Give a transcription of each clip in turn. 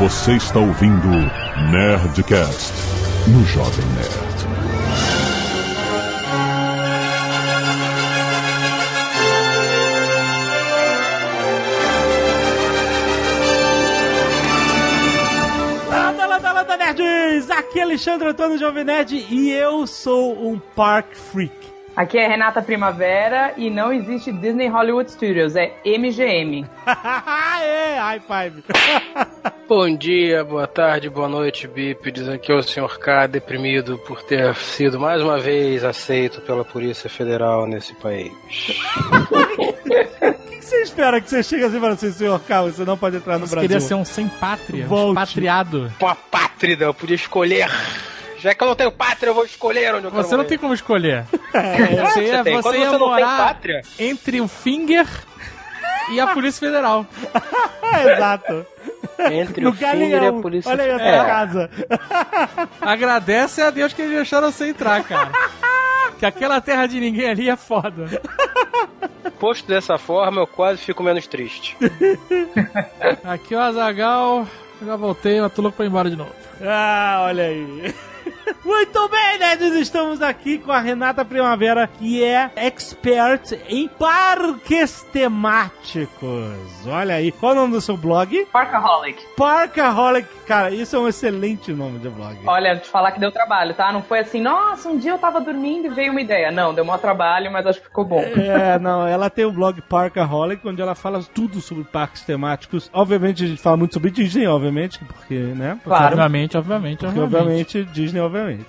Você está ouvindo Nerdcast no Jovem Nerd. Landa, landa, landa, nerds! Aqui é Alexandre Antônio Jovem Nerd e eu sou um Park Freak. Aqui é Renata Primavera e não existe Disney Hollywood Studios, é MGM. é, high five. Bom dia, boa tarde, boa noite, bípedes. Aqui é o Sr. K, deprimido por ter sido mais uma vez aceito pela Polícia Federal nesse país. O que você espera que você chegue assim e fale assim, senhor K, você não pode entrar no Você Brasil? queria ser um sem pátria, um Volte. expatriado. Pô, pátrida, eu podia escolher. Já que eu não tenho pátria, eu vou escolher onde eu quero Você não morar. tem como escolher. É, Você ia, você ia você tem morar pátria. entre o Finger e a Polícia Federal. exato. Entre No o Finger e a Polícia Olha aí a É. casa. Agradece a Deus que eles deixaram você entrar, cara. Que aquela terra de ninguém ali é foda. Posto dessa forma, eu quase fico menos triste. Aqui o Azagal. Já voltei, mas tô louco pra ir embora de novo. Ah, olha aí. Muito bem, nerds, estamos aqui com a Renata Primavera, que é expert em parques temáticos. Olha aí. Qual é o nome do seu blog? Parkaholic. Parkaholic. Cara, isso é um excelente nome de blog. Olha, te falar que deu trabalho, tá? Não foi assim, nossa, um dia eu tava dormindo e veio uma ideia. Não, deu maior trabalho, mas acho que ficou bom. É, não, ela tem o blog Parkaholic, onde ela fala tudo sobre parques temáticos. Obviamente, a gente fala muito sobre Disney, obviamente, porque, né? Claro. Obviamente, obviamente, Porque, obviamente. obviamente, Disney, obviamente.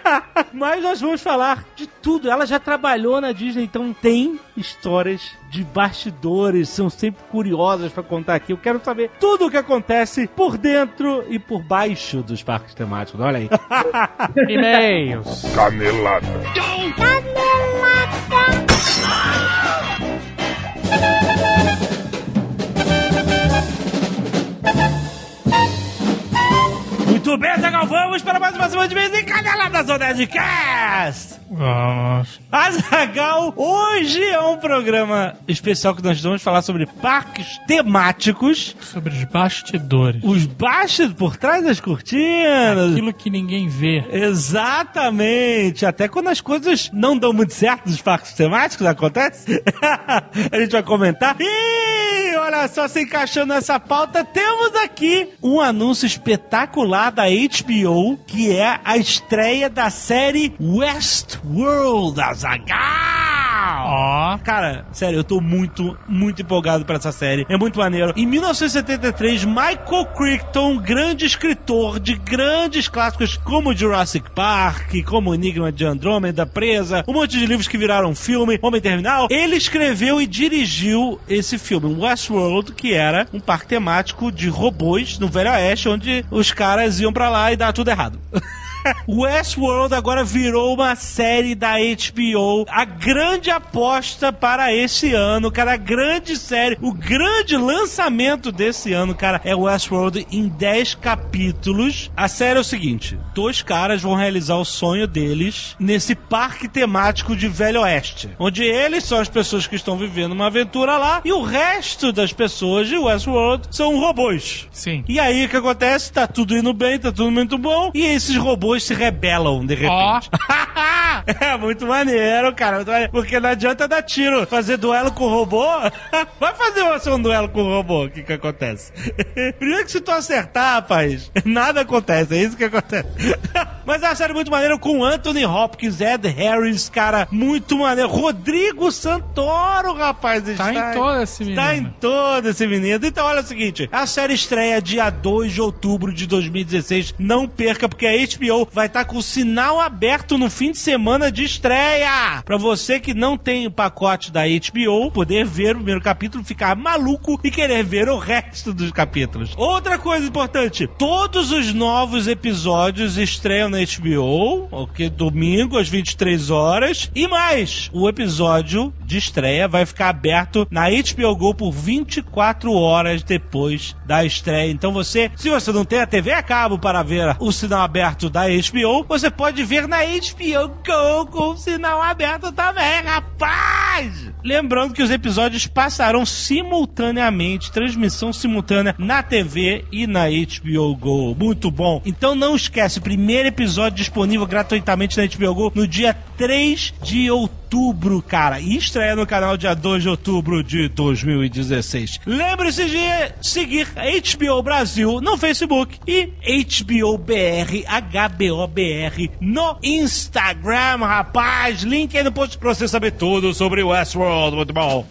Mas nós vamos falar de tudo. Ela já trabalhou na Disney, então tem histórias de bastidores, são sempre curiosas pra contar aqui. Eu quero saber tudo o que acontece por dentro e por baixo dos parques temáticos. Olha aí. E-mails. Canelada. Muito bem, Zagal, vamos para mais uma semana de vez em Caneladas do Nerdcast! Vamos. Azagal, hoje é um programa especial que nós vamos falar sobre parques temáticos, Sobre os bastidores. os baixos por trás das cortinas. Aquilo que ninguém vê. Exatamente, até quando as coisas não dão muito certo nos parques temáticos, acontece. a gente vai comentar. E olha só, se encaixando nessa pauta, temos aqui um anúncio espetacular da HBO, que é a estreia da série Westworld, Azaghal! Ó. Cara, sério, eu tô muito, muito empolgado pra essa série. É muito maneiro. Em 1973, Michael Crichton, grande escritor de grandes clássicos como Jurassic Park, como Enigma de Andrômeda, Presa, um monte de livros que viraram filme, Homem Terminal, ele escreveu e dirigiu esse filme, Westworld, que era um parque temático de robôs no Velho Oeste, onde os caras iam pra lá e dar tudo errado. Westworld agora virou uma série da HBO. A grande aposta para esse ano, cara. A grande série, o grande lançamento desse ano, cara, é Westworld em 10 capítulos. A série é o seguinte: dois caras vão realizar o sonho deles nesse parque temático de Velho Oeste, onde eles são as pessoas que estão vivendo uma aventura lá e o resto das pessoas de Westworld são robôs. Sim. E aí o que acontece? Tá tudo indo bem, tá tudo muito bom. E esses robôs se rebelam de repente. é muito maneiro, cara. muito maneiro. Porque não adianta dar tiro, fazer duelo com o robô. Vai fazer você um duelo com o robô. O que que acontece? Primeiro que se tu acertar, rapaz, nada acontece. É isso que acontece. Mas é uma série muito maneira com Anthony Hopkins, Ed Harris, cara, muito maneiro. Rodrigo Santoro, rapaz. Tá está em todo esse menino. Tá em todo esse menino. Então, olha o seguinte: a série estreia dia 2 de outubro de 2016. Não perca, porque a HBO vai estar com o sinal aberto no fim de semana de estreia. Pra você que não tem o pacote da HBO, poder ver o primeiro capítulo, ficar maluco e querer ver o resto dos capítulos. Outra coisa importante: todos os novos episódios estreiam na HBO, ok? Domingo às 23 horas. E mais, o episódio de estreia vai ficar aberto na HBO Go por 24 horas depois da estreia. Então você, se você não tem a TV a cabo para ver o sinal aberto da HBO, você pode ver na HBO Go com o sinal aberto também, rapaz! Lembrando que os episódios passarão simultaneamente, transmissão simultânea na TV e na HBO Go. Muito bom. Então não esquece, primeiro episódio disponível gratuitamente na HBO Go no dia 3 de outubro, cara. E estreia no canal dia 2 de outubro de 2016. Lembre-se de seguir HBO Brasil no Facebook e HBO BR, HBOBR no Instagram, rapaz. Link aí no post pra você saber tudo sobre Westworld. Muito bom.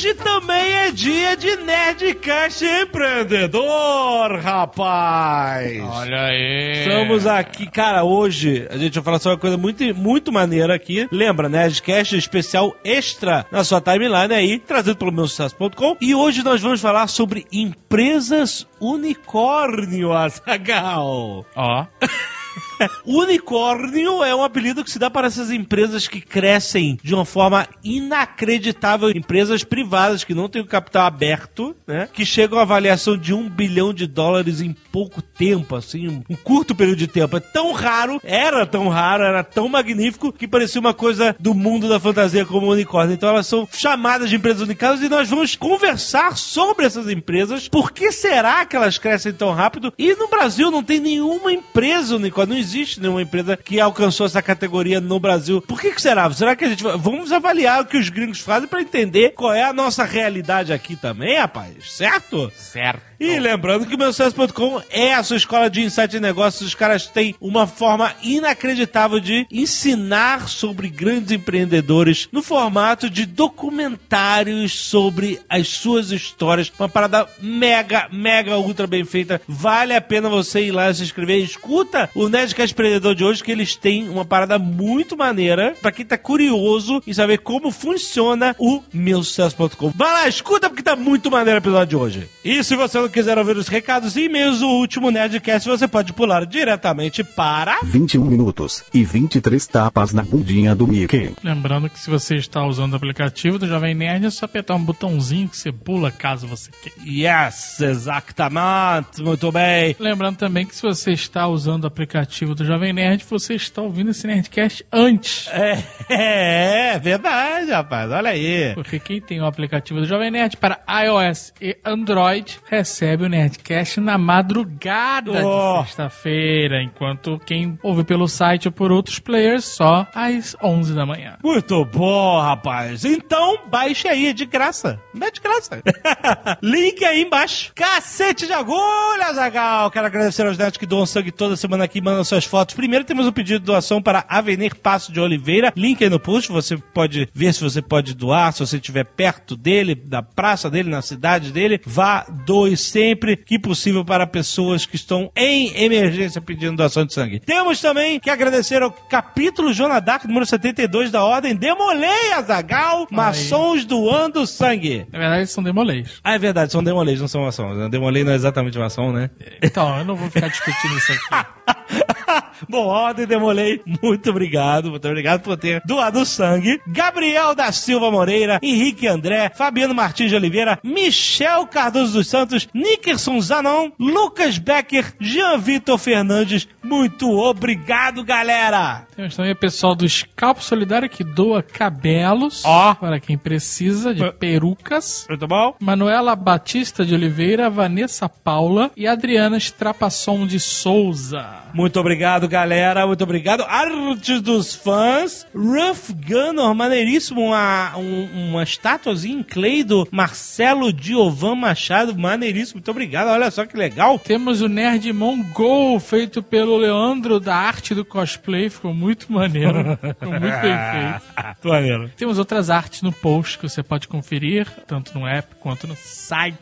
Hoje também é dia de Nerdcast Empreendedor, rapaz! Olha aí. Estamos aqui, cara, hoje a gente vai falar sobre uma coisa muito, muito maneira aqui. Lembra, Nerdcast especial extra na sua timeline aí, trazido pelo meu sucesso.com. E hoje nós vamos falar sobre empresas unicórnio, Azaghal. Ó. Unicórnio é um apelido que se dá para essas empresas que crescem de uma forma inacreditável. Empresas privadas que não têm o capital aberto, né? Que chegam à avaliação de um bilhão de dólares em pouco tempo, assim, um, curto período de tempo. É tão raro, era tão raro, era tão magnífico que parecia uma coisa do mundo da fantasia como o unicórnio. Então elas são chamadas de empresas unicórnios e nós vamos conversar sobre essas empresas. Por que será que elas crescem tão rápido? E no Brasil não tem nenhuma empresa unicórnio, não nenhuma empresa que alcançou essa categoria no Brasil. Por que, que será? Será que a gente. Vamos avaliar o que os gringos fazem para entender qual é a nossa realidade aqui também, rapaz. Certo? Certo. E lembrando que o meu sucesso.com é a sua escola de insight de negócios. Os caras têm uma forma inacreditável de ensinar sobre grandes empreendedores no formato de documentários sobre as suas histórias. Uma parada mega, mega, ultra bem feita. Vale a pena você ir lá se inscrever. Escuta o Nerdcast Empreendedor de hoje, que eles têm uma parada muito maneira para quem tá curioso em saber como funciona o meu sucesso.com. Vai lá, escuta porque tá muito maneiro o episódio de hoje. E se você não quiser ouvir os recados e e-mails do último Nerdcast, você pode pular diretamente para 21 minutos e 23 tapas na bundinha do Mickey. Lembrando que se você está usando o aplicativo do Jovem Nerd, é só apertar um botãozinho que você pula caso você queira. Yes, exatamente, muito bem. Lembrando também que se você está usando o aplicativo do Jovem Nerd, você está ouvindo esse Nerdcast antes. É, é, verdade, rapaz, olha aí. Porque quem tem o aplicativo do Jovem Nerd para iOS e Android recebe o Nerdcast na madrugada Oh. de sexta-feira, enquanto quem ouve pelo site ou por outros players só às 11 da manhã. Muito bom, rapaz. Então, baixe aí, é de graça. Não é de graça. Link aí embaixo. Cacete de agulha, Zagal. Quero agradecer aos netos que doam sangue toda semana aqui, mandam suas fotos. Primeiro temos um pedido de doação para Avenir Passo de Oliveira. Link aí no post, você pode ver se você pode doar, se você estiver perto dele, da praça dele, na cidade dele. Vá, doe sempre que possível para pessoas que estão em emergência pedindo doação de sangue. Temos também que agradecer ao capítulo Jonadark, número 72 da Ordem Demolei, Azagal, maçons doando sangue. Na verdade, são demolês. Ah, é verdade, são demolês, não são maçons. Demolei não é exatamente maçom, né? Então, eu não vou ficar discutindo isso aqui. Bom, Ordem Demolei, muito obrigado, muito obrigado por ter doado sangue. Gabriel da Silva Moreira, Henrique André, Fabiano Martins de Oliveira, Michel Cardoso dos Santos, Nickerson Zanon, Lucas Becker, Jean Vitor Fernandes. Muito obrigado, galera! Temos também o pessoal do Scalpo Solidário que doa cabelos Ó. para quem precisa de perucas. Muito bom? Manuela Batista de Oliveira, Vanessa Paula e Adriana Strapasson de Souza. Muito obrigado, galera. Muito obrigado. Arte dos fãs. Ruff Gunner, maneiríssimo. Uma, um- uma estatuazinha em clay do Marcelo Diovan Machado. Maneiríssimo. Muito obrigado. Olha só que legal. Temos o Nerd Mongol, feito pelo Leandro da arte do cosplay. Ficou muito maneiro. Ficou muito bem feito. Muito maneiro. Temos outras artes no post que você pode conferir, tanto no app quanto no site.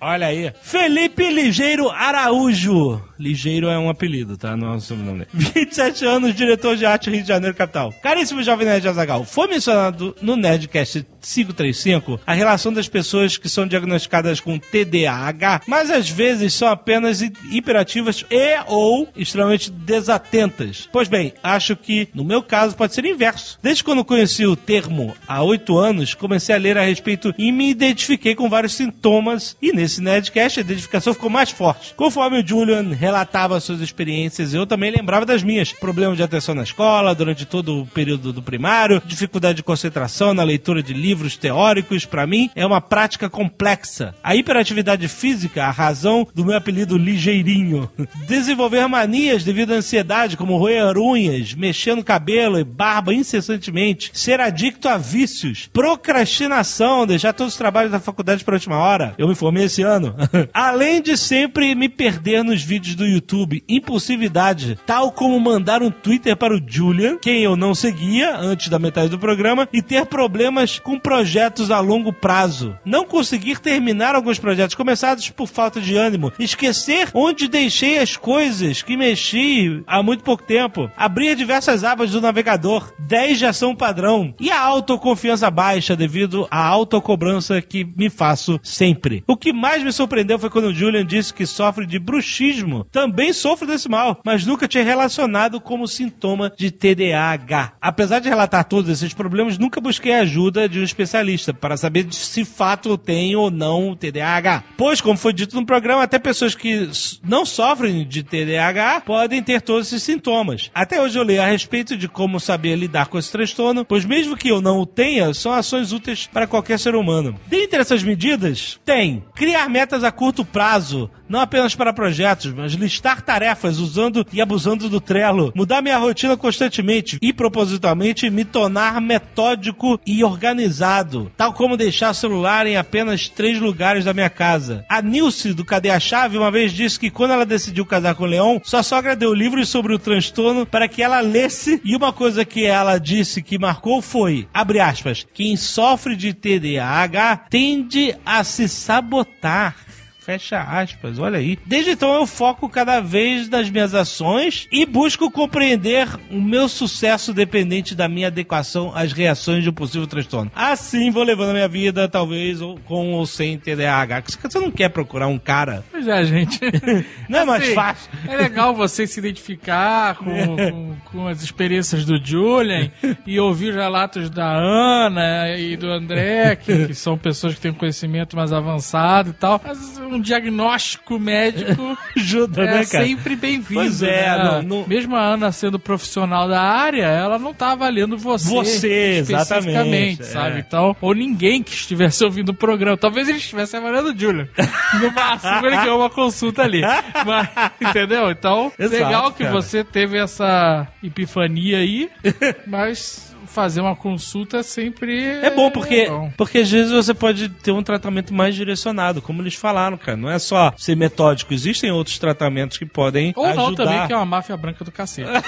Olha aí. Felipe Ligeiro Araújo. Ligeiro é um apelido, tá? Não é um sobrenome. 27 anos, diretor de arte Rio de Janeiro, capital. Caríssimo Jovem Nerd Azagal, foi mencionado no Nerdcast 535 a relação das pessoas que são diagnosticadas com TDAH, mas às vezes são apenas hi- hiperativas e ou extremamente desatentas. Pois bem, acho que no meu caso pode ser inverso. Desde quando conheci o termo há oito anos, comecei a ler a respeito e me identifiquei com vários sintomas e nesse esse Nerdcast, a identificação ficou mais forte. Conforme o Julian relatava suas experiências, eu também lembrava das minhas. Problemas de atenção na escola, durante todo o período do primário, dificuldade de concentração na leitura de livros teóricos, para mim, é uma prática complexa. A hiperatividade física, a razão do meu apelido ligeirinho. Desenvolver manias devido à ansiedade, como roer unhas, mexer no cabelo e barba incessantemente, ser adicto a vícios, procrastinação, deixar todos os trabalhos da faculdade para última hora. Eu me formei esse ano. Além de sempre me perder nos vídeos do YouTube, impulsividade, tal como mandar um Twitter para o Julian, quem eu não seguia antes da metade do programa, e ter problemas com projetos a longo prazo. Não conseguir terminar alguns projetos começados por falta de ânimo. Esquecer onde deixei as coisas que mexi há muito pouco tempo. Abrir diversas abas do navegador. 10 já são padrão. E a autoconfiança baixa devido à autocobrança que me faço sempre. O que mais me surpreendeu foi quando o Julian disse que sofre de bruxismo. Também sofro desse mal, mas nunca tinha relacionado como sintoma de TDAH. Apesar de relatar todos esses problemas, nunca busquei ajuda de um especialista para saber se fato tenho ou não TDAH. Pois, como foi dito no programa, até pessoas que não sofrem de TDAH podem ter todos esses sintomas. Até hoje eu leio a respeito de como saber lidar com esse transtorno, pois mesmo que eu não o tenha, são ações úteis para qualquer ser humano. Dentre essas medidas, tem criar metas a curto prazo, não apenas para projetos, mas listar tarefas usando e abusando do Trello, mudar minha rotina constantemente e propositalmente me tornar metódico e organizado, tal como deixar o celular em apenas três lugares da minha casa. A Nilce do Cadê a Chave uma vez disse que quando ela decidiu casar com o Leon, sua sogra deu livros sobre o transtorno para que ela lesse e uma coisa que ela disse que marcou foi, abre aspas, quem sofre de TDAH tende a se sabotar. Fecha aspas, olha aí. Desde então eu foco cada vez nas minhas ações e busco compreender o meu sucesso dependente da minha adequação às reações de um possível transtorno. Assim vou levando a minha vida, talvez ou com ou sem TDAH. Você não quer procurar um cara? Pois é, gente. Não é mais Assim, fácil. É legal você se identificar com, com, com as experiências do Julian e ouvir os relatos da Ana e do André, que, que são pessoas que têm um conhecimento mais avançado e tal. Mas um diagnóstico médico Ajuda, é né, cara? sempre bem-vindo. Pois é, né? não- não- Mesmo a Ana sendo profissional da área, ela não tá avaliando você. Você, especificamente, exatamente, sabe? é. Então, ou ninguém que estivesse ouvindo o programa. Talvez ele estivesse avaliando o Julian. No máximo, ele ganhou uma consulta ali. Mas, entendeu? Então, Exato, legal que cara. você teve essa epifania aí, mas fazer uma consulta sempre É bom porque, bom. porque às vezes você pode ter um tratamento mais direcionado, como eles falaram, cara. Não é só ser metódico, existem outros tratamentos que podem Ou não ajudar. também, que é uma máfia branca do cacete.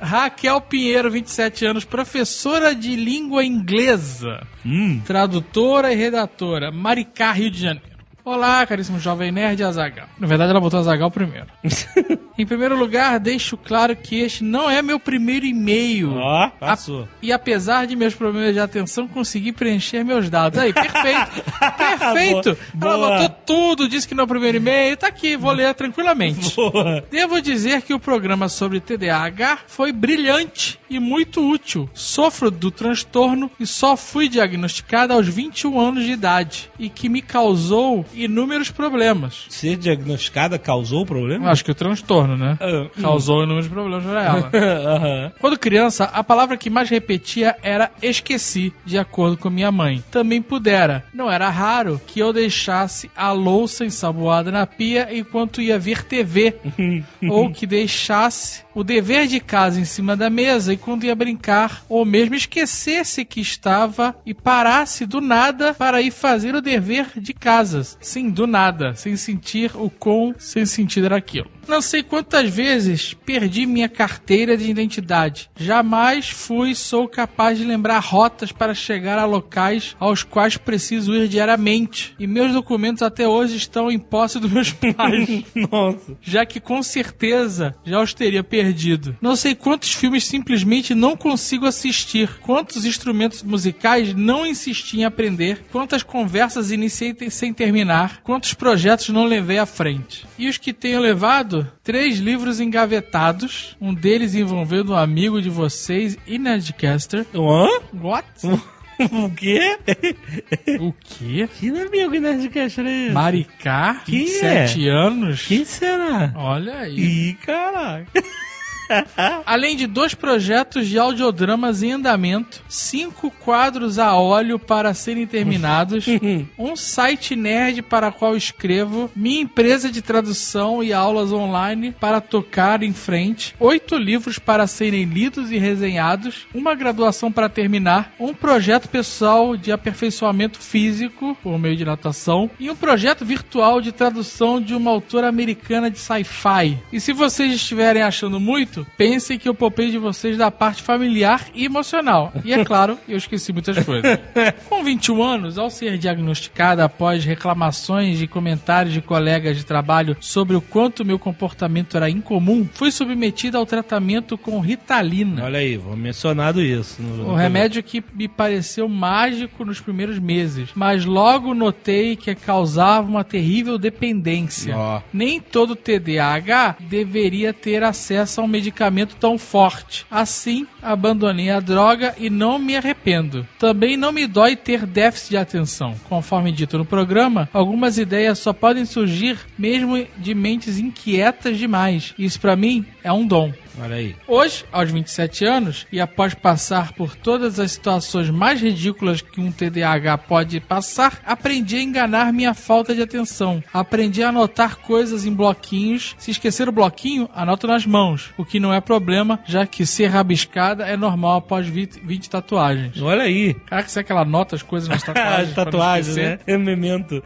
Raquel Pinheiro, 27 anos, professora de língua inglesa, Hum. tradutora e redatora, Maricá, Rio de Janeiro. Olá, caríssimo jovem nerd Azagal. Na verdade, ela botou Azagal primeiro. em primeiro lugar, deixo claro que este não é meu primeiro e-mail. Ó, passou. A- E apesar de meus problemas de atenção, consegui preencher meus dados. Aí, perfeito. perfeito. Boa. Ela botou tudo, disse que no primeiro e-mail. Tá aqui, vou ler tranquilamente. Boa. Devo dizer que o programa sobre TDAH foi brilhante e muito útil. Sofro do transtorno e só fui diagnosticada aos 21 anos de idade e que me causou inúmeros problemas. Ser diagnosticada causou problema? Acho que o transtorno, né? Ah, Causou inúmeros problemas pra ela. Quando criança, a palavra que mais repetia era esqueci, de acordo com minha mãe. Também pudera. Não era raro que eu deixasse a louça ensaboada na pia enquanto ia ver TV. ou que deixasse o dever de casa em cima da mesa e quando ia brincar, ou mesmo esquecesse que estava e parasse do nada para ir fazer o dever de casa. Sim, do nada, sem sentir o quão sem sentido era aquilo. Não sei quantas vezes perdi minha carteira de identidade. Jamais fui sou capaz de lembrar rotas para chegar a locais aos quais preciso ir diariamente. E meus documentos até hoje estão em posse dos meus pais Nossa. já que com certeza já os teria perdido. Não sei quantos filmes simplesmente não consigo assistir, quantos instrumentos musicais não insisti em aprender, quantas conversas iniciei sem terminar, quantos projetos não levei à frente. E os que tenho levado? Três livros engavetados, um deles envolvendo um amigo de vocês e Nerdcaster. Hã? What? o quê? O quê? Que amigo Nerdcast era esse? Maricá, Que 27 anos? Quem será? Olha aí. Ih, caraca. Além de dois projetos de audiodramas em andamento, cinco quadros a óleo para serem terminados, um site nerd para qual escrevo, minha empresa de tradução e aulas online para tocar em frente, oito livros para serem lidos e resenhados, uma graduação para terminar, um projeto pessoal de aperfeiçoamento físico por meio de natação e um projeto virtual de tradução de uma autora americana de sci-fi. E se vocês estiverem achando muito, pensem que eu poupei de vocês da parte familiar e emocional. E é claro, eu esqueci muitas coisas. Com 21 anos, ao ser diagnosticada após reclamações e comentários de colegas de trabalho sobre o quanto meu comportamento era incomum, fui submetida ao tratamento com Ritalina. Olha aí, vou mencionado isso. no- O no- remédio que me pareceu mágico nos primeiros meses, mas logo notei que causava uma terrível dependência. Ó. Nem todo TDAH deveria ter acesso a um medicamento tão forte. Assim, abandonei a droga e não me arrependo. Também não me dói ter déficit de atenção. Conforme dito no programa, algumas ideias só podem surgir mesmo de mentes inquietas demais. Isso pra mim é um dom. Olha aí. Hoje, aos 27 anos, e após passar por todas as situações mais ridículas que um TDAH pode passar, aprendi a enganar minha falta de atenção. Aprendi a anotar coisas em bloquinhos. Se esquecer o bloquinho, anoto nas mãos, o que não é problema, já que ser rabiscada é normal após 20, 20 tatuagens. Olha aí. Caraca, será que ela anota as coisas nas tatuagens? Tatuagens, né? É memento.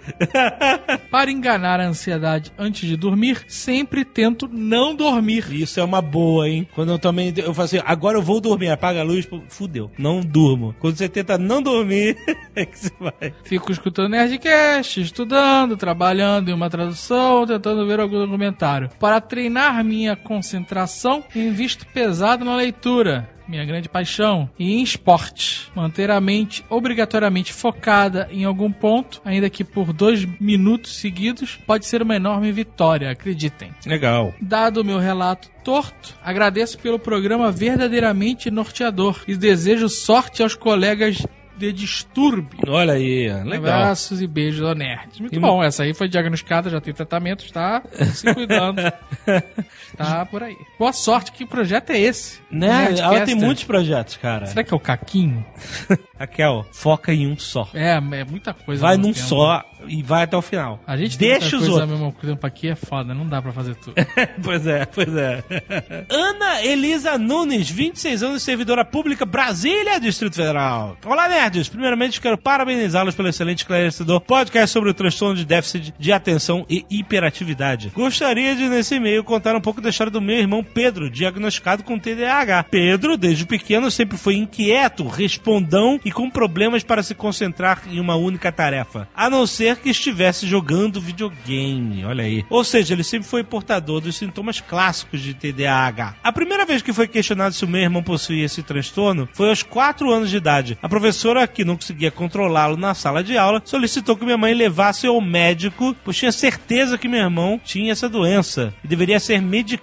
Para enganar a ansiedade antes de dormir, sempre tento não dormir. Isso é uma boa, hein? Quando eu também. Eu falo assim, agora eu vou dormir, apaga a luz, fudeu. Não durmo. Quando você tenta não dormir, é que você vai. Fico escutando Nerdcast, estudando, trabalhando em uma tradução, tentando ver algum documentário. Para treinar minha concentração, invisto pesado na leitura. Minha grande paixão. E em esporte. Manter a mente obrigatoriamente focada em algum ponto, ainda que por dois minutos seguidos, pode ser uma enorme vitória, acreditem. Legal. Dado o meu relato torto, agradeço pelo programa verdadeiramente norteador e desejo sorte aos colegas de distúrbio. Olha aí, legal. Abraços e beijos ao Nerd. Muito E- bom, essa aí foi diagnosticada, já tem tratamento, está se cuidando. tá por aí. Boa sorte, que projeto é esse? Né? Ela tem muitos projetos, cara. Será que é o Caquinho? Raquel, foca em um só. É, é muita coisa. Vai num tempo. só e vai até o final. A gente Deixa os coisa outros. ao mesmo tempo aqui, é foda, não dá pra fazer tudo. pois é, pois é. Ana Elisa Nunes, 26 anos, servidora pública, Brasília, Distrito Federal. Olá, nerds. Primeiramente, quero parabenizá-los pelo excelente esclarecedor podcast sobre o transtorno de déficit de atenção e hiperatividade. Gostaria de, nesse e-mail, contar um pouco da história do meu irmão Pedro, diagnosticado com TDAH. Pedro, desde pequeno, sempre foi inquieto, respondão e com problemas para se concentrar em uma única tarefa, a não ser que estivesse jogando videogame. Olha aí. Ou seja, ele sempre foi portador dos sintomas clássicos de TDAH. A primeira vez que foi questionado se o meu irmão possuía esse transtorno foi aos 4 anos de idade. A professora, que não conseguia controlá-lo na sala de aula, solicitou que minha mãe levasse ao médico, pois tinha certeza que meu irmão tinha essa doença e deveria ser medicado,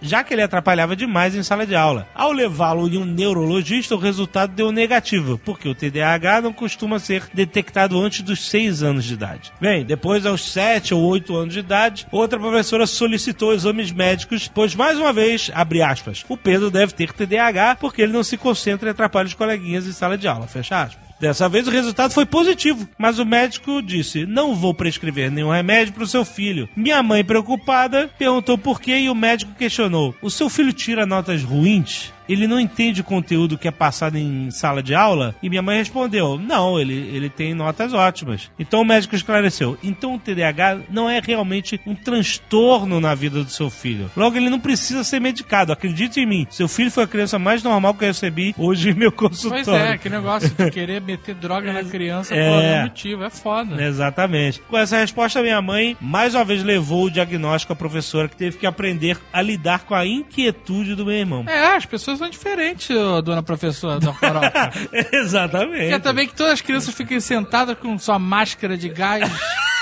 já que ele atrapalhava demais em sala de aula. Ao levá-lo em um neurologista, o resultado deu negativo, porque o TDAH não costuma ser detectado antes dos 6 anos de idade. Bem, depois aos 7 ou 8 anos de idade, outra professora solicitou exames médicos, pois mais uma vez, abre aspas, o Pedro deve ter TDAH porque ele não se concentra e atrapalha os coleguinhas em sala de aula, fecha aspas. Dessa vez o resultado foi positivo, mas o médico disse: Não vou prescrever nenhum remédio para o seu filho. Minha mãe, preocupada, perguntou por quê e o médico questionou: O seu filho tira notas ruins? Ele não entende o conteúdo que é passado em sala de aula? E minha mãe respondeu: Não, ele, ele tem notas ótimas. Então o médico esclareceu: Então o TDAH não é realmente um transtorno na vida do seu filho. Logo, ele não precisa ser medicado. Acredite em mim, seu filho foi a criança mais normal que eu recebi hoje em meu consultório. pois é, que negócio de querer meter droga na criança por É. algum motivo, é foda. Exatamente. Com essa resposta, minha mãe mais uma vez levou o diagnóstico à professora que teve que aprender a lidar com a inquietude do meu irmão. É, as pessoas são diferentes, dona professora da farofa. Exatamente. Quer também que todas as crianças fiquem sentadas com sua máscara de gás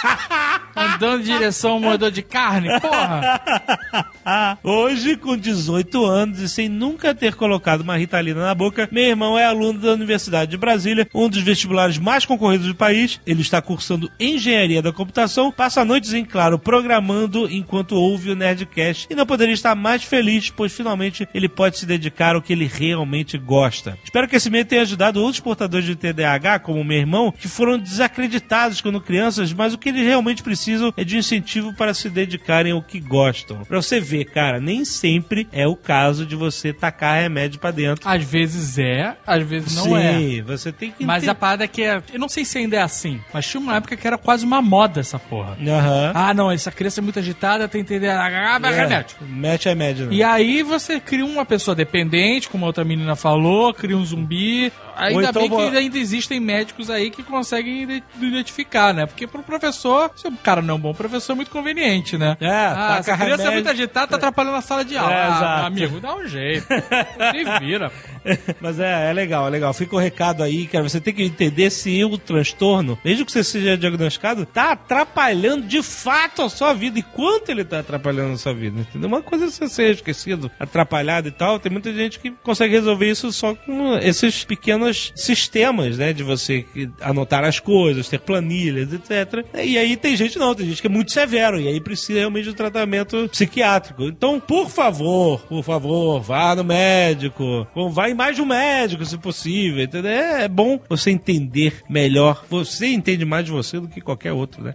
Andando em direção ao moedor de carne, porra. Hoje, com 18 anos e sem nunca ter colocado uma ritalina na boca, meu irmão é aluno da Universidade de Brasília, um dos vestibulares mais concorridos do país. Ele está cursando Engenharia da Computação, passa noites em claro programando enquanto ouve o Nerdcast e não poderia estar mais feliz, pois finalmente ele pode se dedicar ao que ele realmente gosta. Espero que esse meio tenha ajudado outros portadores de TDAH, como meu irmão, que foram desacreditados quando crianças, mas o que eles realmente precisam é de incentivo para se dedicarem ao que gostam. Pra você ver, cara, nem sempre é o caso de você tacar remédio pra dentro. Às vezes é, às vezes não é. Sim, você tem que Mas a parada é que é. Eu não sei se ainda é assim, mas tinha uma época que era quase uma moda essa porra. Aham. Ah, não, essa criança é muito agitada, tem TDAH, vai É, remédio. Mete remédio. né? E aí você cria uma pessoa dependente, como a outra menina falou, cria um zumbi. Ainda então bem que ainda existem médicos aí que conseguem ide- identificar, né? Porque pro professor, se o cara não é um bom professor, é muito conveniente, né? É, ah, essa criança é remédio. muito agitada, tá atrapalhando a sala de aula. É, ah, exato. amigo, dá um jeito. Se vira. Mas é, é legal, é legal. Fica o recado aí, cara. Você tem que entender se o transtorno, mesmo que você seja diagnosticado, tá atrapalhando de fato a sua vida. E quanto ele tá atrapalhando a sua vida, entendeu? Uma coisa é você ser esquecido, atrapalhado e tal. Tem muita gente que consegue resolver isso só com esses pequenos sistemas, né? De você anotar as coisas, ter planilhas, etc. E aí tem gente não, tem gente que é muito severo. E aí precisa realmente de um tratamento psiquiátrico. Então, por favor, por favor, vá no médico. Vá em mais de um médico, se possível. Entendeu? É bom você entender melhor. Você entende mais de você do que qualquer outro, né?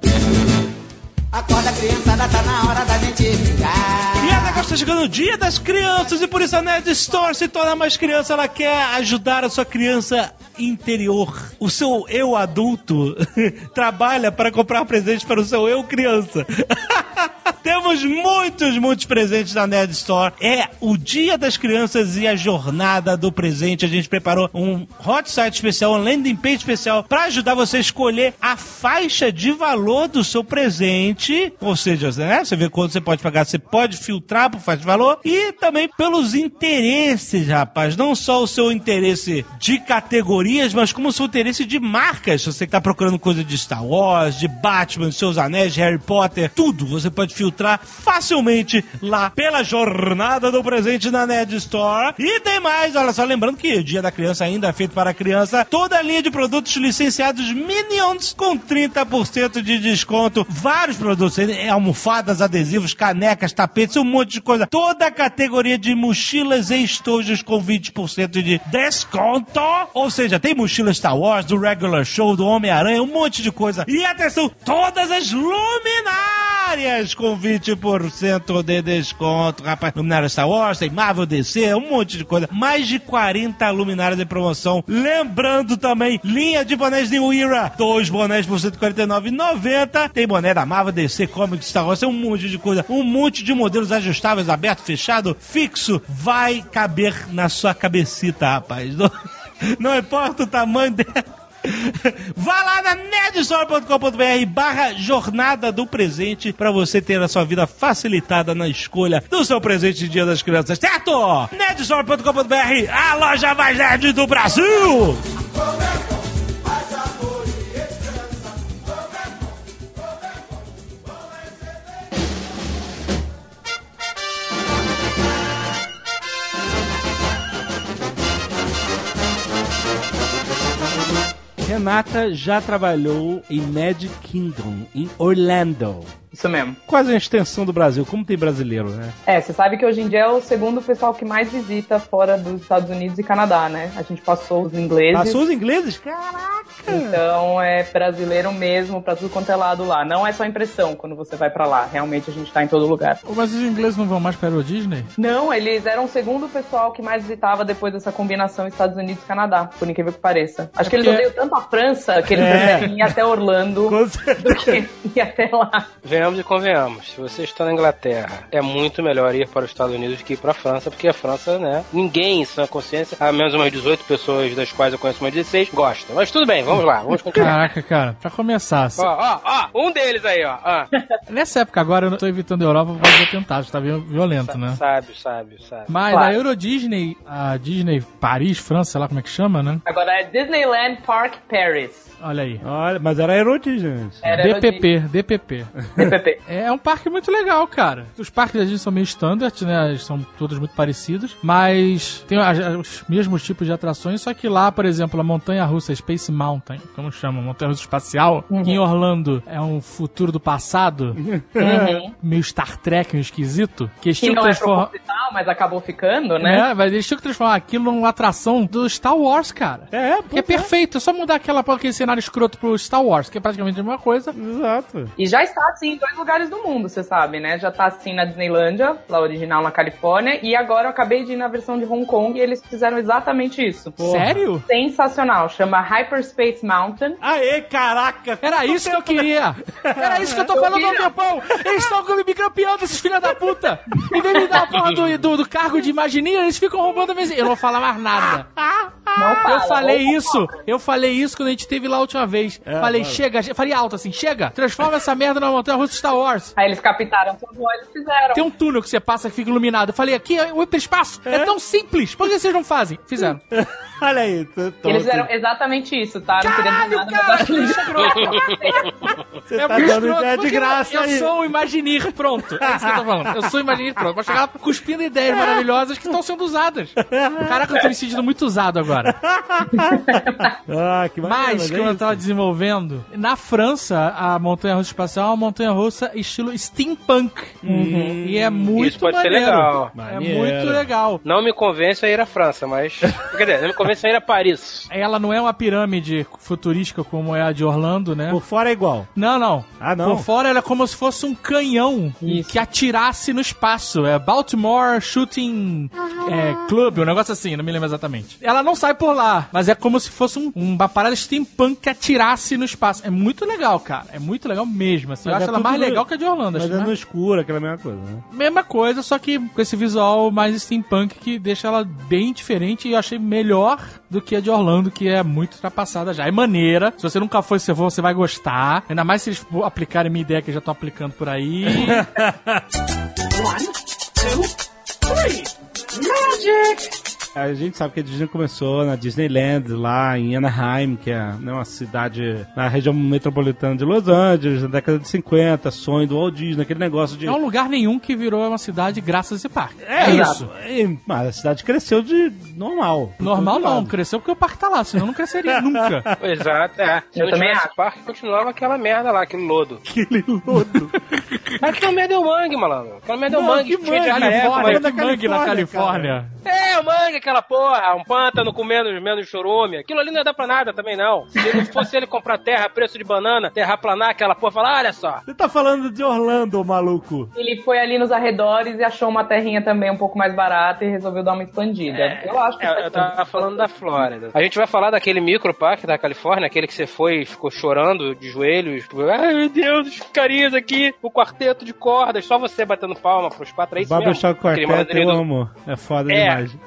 Acorda criançada, tá na hora da gente brincar. E agora está chegando o dia das crianças e por isso a Nerd Store se torna mais criança. Ela quer ajudar a sua criança interior. O seu eu adulto trabalha para comprar presentes para o seu eu criança. Temos muitos, muitos presentes na Nerd Store. É o Dia das Crianças e a Jornada do Presente. A gente preparou um hot site especial, um landing page especial para ajudar você a escolher a faixa de valor do seu presente. Ou seja, né, você vê quanto você pode pagar, você pode filtrar por faixa de valor e também pelos interesses, rapaz. Não só o seu interesse de categorias, mas como o seu interesse de marcas. Se você está procurando coisa de Star Wars, de Batman, Seus Anéis, de Harry Potter, tudo você pode filtrar facilmente lá pela jornada do presente na Nerd Store. E tem mais, olha só, lembrando que o Dia da Criança ainda é feito para a criança. Toda a linha de produtos licenciados Minions com 30% de desconto. Vários produtos, é, almofadas, adesivos, canecas, tapetes, um monte de coisa. Toda a categoria de mochilas e estojos com 20% de desconto. Ou seja, tem mochila Star Wars, do Regular Show, do Homem-Aranha, um monte de coisa. E atenção, todas as luminárias com 20% de desconto, rapaz. Luminária Star Wars, tem Marvel DC, um monte de coisa. Mais de 40 luminárias em promoção. Lembrando também, linha de bonés New Era. Dois bonés por R$ 149,90. Tem boné da Marvel DC, Comics, Star Wars, tem um monte de coisa. Um monte de modelos ajustáveis, aberto, fechado, fixo. Vai caber na sua cabecita, rapaz. Não, não importa o tamanho dela. Vá lá na nerdstore.com.br barra jornada do presente para você ter a sua vida facilitada na escolha do seu presente de Dia das Crianças, certo? nerdstore.com.br, a loja mais nerd do Brasil! Renata já trabalhou em Magic Kingdom, em Orlando. Isso mesmo. Quase a extensão do Brasil, como tem brasileiro, né? É, você sabe que hoje em dia é o segundo pessoal que mais visita fora dos Estados Unidos e Canadá, né? A gente passou os ingleses. Passou os ingleses? Caraca! Então é brasileiro mesmo pra tudo quanto é lado lá. Não é só impressão quando você vai pra lá. Realmente a gente tá em todo lugar. Mas os ingleses não vão mais para o Disney? Não, eles eram o segundo pessoal que mais visitava depois dessa combinação Estados Unidos e Canadá, por incrível que pareça. Acho que eles porque- odeiam tanto a França que eles É. preferem ir até Orlando Com do que ir até lá. Venhamos e convenhamos. Se você está na Inglaterra, é muito melhor ir para os Estados Unidos do que ir para a França, porque a França, né? Ninguém em sua consciência, há menos umas 18 pessoas, das quais eu conheço umas 16, gosta. Mas tudo bem, vamos lá, vamos continuar. Caraca, cara, pra começar, Ó, ó, ó, um deles aí, ó. ó. nessa época agora eu não tô evitando a Europa por causa dos atentados, tá viol- violento, né? Sabe, sabe, sabe. Mas Claro. a Euro Disney, a Disney Paris, França, sei lá como é que chama, né? Agora é Disneyland Park Paris. Olha aí. Olha, mas era erotismo, gente. Era DPP, DPP. DPP. É um parque muito legal, cara. Os parques da Disney são meio standard, né? Eles são todos muito parecidos, mas tem os mesmos tipos de atrações, só que lá, por exemplo, a montanha russa Space Mountain, como chama, montanha russa espacial, que em Orlando é um futuro do passado, meio Star Trek, meio esquisito, que eles Que tinham que não é transformar. proposital, mas acabou ficando, né? Né? Mas eles tinham que transformar aquilo numa atração do Star Wars, cara. É, Que é perfeito, é só mudar aquela, aquele cenário escroto pro Star Wars, que é praticamente a mesma coisa. Exato. E já está assim dois lugares do mundo, você sabe, né? Já tá assim na Disneylândia, lá original na Califórnia, e agora eu acabei de ir na versão de Hong Kong e eles fizeram exatamente isso. Sério? Sensacional, chama Hyperspace Mountain. Aê, caraca! Era isso que eu queria! Era isso que eu tô falando há um tempão! Eles estão me bicampeando, esses filhos da puta! Em vez de me dar a porra do, do, do cargo de imagininha, eles ficam roubando a minha. Eu não vou falar mais nada. Não Eu fala, falei ou- isso, eu falei isso quando a gente teve lá a última vez. falei, chega, eu falei alto assim, chega, transforma essa merda numa montanha russa Star Wars. Aí eles captaram tudo, aí eles fizeram. Tem um túnel que você passa que fica iluminado. Eu falei, aqui é o hiperespaço. É tão simples. Por que vocês não fazem? Fizeram. Olha aí. tô- tô- Eles fizeram exatamente isso, tá? Não queria dizer Caralho, nada, mas cara, acho que escroto. Você É tá dando escroto, ideia de graça eu, aí. eu sou um Imagineer pronto. É isso que eu tô falando. Eu sou um Imagineer pronto. Vou chegar lá cuspindo ideias maravilhosas que estão sendo usadas. Caraca, eu tô me sentindo muito usado agora. Ah, que bacana, Mas, é como eu tava desenvolvendo, na França, a montanha russa espacial é uma montanha russa estilo steampunk. E é muito Isso pode ser maneiro. legal. É Maneiro. muito legal. Não me convence a ir à França, mas. Quer dizer, não me convence a ir a Paris. Ela não é uma pirâmide futurística como é a de Orlando, né? Por fora é igual. Não, não. Ah, não? Por fora ela é como se fosse um canhão Isso. que atirasse no espaço. É Baltimore Shooting é, Club, um negócio assim, não me lembro exatamente. Ela não sai por lá, mas é como se fosse um, uma parada steampunk que atirasse no espaço. É muito legal, cara. É muito legal mesmo. Assim. Eu Mas acho é ela mais no- legal que a de Orlando. Mas Acho é mais- no escuro, aquela mesma coisa, né? Mesma coisa, só que com esse visual mais steampunk que deixa ela bem diferente e eu achei melhor do que a de Orlando, que é muito ultrapassada já. É maneira. Se você nunca foi, se for, você vai gostar. Ainda mais se eles aplicarem minha ideia que eu já tô aplicando por aí. A gente sabe que a Disney começou na Disneyland, lá em Anaheim, que é né, uma cidade na região metropolitana de Los Angeles, na década de 50, sonho do Walt Disney, aquele negócio de... Não é um lugar nenhum que virou uma cidade graças a esse parque. É, isso. exato. E, Mas a cidade cresceu de normal. Normal não, cresceu porque o parque tá lá, senão não cresceria nunca. Exato, é. Se Eu não também tivesse acho. parque, continuava aquela merda lá, aquele lodo. Aquele lodo. Mas aquela merda é o mangue, malandro. Aquela merda é o mangue. mangue? Califórnia, que mangue na Califórnia, Califórnia. É, o mangue, aquela porra, um pântano com menos, menos chorume. Aquilo ali não ia dar pra nada também, não. Se não fosse ele comprar terra a preço de banana, terraplanar aquela porra, falar, olha só. Você tá falando de Orlando, maluco. Ele foi ali nos arredores e achou uma terrinha também um pouco mais barata e resolveu dar uma expandida. eu acho que É, eu tava falando da Flórida. A gente vai falar daquele microparque da Califórnia, aquele que você foi e ficou chorando de joelhos. Tipo, Ai, meu Deus, os carinhas aqui, o quarteto de cordas, só você batendo palma pros quatro. É isso mesmo? Barbershop Aquele Quartet malandrinho eu do- amo. É foda É. demais.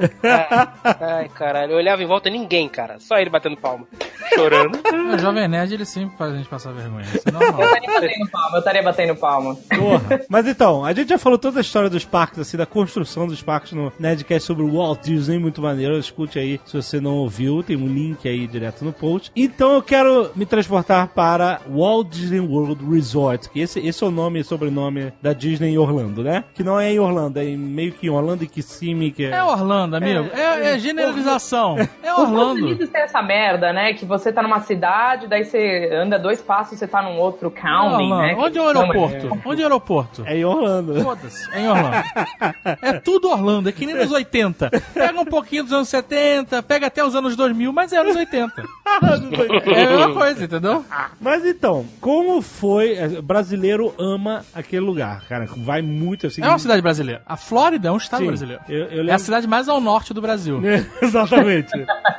Ai, caralho, eu olhava em volta ninguém, cara. Só ele batendo palma. Chorando. O Jovem Nerd, ele sempre faz a gente passar vergonha. Isso é normal. Eu estaria batendo palma, eu estaria batendo palma. Porra. Mas então, a gente já falou toda a história dos parques, assim, da construção dos parques no Nerdcast sobre o Walt Disney, muito maneiro. Escute aí se você não ouviu, tem um link aí direto no post. Então eu quero me transportar para Walt Disney World Resort, que esse, esse é o nome e sobrenome da Disney em Orlando, né? Que não é em Orlando, é em- meio que em Orlando e Kissimmee, que é... É Orlando, amigo. É, é generalização. É Os Estados Orlando. Unidos tem essa merda, né? Que você tá numa cidade, daí você anda dois passos, você tá num outro county, Orlando. né? Onde é o aeroporto? Onde é o aeroporto? É em Orlando. Foda-se, é em Orlando. É tudo Orlando, é que nem nos 80. Pega um pouquinho dos anos 70, pega até os anos 2000, mas é anos 80. É a mesma coisa, entendeu? Mas então, como foi... é, Brasileiro ama aquele lugar, cara. Vai muito assim... É uma cidade brasileira. A Flórida é um estado Sim. brasileiro. Eu, eu É a lembro... cidade mais ao norte do Brasil. Exatamente.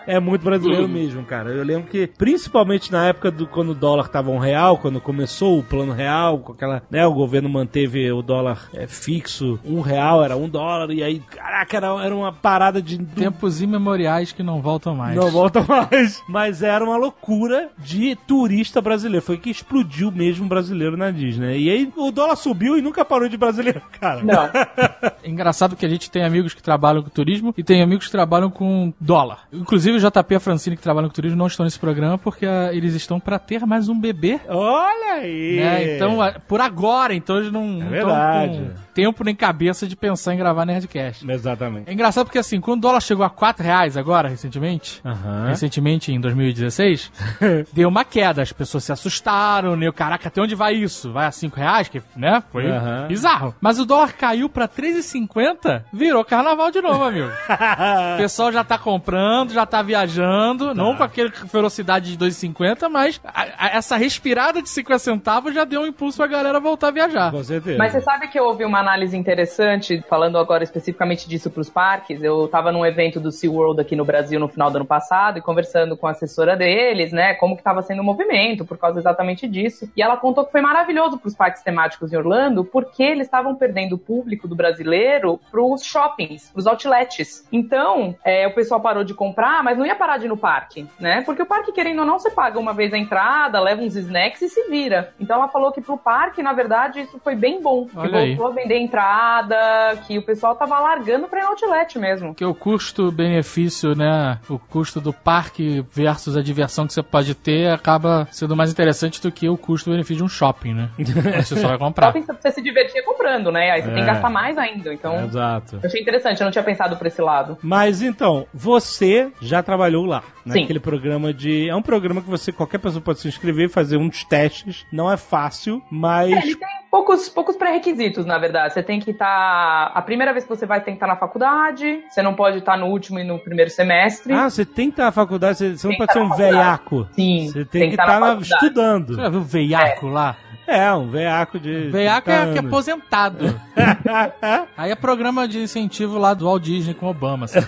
É muito brasileiro mesmo, cara. Eu lembro que, principalmente na época do quando o dólar tava um real, quando começou o plano real, com aquela, né, o governo manteve o dólar é, fixo, um real era um dólar, e aí, caraca, era, era uma parada de... Tempos imemoriais que não voltam mais. Não volta mais. Mas era uma loucura de turista brasileiro. Foi que explodiu mesmo brasileiro na Disney. E aí o dólar subiu e nunca parou de brasileiro, cara. Não. É engraçado que a gente tem amigos que trabalham com turismo e tem amigos que trabalham com dólar. Inclusive o JP e a Francine que trabalham com turismo não estão nesse programa porque ah, eles estão pra ter mais um bebê. Olha aí. né? Então, ah, por agora, então eles não, não tão verdade. com tempo nem cabeça de pensar em gravar Nerdcast. Exatamente. É engraçado porque assim, quando o dólar chegou a 4 reais agora, recentemente, recentemente em 2016, deu uma queda. As pessoas se assustaram, né? Caraca, até onde vai isso? Vai a 5 reais? Que, né? Foi bizarro. Mas o dólar caiu pra 3,50, virou carnaval de novo, amigo. O pessoal já tá comprando, já tá viajando, não com aquela velocidade de 2,50, mas a- a- essa respirada de 50 centavos já deu um impulso pra galera voltar a viajar. Com certeza. Mas você sabe que eu ouvi uma análise interessante, falando agora especificamente disso para os parques. Eu estava num evento do SeaWorld aqui no Brasil no final do ano passado e conversando com a assessora deles, né, como que estava sendo o movimento por causa exatamente disso. E ela contou que foi maravilhoso para os parques temáticos em Orlando, porque eles estavam perdendo o público do brasileiro para os shoppings, para os outlets. Então, é, o pessoal parou de comprar, mas não ia parar de ir no parque, né? Porque o parque, querendo ou não, você paga uma vez a entrada, leva uns snacks e se vira. Então ela falou que pro parque, na verdade, isso foi bem bom. Que Olha aí. voltou a vender entrada, que o pessoal tava largando pra ir no outlet mesmo. Porque o custo-benefício, né? O custo do parque versus a diversão que você pode ter acaba sendo mais interessante do que o custo-benefício de um shopping, né? Você só vai comprar. Shopping você se divertir comprando, né? Aí você tem que É. gastar mais ainda. Então, Exato. eu achei interessante, eu não tinha pensado por esse lado. Mas então, você já trabalhou lá, Sim. naquele programa de. É um programa que você, qualquer pessoa pode se inscrever, fazer uns testes. Não é fácil, mas. É, ele tem poucos, poucos pré-requisitos, na verdade. Você tem que estar. A primeira vez que você vai, tem que estar na faculdade. Você não pode estar no último e no primeiro semestre. Ah, você tem que estar na faculdade, você, você não pode ser tá um na faculdade. veiaco. Sim, Você tem, tem que tá estar faculdade. estudando. Você já viu o veiaco lá? É, um veiaco de. Veiaco é, 30 que é aposentado. Aí é programa de incentivo lá do Walt Disney com Obama. Assim.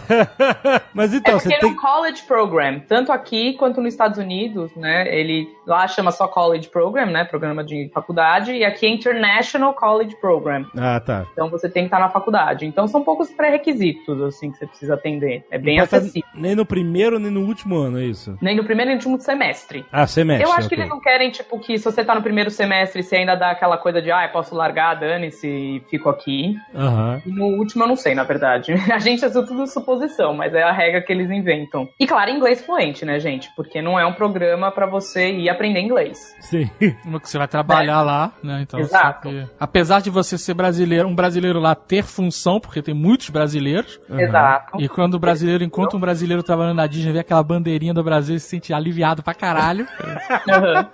Mas É então, porque você ele é tem. um college program, tanto aqui quanto nos Estados Unidos, né? Ele lá chama só college program, né? Programa de faculdade, e aqui é International College Program. Ah, tá. Então você tem que estar na faculdade. Então são poucos pré-requisitos, assim, que você precisa atender. É bem acessível. Nem no primeiro, nem no último ano, é isso? Nem no primeiro nem no último semestre. Ah, semestre. Eu acho que eles não querem, tipo, que se você tá no primeiro semestre, você ainda dá aquela coisa de, ah, eu posso largar, dane-se e fico aqui. Aham. E no último eu não sei, na verdade. A gente é tudo suposição, mas é a regra que eles inventam. E claro, inglês fluente, né, gente? Porque não é um programa pra você ir aprender inglês. Sim. Uma que você vai trabalhar lá, né? Então, Exato. você- apesar de você ser brasileiro, um brasileiro lá ter função, porque tem muitos brasileiros. Exato. E quando o brasileiro encontra um brasileiro trabalhando na Disney, vê aquela bandeirinha do Brasil, ele se sente aliviado pra caralho. Aham.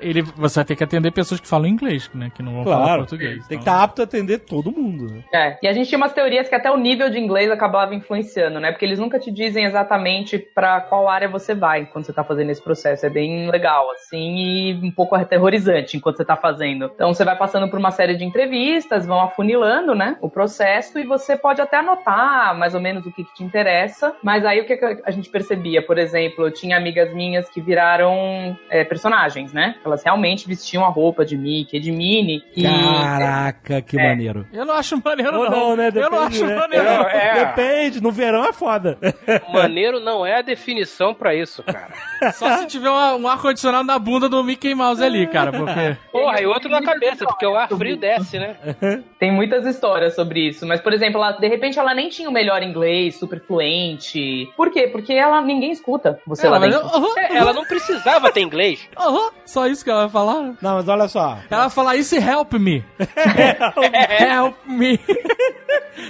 ele, você vai ter que atender pessoas que falam inglês, né? Que não vão falar Claro. português. Tem que Então, estar apto a atender todo mundo. né? É. E a gente tinha umas teorias que até o nível de inglês acabava influenciando, né? Porque eles nunca te dizem exatamente pra qual área você vai quando você tá fazendo esse processo. É bem legal, assim, e um pouco aterrorizante enquanto você tá fazendo. Então você vai passando por uma série de entrevistas, vão afunilando, né? O processo, e você pode até anotar mais ou menos o que, que te interessa. Mas aí o que, que a gente percebia? Por exemplo, eu tinha amigas minhas que viraram é, personagens, né? Elas realmente vestiam a roupa de Mickey, de Minnie. E Caraca, que É. maneiro. Eu não acho maneiro, Ou não. não, né? eu não Depende, acho né? maneiro. É, é. Depende, no verão é foda. Maneiro não é a definição pra isso, cara. Só se tiver uma- um ar-condicionado na bunda do Mickey Mouse ali, cara. Porque. Porra, e outro na cabeça, porque o ar frio desce, né? Tem muitas histórias sobre isso, mas por exemplo, ela, de repente ela nem tinha o melhor inglês, super fluente. Por quê? Porque ela ninguém escuta você Ela, lá mas, dentro. É, Ela não precisava ter inglês. aham, só isso que ela vai falar. Não, mas olha só. Ela vai falar isso e help me. help me.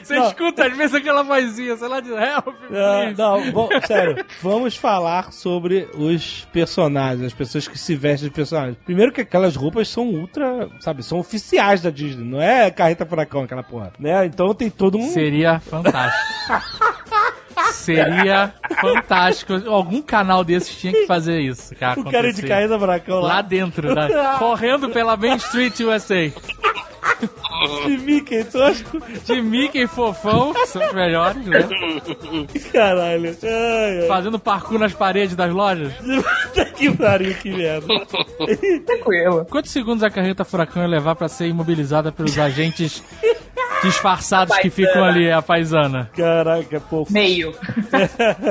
Você Não. escuta às vezes aquela vozinha, sei lá, de help me. Please. não, vo- sério, vamos falar sobre os personagens, as pessoas que se vestem de personagens. Primeiro que aquelas roupas são ultra, sabe, são oficiais da Disney, não é carreta furacão aquela porra, né? Então tem todo um... Seria fantástico. Seria fantástico. Algum canal desses tinha que fazer isso, cara. O cara de carreta furacão lá. Lá dentro, né? correndo pela Main Street USA. De Mickey tosco. De Mickey fofão, que são os melhores, né? Caralho. Ai, ai. Fazendo parkour nas paredes das lojas. Puta que pariu, que merda. Tranquilo. Quantos segundos a carreta furacão ia levar pra ser imobilizada pelos agentes disfarçados que ficam ali, a paisana? Caraca, é pouco. Meio.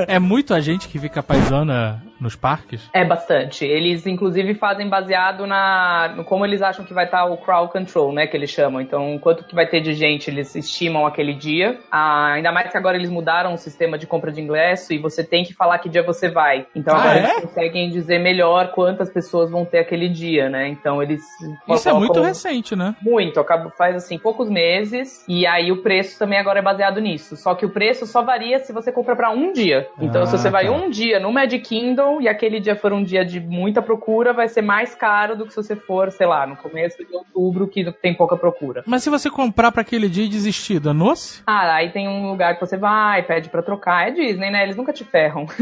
É muito agente que fica paisana nos parques? É bastante. Eles, inclusive, fazem baseado na no como eles acham que vai estar o crowd control, né? Que eles chamam. Então, quanto que vai ter de gente, eles estimam aquele dia. Ah, ainda mais que agora eles mudaram o sistema de compra de ingresso e você tem que falar que dia você vai. Então, Ah, agora é? eles conseguem dizer melhor quantas pessoas vão ter aquele dia, né? Então, eles. Isso é muito recente, né? Muito, acaba, faz assim poucos meses e aí o preço também agora é baseado nisso. Só que o preço só varia se você compra pra um dia. Então, Ah, se você vai tá. um dia no Magic Kingdom e aquele dia for um dia de muita procura, vai ser mais caro do que se você for, sei lá, no começo de outubro que tem pouca procura. Mas se você comprar pra aquele dia e desistir, danou-se? Ah, aí tem um lugar que você vai, pede pra trocar. É Disney, né? Eles nunca te ferram.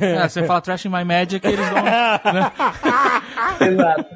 É, você fala Trash in My Magic e eles dão... né? Exato.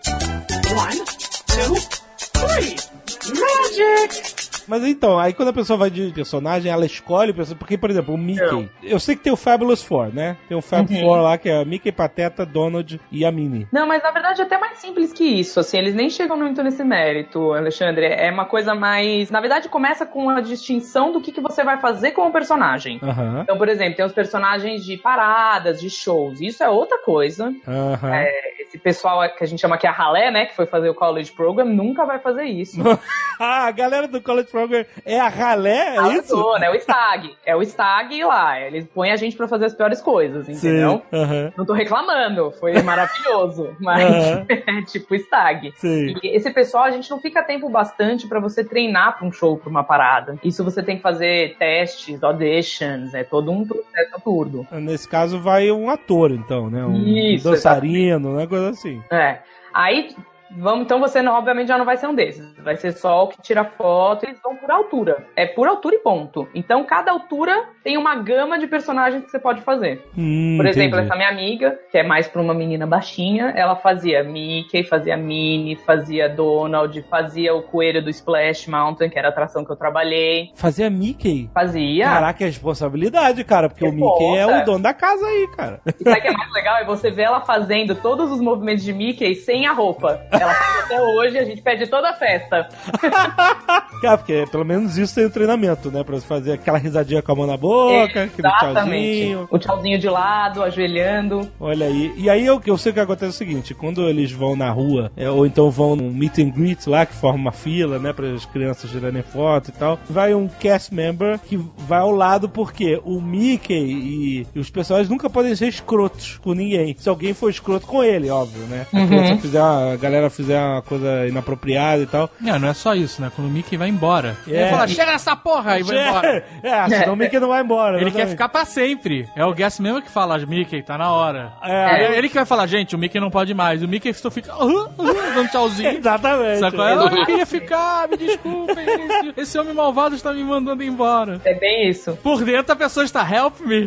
Mas então, aí quando a pessoa vai de personagem, ela escolhe o personagem. Porque, por exemplo, o Mickey. Eu sei que tem o Fabulous Four, né? Tem o Fab Uhum. Four lá, que é a Mickey, Pateta, Donald e a Minnie. Não, mas na verdade é até mais simples que isso. Assim, eles nem chegam muito nesse mérito, Alexandre. É uma coisa mais. Na verdade, começa com a distinção do que, que você vai fazer com o personagem. Aham. Então, por exemplo, tem os personagens de paradas, de shows. Isso é outra coisa. Aham. Esse pessoal que a gente chama aqui a ralé, né? Que foi fazer o college program, nunca vai fazer isso. ah, a galera do College Program é a ralé, é isso? Né? É o stag. É o stag lá. Eles põem a gente pra fazer as piores coisas, entendeu? Sim. Aham. Não tô reclamando, foi maravilhoso, mas Aham. é tipo stag. Sim. E esse pessoal, a gente não fica tempo bastante pra você treinar pra um show, pra uma parada. Isso você tem que fazer testes, auditions, é todo um processo turdo. Nesse caso vai um ator, então, né? Um Isso, dançarino, né? Coisa assim. É. Aí, vamos, então você não- obviamente já não vai ser um desses. Vai ser só o que tira foto, eles vão por altura. É por altura e ponto. Então, cada altura tem uma gama de personagens que você pode fazer. Hum, Por exemplo, entendi. essa minha amiga, que é mais pra uma menina baixinha, ela fazia Mickey, fazia Minnie, fazia Donald, fazia o coelho do Splash Mountain, que era a atração que eu trabalhei. Fazia Mickey? Fazia. Caraca, é responsabilidade, cara, porque o Mickey é Responsa. o dono da casa aí, cara. E sabe o que é mais legal? É você ver ela fazendo todos os movimentos de Mickey sem a roupa. Ela faz até hoje, a gente pede toda a festa. Cara, porque pelo menos isso tem o treinamento, né? Pra fazer aquela risadinha com a mão na boca, Exatamente. tchauzinho. O tchauzinho de lado, ajoelhando. Olha aí. E aí eu, eu sei que acontece o seguinte: quando eles vão na rua, é, ou então vão num meet and greet lá, que forma uma fila, né, para as crianças tirarem foto e tal, vai um cast member que vai ao lado porque o Mickey e, e os personagens nunca podem ser escrotos com ninguém. Se alguém for escroto com ele, óbvio, né? A, criança fizer uma- a galera fizer uma coisa inapropriada e tal. Não, não é só isso, né? Quando o Mickey vai embora. É. Ele fala, chega nessa porra! E vai embora. É, senão o Mickey não vai embora. Ele quer ficar pra sempre. É o guest mesmo que fala, Mickey, tá na hora. É. Ele, ele que vai falar, gente, o Mickey não pode mais. O Mickey só fica "Aham, aham", dando tchauzinho. Exatamente. Sacou? Ela, eu queria ficar, me desculpem. Esse, esse homem malvado está me mandando embora. É bem isso. Por dentro a pessoa está, help me.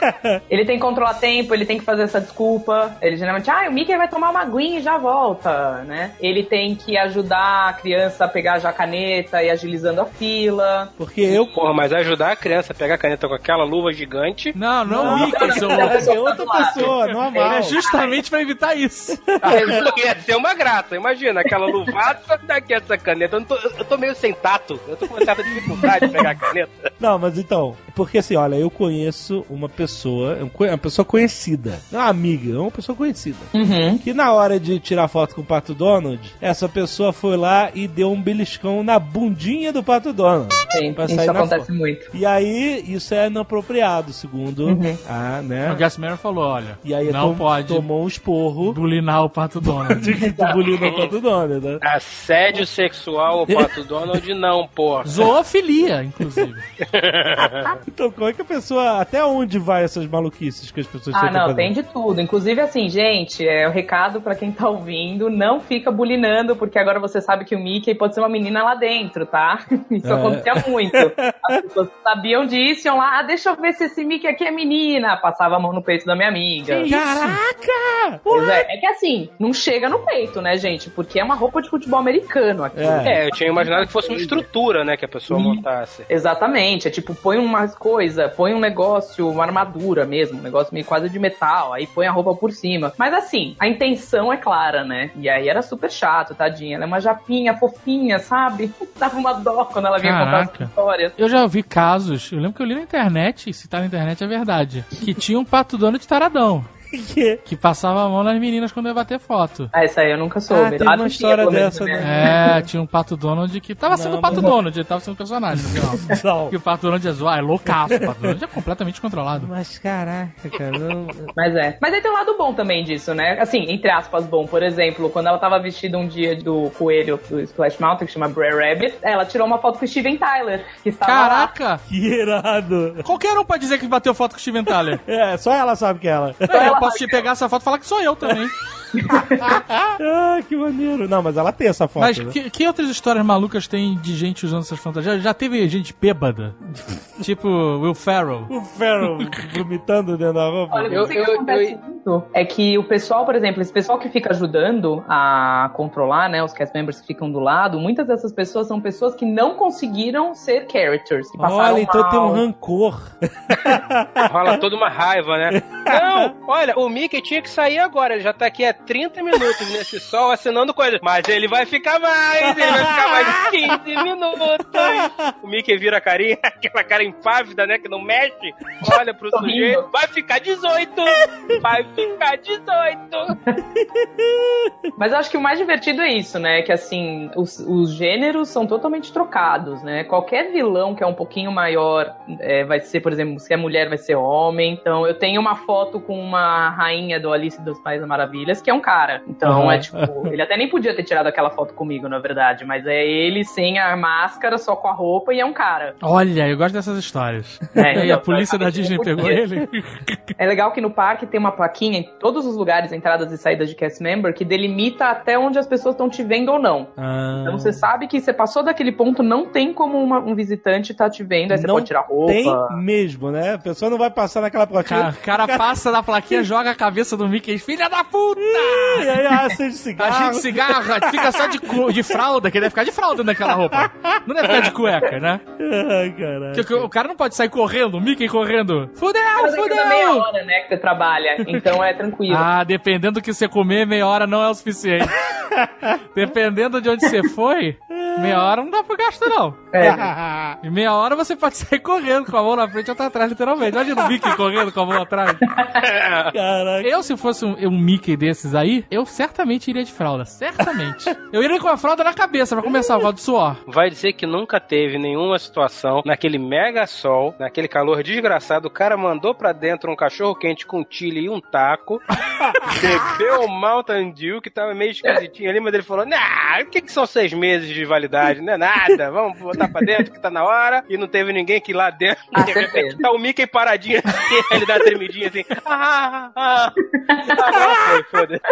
Ele tem que controlar tempo, ele tem que fazer essa desculpa. Ele geralmente, ah, o Mickey vai tomar uma aguinha e já volta, né? Ele tem que ajudar a criança a pegar já a caneta e agilizando a fila. Porque eu. Porra, mas ajudar a criança a pegar a caneta com aquela luva gigante. Não, não, o Mickey, não, louco. É outra pessoa, normal. É justamente pra evitar isso. Ia ser uma graça, imagina, aquela luvada daqui essa caneta. Eu, não tô, eu tô meio sem tato, eu tô com certa dificuldade de pegar a caneta. Não, mas então, porque assim, olha, eu conheço uma pessoa, co- uma pessoa conhecida, não é uma amiga, é uma pessoa conhecida, Uhum. que na hora de tirar foto com o Pato Donald, essa pessoa foi lá e deu um beliscão na bundinha do Pato Donald. Sim, Pra isso sair na acontece foto. muito. E aí, isso é inapropriado, segundo Uhum. a, O né? guest man falou, olha, E aí não tom- pode tomou um esporro bulinar o Pato Donald. o Pato Donald, né? Assédio sexual, o Pato Donald, não, porra. Zoofilia, inclusive. Então, como é que a pessoa, até onde vai essas maluquices que as pessoas Ah, não, tem de tudo. Inclusive, assim, gente, é o recado pra quem tá ouvindo, não fica bulinando, porque agora você sabe que o Mickey pode ser uma menina lá dentro, tá? Isso É. acontecia muito. As pessoas sabiam disso, iam lá, ah, deixa eu ver se esse Mickey aqui é menina. Passava a mão no peito da minha amiga. Caraca! Pois é, é que assim, não chega no peito, né, gente? Porque é uma roupa de futebol americano aqui. É. É, eu tinha imaginado que fosse uma estrutura, né, que a pessoa montasse. Exatamente, é tipo, põe umas coisas, põe um negócio, uma armadura mesmo, um negócio meio quase de metal, aí põe a roupa por cima. Mas assim, a intenção é clara, né? E aí era super chato, tadinha. Ela é uma japinha fofinha, sabe? Dava uma dó quando ela vinha contar Caraca. as histórias. Eu já ouvi casos, eu lembro que eu li na internet, e se tá na internet é verdade, que tinha um pato dono de taradão, Que? que passava a mão nas meninas quando ia bater foto. Ah, essa aí eu nunca soube. Ah, teve Lá uma não história dessa, né? É, tinha um pato Donald que tava sendo Não, o pato mas- Donald, ele tava sendo personagem no final. Não. E o pato Donald é zoar, é loucaço. O pato Donald é completamente controlado. Mas caraca, cara, não... Mas é. Mas aí tem um lado bom também disso, né? Assim, entre aspas, bom. Por exemplo, quando ela tava vestida um dia do coelho do Splash Mountain, que chama Brer Rabbit, ela tirou uma foto com o Steven Tyler, que estava lá. Caraca! Que irado! Qualquer um pode dizer que bateu foto com o Steven Tyler. É, só ela sabe que é ela. É, posso te pegar essa foto e falar que sou eu também. ah, que maneiro. Não, mas ela tem essa foto. Mas né? que, que outras histórias malucas tem de gente usando essas fantasias? Já, já teve gente bêbada? tipo Will Ferrell. O Ferro vomitando dentro da roupa. Olha, Eu- o que eu- acontece eu- muito é que o pessoal, por exemplo, esse pessoal que fica ajudando a controlar, né, os cast members que ficam do lado, muitas dessas pessoas são pessoas que não conseguiram ser characters, que passaram Olha, então mal. tem um rancor. Rola toda uma raiva, né? Não, olha, o Mickey tinha que sair agora. Ele já tá aqui há 30 minutos nesse sol assinando coisas. Mas ele vai ficar mais, ele vai ficar mais 15 minutos. O Mickey vira a carinha, aquela cara impávida, né? Que não mexe. Olha pro Tô rindo. sujeito. Vai ficar 18! Vai ficar 18! Mas eu acho que o mais divertido é isso, né? Que assim, os, os gêneros são totalmente trocados, né? Qualquer vilão que é um pouquinho maior é, vai ser, por exemplo, se é mulher, vai ser homem. Então eu tenho uma foto com uma rainha do Alice dos Países Maravilhas, que é um cara. Então Uhum. é tipo, ele até nem podia ter tirado aquela foto comigo, na verdade, mas é ele sem a máscara, só com a roupa e é um cara. Olha, eu gosto dessas histórias. É, e a polícia da Disney pegou ele. É legal que no parque tem uma plaquinha em todos os lugares, entradas e saídas de cast member, que delimita até onde as pessoas estão te vendo ou não. Ah, Então você sabe que você passou daquele ponto, não tem como uma- um visitante tá te vendo, aí você Não pode tirar roupa. tem mesmo, né? A pessoa não vai passar naquela Cara, plaquinha. o cara passa da plaquinha, joga a cabeça do Mickey. Filha da puta! E aí acende A cigarro. gente cigarra, fica só de, cu- de fralda, que deve ficar de fralda naquela roupa. Não deve ficar de cueca, né? Ai, caralho. Porque o, cara não pode sair correndo, o Mickey correndo. Fudeu, Mas é que dá meia fudeu! hora, né, que você trabalha, então é tranquilo. Ah, dependendo do que você comer, meia hora não é o suficiente. dependendo de onde você foi, meia hora não dá pro gasto, não. É. Em meia hora você pode sair correndo com a mão na frente e outra atrás, literalmente. Imagina o Mickey correndo com a mão atrás. Caraca. Eu, se fosse um, um Mickey desses aí, eu certamente iria de fralda. Certamente. Eu iria com a fralda na cabeça pra começar o de suor. Vai dizer que nunca teve nenhuma situação naquele mega sol, naquele calor desgraçado, o cara mandou pra dentro um cachorro quente com chile e um taco, bebeu o Mountain Dew, que tava meio esquisitinho ali, mas ele falou, nah, o que que são seis meses de validade? Não é nada, vamos botar pra dentro que tá na hora, e não teve ninguém que lá dentro, Ah, de repente certeza. tá o Mickey paradinho assim, ele dá uma tremidinha assim, ah, ah, ah, não, foi, foda-se.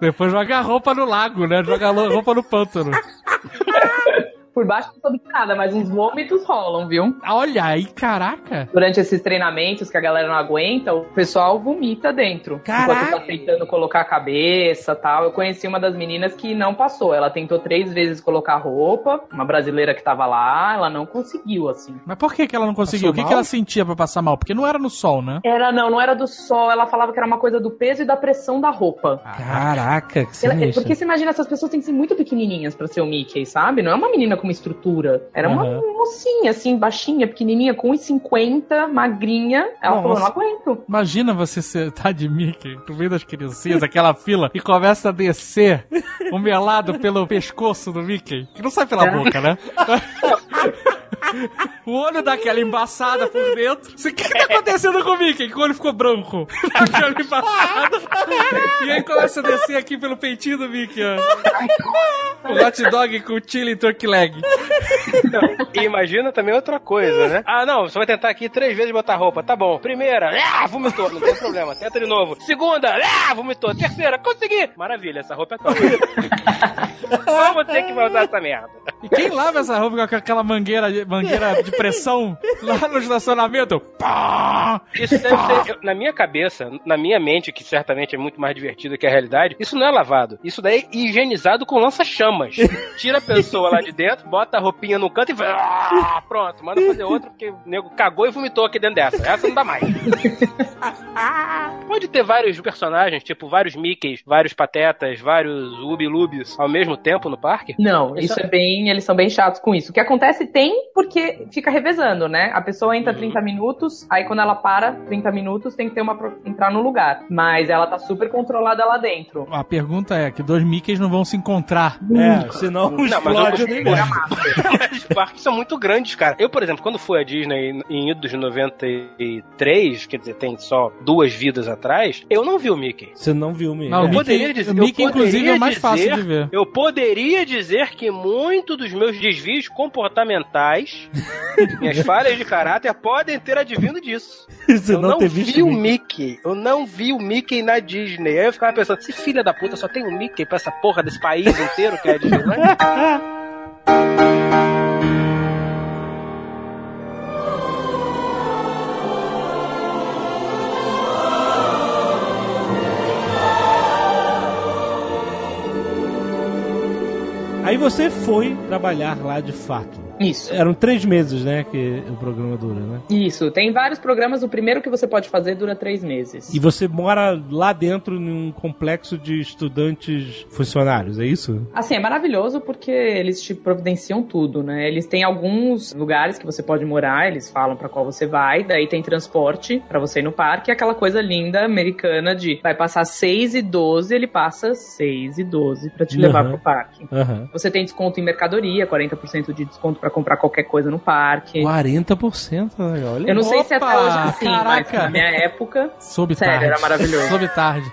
Depois joga a roupa no lago, né? Joga a roupa no pântano. Por baixo não soube de nada, mas uns vômitos rolam, viu? Olha aí, caraca. Durante esses treinamentos que a galera não aguenta, o pessoal vomita dentro. Caraca! Enquanto tá tentando colocar a cabeça tal. Eu conheci uma das meninas que não passou. Ela tentou três vezes colocar roupa. Uma brasileira que tava lá, ela não conseguiu, assim. Mas por que, que ela não conseguiu? Passou O que, que ela sentia pra passar mal? Porque não era no sol, né? Era, não, não era do sol. Ela falava que era uma coisa do peso e da pressão da roupa. Caraca, que Ela- é porque você imagina, essas pessoas têm que ser muito pequenininhas pra ser o Mickey, sabe? Não é uma menina com uma estrutura. Era uma Aham. mocinha, assim, baixinha, pequenininha, com 1,50, magrinha. Ela falou, Nossa. não aguento. Imagina você ser, tá de Mickey, no meio das criancinhas, aquela fila, e começa a descer o melado pelo pescoço do Mickey. Que não sai pela É. boca, né? O olho dá aquela embaçada por dentro. O que, que tá acontecendo com o Mickey? Que o olho ficou branco. Dá aquela embaçada. E aí começa a descer aqui pelo peitinho do Mickey, ó. O hot dog com chili e turkey leg. E imagina também outra coisa, né? Ah, não, você vai tentar aqui três vezes botar roupa. Tá bom. Primeira, ah, vomitou. Não tem problema. Tenta de novo. Segunda, ah, vomitou. Terceira, consegui. Maravilha, essa roupa é tua. Só você que vai usar essa merda. E quem lava essa roupa com aquela mangueira, mangueira de pressão lá no estacionamento? Pá! Isso deve ser, eu- na minha cabeça, na minha mente, que certamente é muito mais divertido que a realidade, isso não é lavado. Isso daí é higienizado com lança-chamas. Tira a pessoa lá de dentro, bota a roupinha no canto e vai. Ah, pronto, manda fazer outra, porque o nego cagou e vomitou aqui dentro dessa. Essa não dá mais. Pode ter vários personagens, tipo vários Mickeys, vários Patetas, vários Ubi-Lubis ao mesmo tempo no parque? Não, isso é bem. Eles são bem chatos com isso. O que acontece tem porque fica revezando, né? A pessoa entra 30 minutos, aí quando ela para 30 minutos, tem que ter uma entrar no lugar. Mas ela tá super controlada lá dentro. A pergunta é que dois Mickeys não vão se encontrar. É, senão Não, mas explode eu- o negócio. Os parques são muito grandes, cara. Eu, por exemplo, quando fui à Disney em idos de 93, quer dizer, tem só duas vidas atrás, eu não vi o Mickey. Você não viu mesmo. Não, o Eu Mickey, poderia dizer- o eu Mickey inclusive, poderia é mais fácil de ver. Eu poderia dizer que muito dos meus desvios comportamentais, minhas falhas de caráter, podem ter advindo disso. Você eu não, não vi o Mickey. Mickey. Eu não vi o Mickey na Disney. Aí eu ficava pensando, se filha da puta só tem um Mickey pra essa porra desse país inteiro que é a Disneyland? Aí você foi trabalhar lá de fato. Isso. Eram três meses, né, que o programa dura, né? Isso. Tem vários programas. O primeiro que você pode fazer dura três meses. E você mora lá dentro num complexo de estudantes funcionários, é isso? Assim, é maravilhoso porque eles te providenciam tudo, né? Eles têm alguns lugares que você pode morar, eles falam pra qual você vai, daí tem transporte pra você ir no parque, aquela coisa linda americana de vai passar 6 e 12, ele passa 6 e 12 pra te levar Uhum. pro parque. Aham. Você tem desconto em mercadoria, 40% de desconto pra comprar qualquer coisa no parque. 40%, né? olha. Eu não sei se até Opa, hoje é assim, mas caraca. na minha época, Sob Sério, tarde. era maravilhoso. Sob tarde.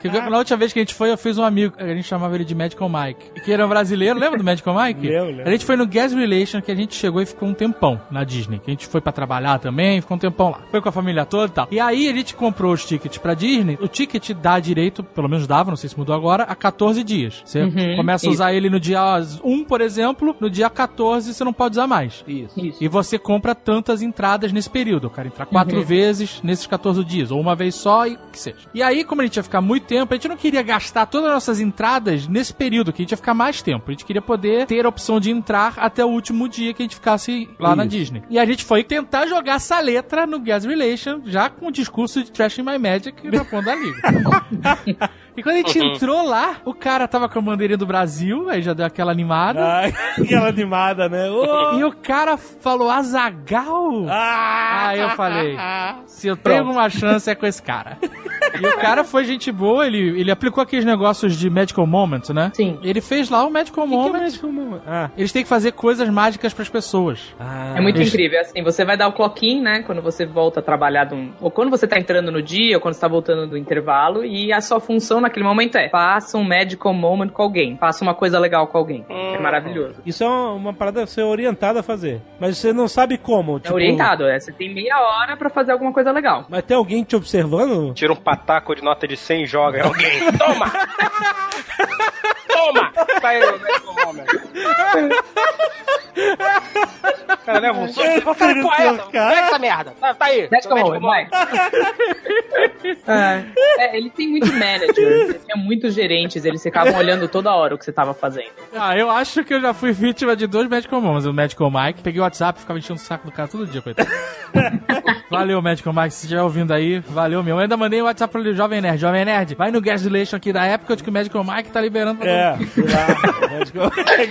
Que na última vez que a gente foi, eu fiz um amigo, a gente chamava ele de Medical Mike. Que era um brasileiro, lembra do Medical Mike? Lembro, lembro. A gente foi no Gas Relation, que a gente chegou e ficou um tempão na Disney. Que a gente foi pra trabalhar também, ficou um tempão lá. Foi com a família toda e tal. E aí a gente comprou os tickets pra Disney. O ticket dá direito, pelo menos dava, não sei se mudou agora, a 14 dias. Você Uhum, começa a usar ele no dia 1, por exemplo, no dia 14 você não pode usar mais. Isso. isso. E você compra tantas entradas nesse período. Eu quero entrar quatro Uhum. vezes nesses 14 dias, ou uma vez só e o que seja. E aí, como a gente ia ficar muito tempo, a gente não queria gastar todas as nossas entradas nesse período, que a gente ia ficar mais tempo. A gente queria poder ter a opção de entrar até o último dia que a gente ficasse lá na Isso. Disney. E a gente foi tentar jogar essa letra no Gas Relation, já com o discurso de Trash in My Magic na ponta da liga. E quando a gente entrou lá, o cara tava com a bandeirinha do Brasil, aí já deu aquela animada. Ai, aquela animada, né? Ô! E o cara falou Azagal. Ah! Aí eu falei, se eu tenho alguma chance é com esse cara. E o cara foi gente boa, ele, ele aplicou aqueles negócios de Medical Moments, né? Sim. Ele fez lá o Medical Que que é Moment. Magical Moment? Ah. Eles têm que fazer coisas mágicas pras pessoas. Ah. É muito Eles- incrível, assim, você vai dar o clock-in, né, quando você volta a trabalhar, de um- ou quando você tá entrando no dia, ou quando você tá voltando do intervalo, e a sua função naquele momento é, faça um medical moment com alguém, faça uma coisa legal com alguém. É maravilhoso. Isso é uma, parada você é orientado a fazer. Mas você não sabe como. É tipo, orientado, é, você tem meia hora pra fazer alguma coisa legal. Mas tem alguém te observando? Tira um pataco de nota de 100 e joga em alguém. Toma! Toma! Tá aí, o Medical Moment. Cara, leva um soco. Eu porra, é essa? Pega essa merda. Tá, tá aí. Medical Medical moment, vai. É, ele tem muito manager, ele tinha muitos gerentes, eles ficavam olhando toda hora o que você tava fazendo. Ah, eu acho que eu já fui vítima de dois Medical Moments. O Medical Mike, peguei o WhatsApp e ficava enchendo o saco do cara todo dia, coitado. valeu, Medical Mike, se estiver ouvindo aí, valeu meu. Eu ainda mandei o WhatsApp pro Jovem Nerd. Jovem Nerd, vai no Gas Relation aqui da época de que o Medical Mike tá liberando pra É, fui lá.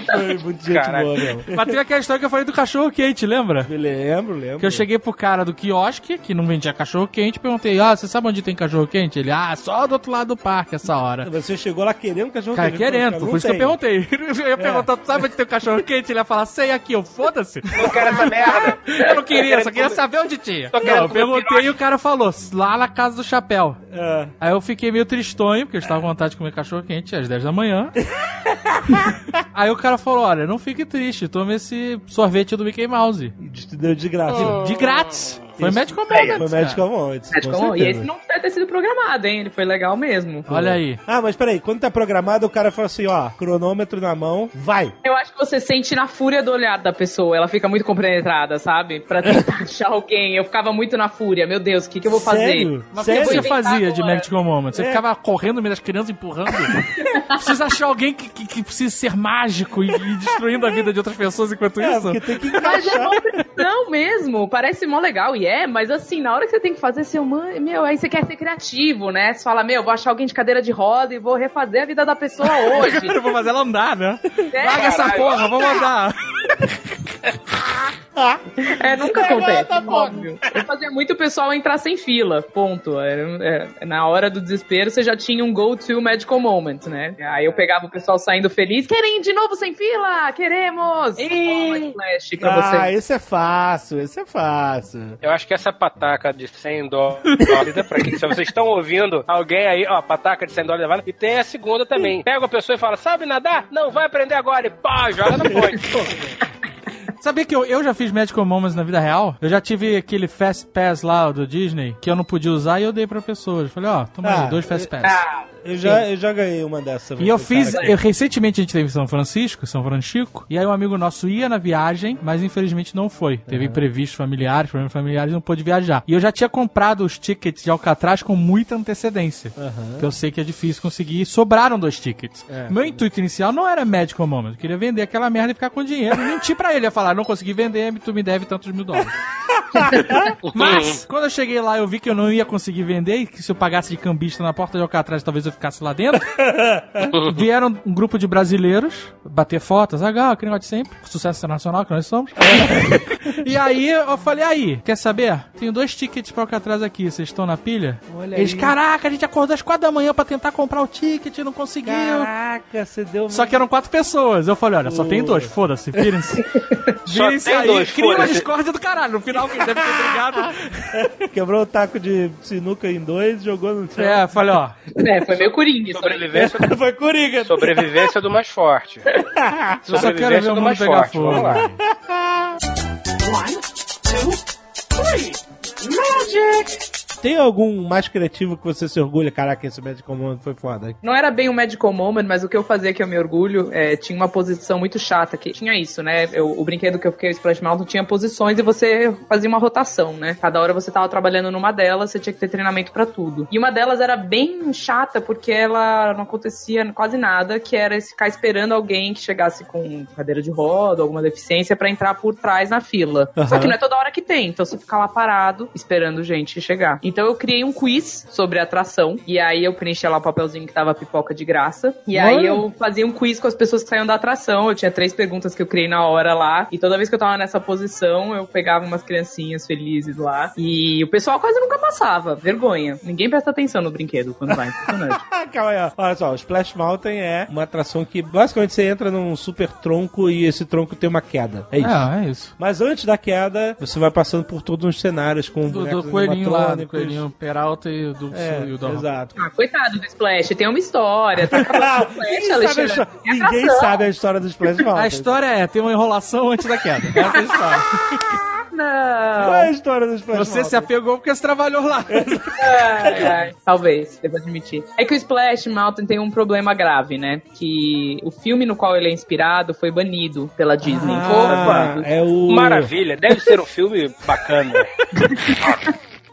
Foi muito gente Caraca. boa mesmo. Mas tem aquela história que eu falei do cachorro quente, lembra? Eu lembro, lembro. Que eu cheguei pro cara do quiosque, que não vendia cachorro quente, perguntei, ah, você sabe onde tem cachorro quente? Ele, ah, só do outro lado do parque essa hora. Você chegou lá querendo cachorro Cara, quente. querendo, por isso que eu perguntei. Eu ia perguntar, tu sabe onde tem o cachorro quente? Ele ia falar, sei aqui, eu foda-se. Não quero essa merda. Eu não queria, só queria saber onde tinha. Não, eu perguntei e o cara falou, lá na casa do chapéu. É. Aí eu fiquei meio tristonho, porque eu estava com vontade de comer cachorro quente às 10 da manhã. Aí o cara falou: olha, não fique triste, tome esse sorvete do Mickey Mouse. De, de, de graça. De grátis. Foi Isso. Medical Foi Moments. Magical cara. Moments. Magical Moments. E esse não deve ter sido programado, hein? Ele foi legal mesmo. Olha aí. Ah, mas peraí, quando tá programado, o cara fala assim, ó, cronômetro na mão, vai. Eu acho que você sente na fúria do olhar da pessoa. Ela fica muito compenetrada, sabe? Pra tentar achar alguém. Eu ficava muito na fúria. Meu Deus, o que, que eu vou fazer? Sério? Mas o que Sério? você fazia de agora. Magical Moments? Você É. ficava correndo meio das crianças, empurrando? precisa achar alguém que, que, que precisa ser mágico e, e destruindo a vida de outras pessoas enquanto É, isso? tem que Mas é uma pressão mesmo. Parece mó legal. E é, mas assim, na hora que você tem que fazer seu mãe, meu, aí você quer ser criativo, né? Você fala, meu, vou achar alguém de cadeira de roda e vou refazer a vida da pessoa hoje. Eu vou fazer ela andar, né? É, Larga essa porra, vamos andar. É, nunca acontece, óbvio. Eu fazia muito o pessoal entrar sem fila, ponto. Era- é, na hora do desespero, você já tinha um go-to medical moment, né? Aí eu pegava o pessoal saindo feliz, querem ir de novo sem fila? Queremos! E... Flash pra Ah, você. esse é fácil, esse é fácil. Eu acho que essa pataca de 100 dólares é pra quê? Se vocês estão ouvindo alguém aí, ó, pataca de 100 dólares e tem a segunda também. Pega a pessoa e fala, sabe nadar? Não, vai aprender agora. E pá, joga na ponte. Sabia que eu, eu já fiz Magical Moments na vida real? Eu já tive aquele Fast Pass lá do Disney que eu não podia usar e eu dei pra pessoas. Falei, ó, toma Ah, aí, dois Fast Pass. Ah, Eu já, eu já ganhei uma dessas. E eu fiz, eu, recentemente a gente teve em São Francisco, São Francisco, e aí um amigo nosso ia na viagem, mas infelizmente não foi. Teve imprevistos familiares, problemas familiares, não pôde viajar. E eu já tinha comprado os tickets de Alcatraz com muita antecedência. Porque eu sei que é difícil conseguir, e sobraram dois tickets. Meu intuito inicial não era Magical Moment, eu queria vender aquela merda e ficar com dinheiro. E mentir pra ele, ia falar, não consegui vender, tu me deve tantos mil dólares. Mas, quando eu cheguei lá, eu vi que eu não ia conseguir vender e que se eu pagasse de cambista na porta de Alcatraz, talvez eu ficasse lá dentro. Vieram um grupo de brasileiros bater fotos, legal, aquele negócio de sempre, sucesso internacional que nós somos. e aí eu falei, aí, quer saber? Tenho dois tickets pra Alcatraz aqui, vocês estão na pilha? Olha Eles, aí. caraca, a gente acordou às quatro da manhã pra tentar comprar o ticket, não conseguiu. Caraca, você deu... Só que eram quatro pessoas. Eu falei, olha, só tem dois, foda-se, virem-se. Só Virem-se tem aí, dois, cria uma discórdia do caralho. No final, quem deve ter brigado. Quebrou o taco de sinuca em dois e jogou no chão. É, falei, ó, é, foi meio coringa isso aí. Sobrevivência, Foi Coringa. sobrevivência do mais forte. Sobrevivência do mais forte. fogo. Vamos lá. Tem algum mais criativo que você se orgulha? Caraca, esse Magical Moment foi foda. Não era bem um medical moment, mas o que eu fazia que eu me orgulho é, tinha uma posição muito chata que tinha isso, né? Eu- o brinquedo que eu fiquei o Splash Mountain tinha posições e você fazia uma rotação, né? Cada hora você tava trabalhando numa delas, você tinha que ter treinamento pra tudo. E uma delas era bem chata porque ela não acontecia quase nada, que era ficar esperando alguém que chegasse com cadeira de roda, alguma deficiência pra entrar por trás na fila. Só que não é toda hora que tem, então você fica lá parado esperando gente chegar. Então eu criei um quiz sobre atração e aí eu preenchia lá o papelzinho que tava pipoca de graça. E aí Olha. eu fazia um quiz com as pessoas que saíam da atração. Eu tinha três perguntas que eu criei na hora lá. E toda vez que eu tava nessa posição, eu pegava umas criancinhas felizes lá. E o pessoal quase nunca passava. Vergonha. Ninguém presta atenção no brinquedo quando vai. Impressionante. Calma aí, ó. Olha só, o Splash Mountain é uma atração que basicamente você entra num super tronco e esse tronco tem uma queda. É isso. Ah, é isso. Mas antes da queda, você vai passando por todos os cenários com Do, bonecos do coelhinho lá, do animatrônicos. Coelhinho Peralta e do É, e o do exato. ah, coitado do Splash. Tem uma história. Tá Splash, Ninguém, sabe É ninguém sabe a história do Splash Mountain. A história é, tem uma enrolação antes da queda. Essa é a história. Qual Não. é a história do Splash Você se Mountain? apegou porque você trabalhou lá. Ai, ai, Talvez, devo admitir. É que o Splash Mountain tem um problema grave, né? Que o filme no qual ele é inspirado foi banido pela Disney. Ah, é o... Maravilha, deve ser um filme bacana.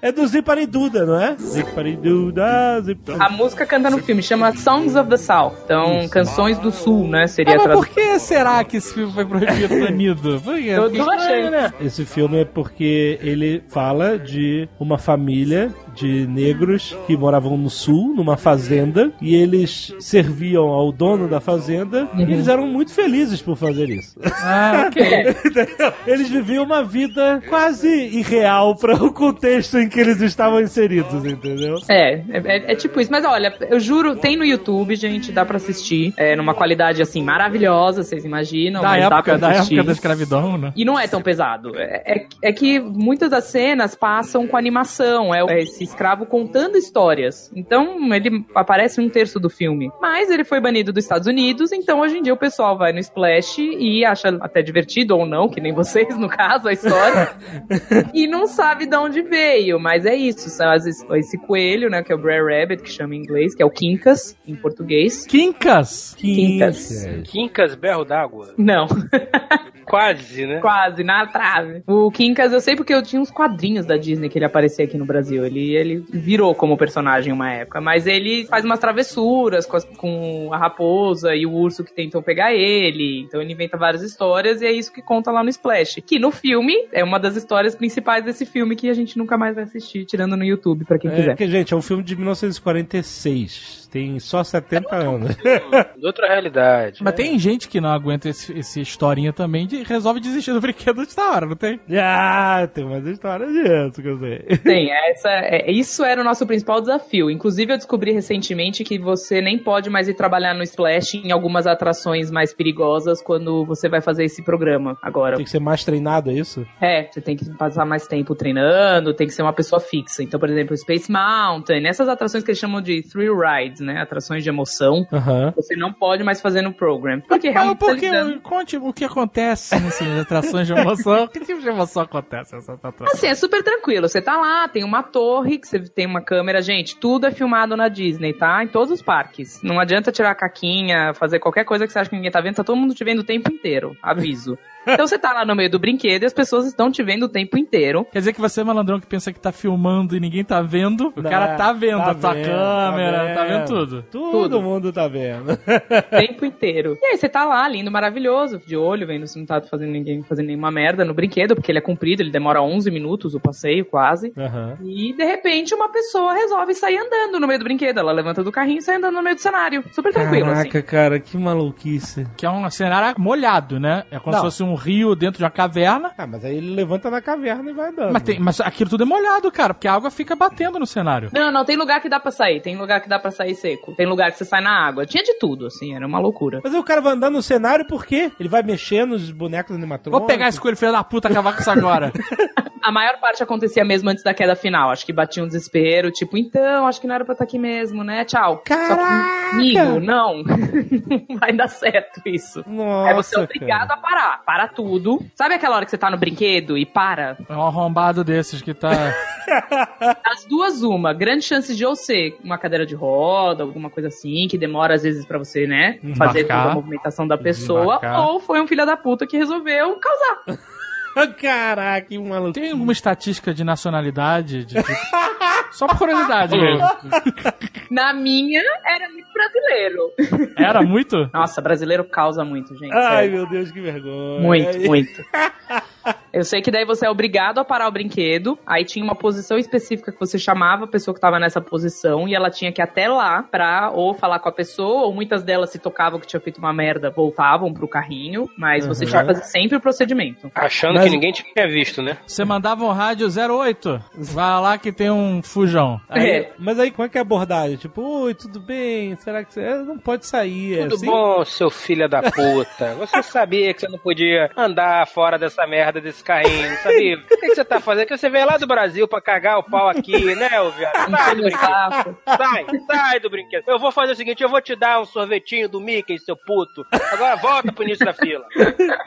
É do Zipariduda, não é? Zipariduda, Zip... A música canta no filme, chama Songs of the South. Então, Canções do Sul, né? Seria a Mas por que será que esse filme foi proibido, banido? Por quê? Eu Porque não achei. né? Esse filme é porque ele fala de uma família de negros que moravam no sul, numa fazenda, e eles serviam ao dono da fazenda, e eles eram muito felizes por fazer isso. Ah, ok. Eles viviam uma vida quase irreal para o contexto em que eles estavam inseridos, entendeu? É, é, é- é tipo isso. Mas olha, eu juro, tem no YouTube, gente, dá pra assistir. É, numa qualidade, assim, maravilhosa. vocês imaginam. Da mas dá pra época, da época da escravidão, né? E não é tão pesado. É, é- é que muitas das cenas passam com animação. É, é esse escravo contando histórias. Então, ele aparece um terço do filme. Mas ele foi banido dos Estados Unidos, então hoje em dia o pessoal vai no Splash e acha até divertido ou não, que nem vocês, no caso, a história. e não sabe de onde veio. Mas é isso. São as- esse coelho, né? Que é o Brer Rabbit, que chama em inglês, que é o Quincas, em português. Quincas! Quincas. Quincas berro d'água. Não. Quase, né? Quase, na trave. O Quincas, eu sei porque eu tinha uns quadrinhos da Disney que ele aparecia aqui no Brasil. Ele, ele virou como personagem uma época. Mas ele faz umas travessuras com, as- com a raposa e o urso que tentou pegar ele. Então ele inventa várias histórias e é isso que conta lá no Splash. Que no filme é uma das histórias principais desse filme que a gente nunca mais vai assistir, tirando no YouTube, pra quem É, quiser. porque, gente, é um filme de 1946. Tem só 70 anos. De outra realidade. Mas tem gente que não aguenta esse, esse historinha também de resolve desistir do brinquedo antes da hora, não tem? ah, tem mais história disso que eu sei. Tem, essa, é, isso era o nosso principal desafio. Inclusive, eu descobri recentemente que você nem pode mais ir trabalhar no Splash em algumas atrações mais perigosas quando você vai fazer esse programa agora. Tem que ser mais treinado, é isso? É, você tem que passar mais tempo treinando, tem que ser uma pessoa fixa. Então, por exemplo, Space Mountain, essas atrações que eles chamam de thrill rides, né? Atrações de emoção. Aham. Você não pode mais fazer no program. Porque Mas realmente. tá porque, lidando- conte o que acontece nessas atrações de emoção. Que tipo de emoção acontece nessas atrações? Assim, é super tranquilo. Você tá lá, tem uma torre, que você tem uma câmera. Gente, tudo é filmado na Disney, tá? Em todos os parques. Não adianta tirar a caquinha, fazer qualquer coisa que você acha que ninguém tá vendo. Tá todo mundo te vendo o tempo inteiro. Aviso. Então você tá lá no meio do brinquedo e as pessoas estão te vendo o tempo inteiro. Quer dizer que você é malandrão que pensa que tá filmando e ninguém tá vendo? O Não, cara tá vendo tá a tua vendo, câmera, tá tá vendo, vendo. tudo. Todo Tudo. mundo tá vendo. o tempo inteiro. E aí você tá lá, lindo, maravilhoso, de olho, vendo se não tá fazendo ninguém fazendo nenhuma merda no brinquedo, porque ele é comprido, ele demora 11 minutos o passeio, quase. Aham. E de repente uma pessoa resolve sair andando no meio do brinquedo. Ela levanta do carrinho e sai andando no meio do cenário. Super tranquilo, assim. Caraca, cara, que maluquice. Que é um cenário molhado, né? É como Não. se fosse um rio dentro de uma caverna. Ah, mas aí ele levanta na caverna e vai andando. Mas, tem, mas aquilo tudo é molhado, cara, porque a água fica batendo no cenário. Não, não, tem lugar que dá pra sair, tem lugar que dá pra sair seco, tem lugar que você sai na água. Tinha de tudo, assim, era uma loucura. Mas o cara vai andando no cenário por quê? Ele vai mexer nos bonecos animatrônicos? Vou pegar esse coelho filho da puta e acabar com isso agora. A maior parte acontecia mesmo antes da queda final. Acho que batia um desespero, tipo, então, acho que não era pra estar aqui mesmo, né? Tchau. Caraca! Só que, amigo, não. Não vai dar certo isso. Nossa, Aí você é obrigado a parar. Para tudo. Sabe aquela hora que você tá no brinquedo e para? É um arrombado desses que tá. As duas, uma. Grande chance de ou ser uma cadeira de roda, alguma coisa assim, que demora às vezes pra você, né? Fazer Embarcar. toda a movimentação da pessoa. Desembarcar. Ou foi um filho da puta que resolveu causar. Cara. Caraca, que maluco. Tem alguma estatística de nacionalidade? De, Só por curiosidade mesmo. Na minha, era muito brasileiro. Era muito? Nossa, brasileiro causa muito, gente. Ai, sério. meu Deus, que vergonha. Muito, muito. Eu sei que daí você é obrigado a parar o brinquedo. Aí tinha uma posição específica que você chamava a pessoa que tava nessa posição e ela tinha que ir até lá pra ou falar com a pessoa, ou muitas delas se tocavam que tinha feito uma merda, voltavam pro carrinho. Mas você Uhum. tinha que fazer sempre o procedimento. Achando Mas- que ninguém tinha visto, né? Você mandava um rádio 08. Vai lá que tem um fujão. Aí- É. Mas aí, como é que é a abordagem? Tipo, oi, tudo bem? Será que você não pode sair? é Tudo assim? bom, seu filho da puta? Você sabia que você não podia andar fora dessa merda desse carrinho, sabia? O que, que você tá fazendo? Que você veio lá do Brasil pra cagar o pau aqui, né, ô viado? Sai do brinquedo. Sai, sai do brinquedo. Eu vou fazer o seguinte, eu vou te dar um sorvetinho do Mickey, seu puto. Agora volta pro início da fila.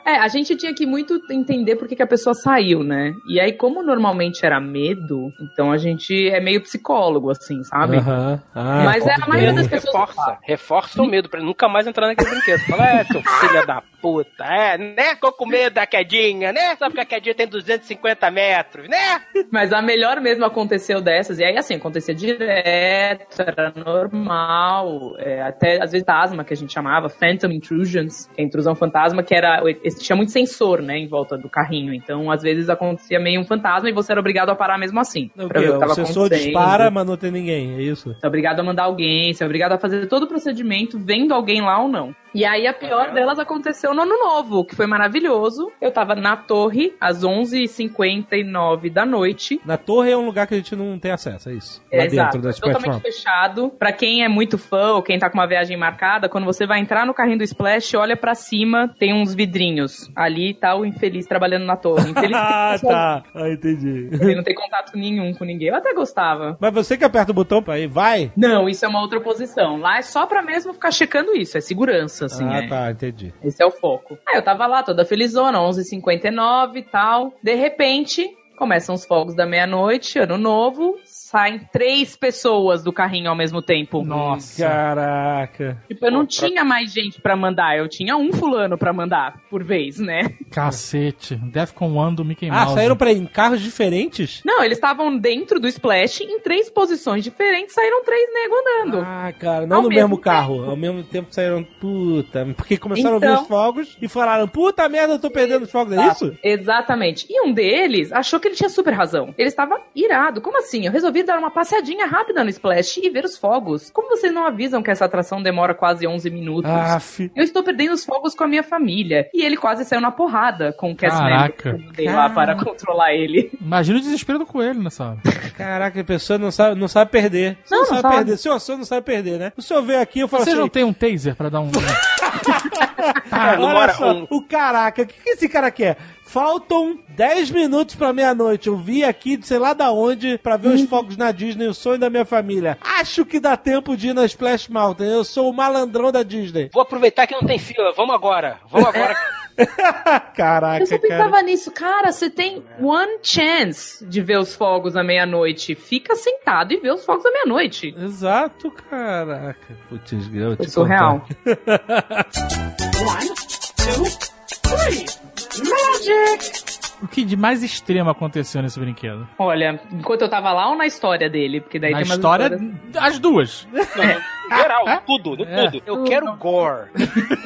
É, a gente tinha que muito entender por que, que a pessoa saiu, né? E aí, como normalmente era medo, então a gente é meio psicólogo, assim, sabe? Aham. Ah, Mas é a maioria das pessoas. Reforça, reforça o medo pra ele nunca mais entrar naquele brinquedo. Fala, é, seu filho da puta, é, né? Ficou com medo da quedinha, né? Sabe que a quedinha tem 250 metros, né? Mas a melhor mesmo aconteceu dessas, e aí assim, acontecia direto, era normal, é, até às vezes fantasma, que a gente chamava, Phantom Intrusions, que é intrusão fantasma, que era, esse- tinha muito sensor, né, em volta do carrinho, então às vezes acontecia meio um fantasma e você era obrigado a parar mesmo assim, O pra ver o que O tava sensor dispara, mas não tem ninguém, é isso? Você é obrigado a mandar alguém, você é obrigado a fazer todo o procedimento vendo alguém lá ou não. E aí a pior delas aconteceu no ano novo, que foi maravilhoso. Eu tava na torre às 11h59 da noite. Na torre é um lugar que a gente não tem acesso, é isso. Lá É, Exato, dentro da é totalmente fechado. Pra quem é muito fã ou quem tá com uma viagem marcada, quando você vai entrar no carrinho do Splash, olha pra cima, tem uns vidrinhos. Ali tá o infeliz trabalhando na torre. Infeliz Ah, tá. Ah, entendi. ele não tem contato nenhum com ninguém. Eu até gostava. Mas você que aperta o botão pra ir, vai? Não, isso é uma outra posição. Lá é só pra mesmo ficar checando isso, é segurança, assim. ah, é. tá, entendi. Esse é o foco. Aí eu tava lá, toda felizona, 11h59 e tal. De repente, começam os fogos da meia-noite, ano novo, saem três pessoas do carrinho ao mesmo tempo. Nossa. Caraca. Tipo, eu não tinha mais gente pra mandar, eu tinha um fulano pra mandar por vez, né? Cacete. Defcon 1 do Mickey Ah, Mouse. saíram pra em carros diferentes? Não, eles estavam dentro do Splash, em três posições diferentes, saíram três nego andando. Ah, cara, não Ao no mesmo mesmo carro. Ao mesmo tempo saíram, puta. Porque começaram a Então. ouvir os fogos e falaram, puta merda, eu tô perdendo os fogos, é isso? Exatamente. E um deles achou que ele tinha super razão. Ele estava irado. Como assim? Eu resolvi dar uma passeadinha rápida no Splash e ver os fogos. Como vocês não avisam que essa atração demora quase 11 minutos? Aff. Eu estou perdendo os fogos com a minha família. E ele quase saiu na porrada com o cast member Caraca. que eu lá para controlar ele. Imagina o desespero do coelho nessa hora. Caraca, a pessoa não sabe, não sabe perder. Você não, Não, não sabe, sabe. perder. Senhor, o senhor não sabe perder, né? O senhor veio aqui eu falo Você assim... não tem um taser pra dar um. Ah, não Olha só, um- o caraca, o que, que esse cara quer? Faltam 10 minutos pra meia-noite. Eu vim aqui de sei lá da onde pra ver os fogos na Disney, o sonho da minha família. Acho que dá tempo de ir na Splash Mountain. Eu sou o malandrão da Disney. Vou aproveitar que não tem fila. Vamos agora. Vamos agora. Caraca, Eu só cara. pensava nisso. Cara, você tem one chance de ver os fogos à meia-noite. Fica sentado e vê os fogos à meia-noite. Exato, caraca. Putz, eu Foi te surreal. contar. O que de mais extremo aconteceu nesse brinquedo? Olha, enquanto eu tava lá ou na história dele? Porque daí Na tem umas história, histórias- as duas. Não, geral, tudo, É. tudo. Eu quero gore.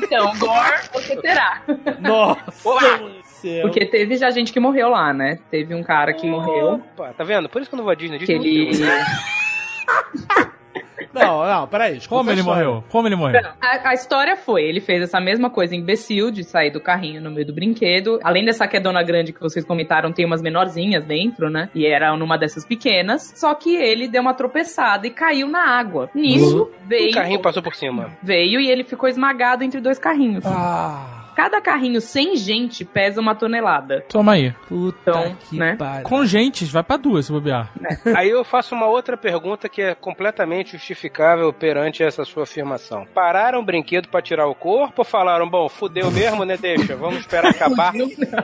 Então, gore você terá. Nossa Olá. Porque teve já gente que morreu lá, né? Teve um cara que morreu. Opa, tá vendo? Por isso que eu não vou à Disney. Que Disney ele. Não, não, peraí. Como a ele história. morreu? Como ele morreu? A, a história foi, ele fez essa mesma coisa imbecil de sair do carrinho no meio do brinquedo. Além dessa quedona grande que vocês comentaram, tem umas menorzinhas dentro, né? E era numa dessas pequenas. Só que ele deu uma tropeçada e caiu na água. Nisso, O veio. carrinho passou por cima. Veio e ele ficou esmagado entre dois carrinhos. Ah, Cada carrinho sem gente pesa uma tonelada. Toma aí. puta Então, que né? pariu. Com gentes, vai pra duas se bobear. Aí eu faço uma outra pergunta que é completamente justificável perante essa sua afirmação. Pararam o brinquedo pra tirar o corpo ou falaram, bom, fudeu mesmo, né? Deixa, vamos esperar acabar.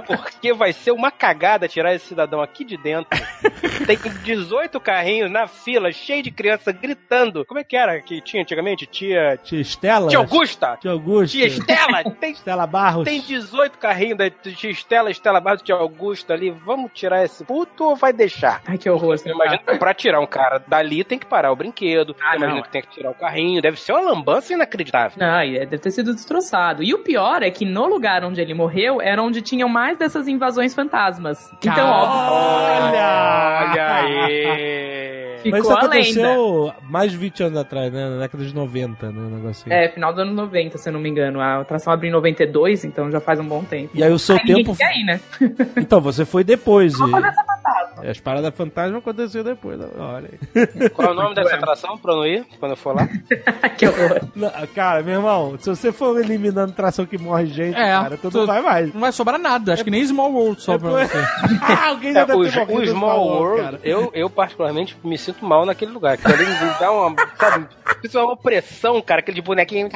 Porque vai ser uma cagada tirar esse cidadão aqui de dentro. Tem 18 carrinhos na fila, cheio de criança gritando. Como é que era que tinha antigamente? Tia. Tia Estela? Tia Augusta! Tia Augusta. Tia Estela! Tem, Estela Barros. tem 18 carrinhos da Estela, Estela Barros, tia Augusta ali. Vamos tirar esse puto ou vai deixar? Ai, que horror. Eu imagino que pra tirar um cara dali tem que parar o brinquedo. Ah, não. que tem que tirar o carrinho. Deve ser uma lambança inacreditável. Não, e deve ter sido destroçado. E o pior é que no lugar onde ele morreu era onde tinham mais dessas invasões fantasmas. Então, óbvio, Olha! Olha aí! ficou Mas isso a lenda. aconteceu mais de 20 anos atrás, né? Na década de 90, né? Um negócio assim. É, final dos anos 90, se eu não me engano. A atração abriu em 92, então já faz um bom tempo. E aí o seu Aí tempo. ir, né? Então, você foi depois. E... fantasma. As paradas fantasma aconteceu depois. Olha aí. Qual é o nome dessa atração pra eu não ir quando eu for lá? que horror. Não, Cara, meu irmão, se você for eliminando tração que morre gente, É, cara, tu não tu- vai mais. Não vai sobrar nada. Acho que nem Small World sobra pra você. Alguém já É, deve o, ter o Small World, cara. eu, eu particularmente me sinto mal naquele lugar. Que ali me dá uma. Sabe, isso é uma opressão, cara, aquele de bonequinho.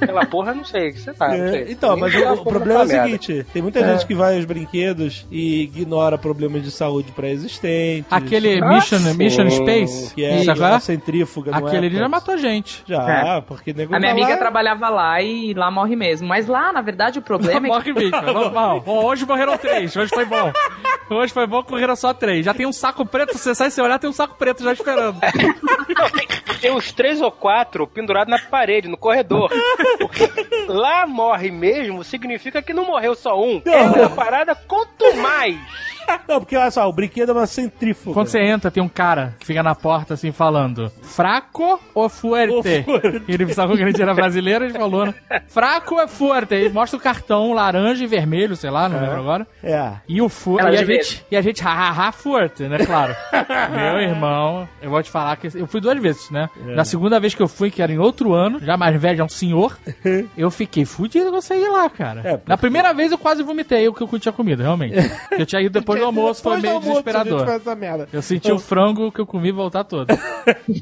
Aquela porra, não sei, você tá. não É, sei. então, mas o, o problema é o seguinte: tem muita gente que vai aos brinquedos e ignora problemas de saúde pré-existentes. Aquele Ah, Mission. Mission Space. que é a centrífuga. Aquele ali já matou gente. Já, porque nego A minha tá amiga lá- trabalhava lá e lá morre mesmo. Mas lá, na verdade, o problema é que Morre mesmo. Normal. Bom, hoje morreram três. Hoje foi bom. Hoje foi bom, correram só três. Já tem um saco preto, você sai, você olhar, tem um saco preto já esperando. Não, tem, tem uns três ou quatro pendurados na parede, no corredor. Porque lá morre mesmo, significa que não morreu só um. É uma parada, quanto mais Não, porque olha só, o brinquedo é uma centrífuga. Quando você entra, tem um cara que fica na porta assim falando: Fraco ou fuerte? Fuerte. Ele pensava que a gente era brasileiro, ele falou, né? Fraco ou fuerte? Ele mostra o cartão laranja e vermelho, sei lá, não lembro agora. É. E o fu Ela e a de gente, e a gente, hahaha, forte, né? Claro. Meu irmão, eu vou te falar que eu fui duas vezes, né? Na segunda vez que eu fui, que era em outro ano, já mais velho, já um senhor, eu fiquei fudido com você ir lá, cara. É, porque- Na primeira vez eu quase vomitei o que eu tinha comido, realmente. eu tinha ido depois do almoço, foi Depois do meio almoço, desesperador. faz essa merda. Eu senti o frango que eu comi voltar todo.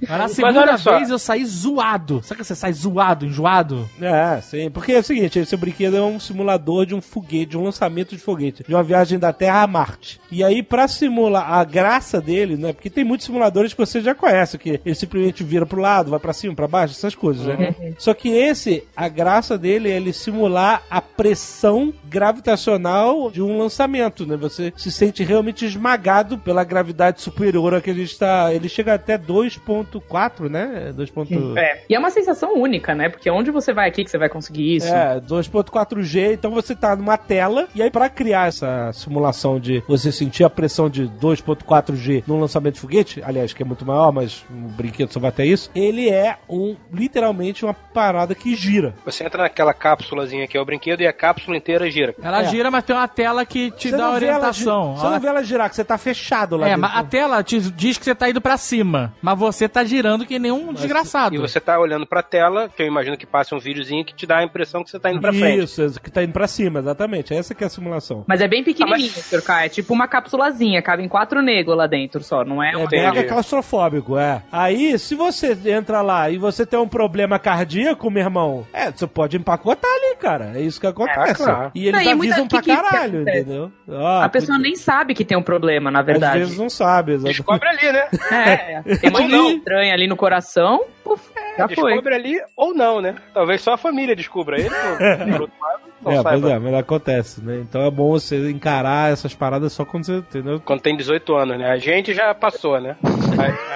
Mas na segunda só. vez eu saí zoado. Sabe que você sai zoado, enjoado? É, sim. Porque é o seguinte, esse brinquedo é um simulador de um foguete, de um lançamento de foguete, de uma viagem da Terra a Marte. E aí, pra simular a graça dele, né? Porque tem muitos simuladores que você já conhece, que ele simplesmente vira pro lado, vai pra cima, pra baixo, essas coisas, né? Só que esse, a graça dele é ele simular a pressão gravitacional de um lançamento, né? Você se sente realmente esmagado pela gravidade superior a que ele está. Ele chega até 2.4, né? 2. É. E é uma sensação única, né? Porque onde você vai aqui que você vai conseguir isso? É, 2.4G, então você tá numa tela, e aí pra criar essa simulação de você sentir a pressão de 2.4G num lançamento de foguete, aliás, que é muito maior, mas o brinquedo só vai até isso, ele é um, literalmente uma parada que gira. Você entra naquela cápsulazinha que é o brinquedo e a cápsula inteira gira. Ela É. gira, mas tem uma tela que te Você dá ela orientação. Você não vê ela girar, que você tá fechado lá É, dentro. mas a tela te diz que você tá indo pra cima, mas você tá girando que nem um desgraçado. E você tá olhando pra tela, que eu imagino que passe um videozinho que te dá a impressão que você tá indo pra frente. Isso, que tá indo pra cima, exatamente. Essa que é a simulação. Mas é bem pequenininho, Ah, mas- Sr. K. É tipo uma capsulazinha, cabe em quatro negros lá dentro só, não é? É uma- bem Entendi. claustrofóbico, é. Aí, se você entra lá e você tem um problema cardíaco, meu irmão, é, você pode empacotar ali, cara. É isso que acontece. É, claro. E eles Não, e muita- avisam pra que que caralho, acontece? entendeu? Ó, A pessoa cuida- nem sabe que tem um problema, na Às verdade. vezes não sabe, exatamente. Descobre ali, né? É, tem uma não. estranha ali no coração, puf, já foi. Descobre ali ou não, né? Talvez só a família descubra ele. por outro lado, não É, pois é, mas acontece, né? Então é bom você encarar essas paradas só quando você, entendeu? Quando tem 18 anos, né? A gente já passou, né?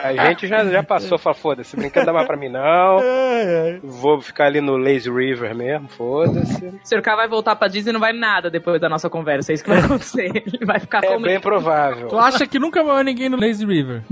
A, a gente já, já passou, fala, foda-se, dá mais pra mim, não. Vou ficar ali no Lazy River mesmo, foda-se. O Sr. K vai voltar pra Disney e não vai nada depois da nossa conversa. É isso que vai acontecer. Ele vai ficar É bem provável. Tu acha que nunca morreu ninguém no Lazy River?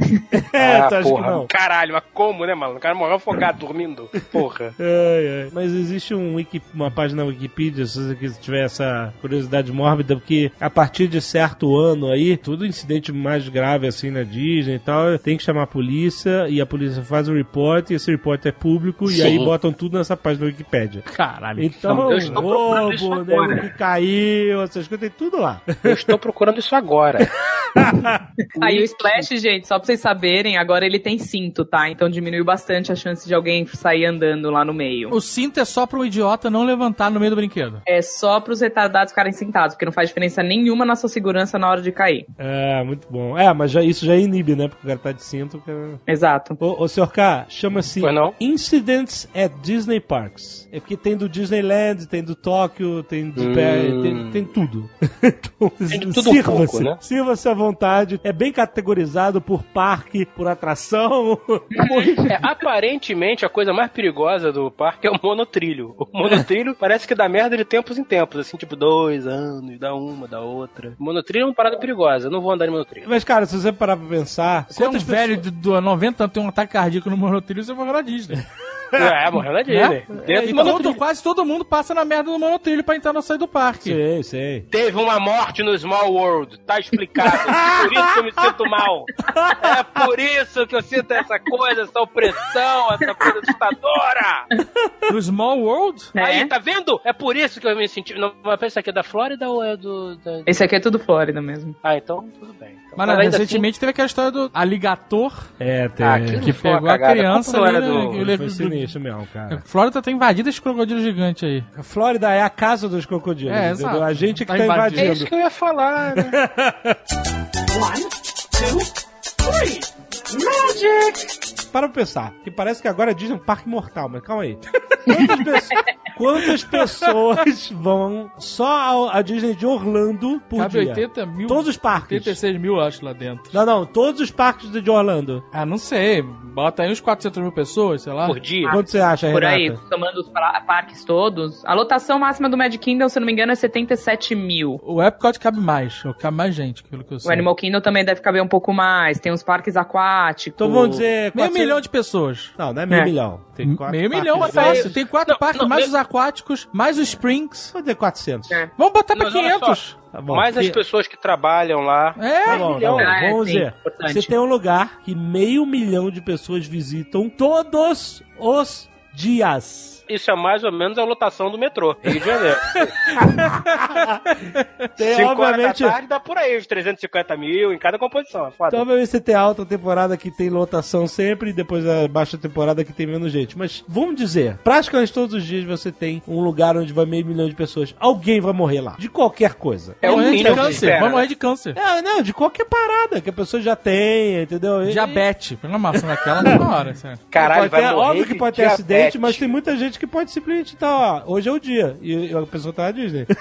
É, ah, tu acha que porra, não? Caralho, mas como, né, mano? O cara morreu afogado, dormindo. Porra. Ai, ai. Mas existe um wiki, uma página na Wikipedia, se você quiser- tiver essa curiosidade mórbida, porque a partir de certo ano aí, tudo incidente mais grave assim na Disney e tal, tem que chamar a polícia e a polícia faz o report e esse report é público e aí botam tudo nessa página da Wikipedia. Caralho. Então, Eu estou procurando isso roubo, agora. que caiu, essas coisas, tem tudo lá. Eu estou procurando isso agora. Aí o Splash, gente, só pra vocês saberem, agora ele tem cinto, tá? Então diminuiu bastante a chance de alguém sair andando lá no meio. O cinto é só pro idiota não levantar no meio do brinquedo. É só pros retardados ficarem sentados, porque não faz diferença nenhuma na sua segurança na hora de cair. É, muito bom. É, mas já, isso já inibe, né? Porque o cara tá de cinto. Cara... Exato. Ô, ô senhor K, chama-se? Incidents at Disney Parks. É porque tem do Disneyland, tem do Tóquio, tem do Hum. pé, tem, tem tudo. então, Tem de tudo um sirva-se, pouco, né? Sirva-se à vontade. É bem categorizado por parque, por atração. É, aparentemente, a coisa mais perigosa do parque é o monotrilho. O monotrilho parece que dá merda de tempos em tempos, assim, tipo dois anos, dá uma, dá outra. Monotrilho é uma parada perigosa, eu não vou andar de monotrilho. Mas, cara, se você parar pra pensar... Você é um quantas velho pessoas- de, do 90 anos, tem um ataque cardíaco no monotrilho, você vai na Disney. É, morreu na Disney. Né? Dentro É, do então, monotrilho. quase todo mundo passa na merda do monotrilho pra entrar no sair do parque. Sei, sei. Teve uma morte no Small World, tá explicado. Por isso que eu me sinto mal. É por isso que eu sinto essa coisa, essa opressão, essa coisa assustadora. No Small World? É. Aí, tá vendo? É por isso que eu me senti. Não, mas pensa aqui é da Flórida ou é do. da- Esse aqui é tudo Flórida mesmo. Ah, então tudo bem. Mas não, ainda recentemente teve aquela história do aligator É, tem... Ah, que foi uma pegou a cagada. criança ali, né, do- que Foi ele- do- sinistro mesmo, cara. A Flórida tá invadida esse crocodilo gigante aí. A Flórida é a casa dos crocodilos. É, entendeu? exato. A gente é que Tá tá, invadindo. É invadindo. isso que eu ia falar, né? One, two, three. Magic! para pra pensar, que parece que agora a Disney é um parque mortal, mas calma aí. Quantas, pessoas, quantas pessoas vão só a Disney de Orlando por Cabe dia? 80 mil. Todos os parques. 86 mil, acho, lá dentro. Não, não, todos os parques de Orlando. Ah, não sei. Bota aí uns 400 mil pessoas, sei lá. Por dia. Quanto você acha, Por Renata? aí, somando os parques todos. A lotação máxima do Magic Kingdom, se eu não me engano, é 77 mil. O Epcot cabe mais. Cabe mais gente, pelo que eu sei. O Animal Kingdom também deve caber um pouco mais. Tem uns parques aquáticos. Então vamos dizer... Meio 400 milhão de pessoas. Não, não é meio É. milhão. Tem quatro Meio milhão é fácil. Tem quatro Não, parques, não, mais meio- os aquáticos, mais os Springs. Vou dizer 400. É. Vamos botar pra Não, não, olha 500. Tá bom. Mais as Que- pessoas que trabalham lá. É, Tá bom, tá bom. Ah, é, Vamos sim, dizer. importante. Você tem um lugar que meio milhão de pessoas visitam todos os dias. Isso é mais ou menos a lotação do metrô, Rio de Janeiro. Tem, 5 horas da obviamente, tarde dá por aí, uns 350 mil em cada composição. É foda. Então, obviamente, você tem a alta temporada que tem lotação sempre e depois a baixa temporada que tem menos gente. Mas vamos dizer, praticamente todos os dias você tem um lugar onde vai meio milhão de pessoas. Alguém vai morrer lá. De qualquer coisa. É morrer de câncer. espera, Vamos né? morrer de câncer. É, não, de qualquer parada que a pessoa já tem, entendeu? Diabetes. Pega uma maçã daquela na hora, sério. Caralho, vai ter- morrer óbvio que de pode ter diabetes. acidente, mas tem muita gente que pode simplesmente estar, ó, hoje é o dia. E e a pessoa tá na Disney.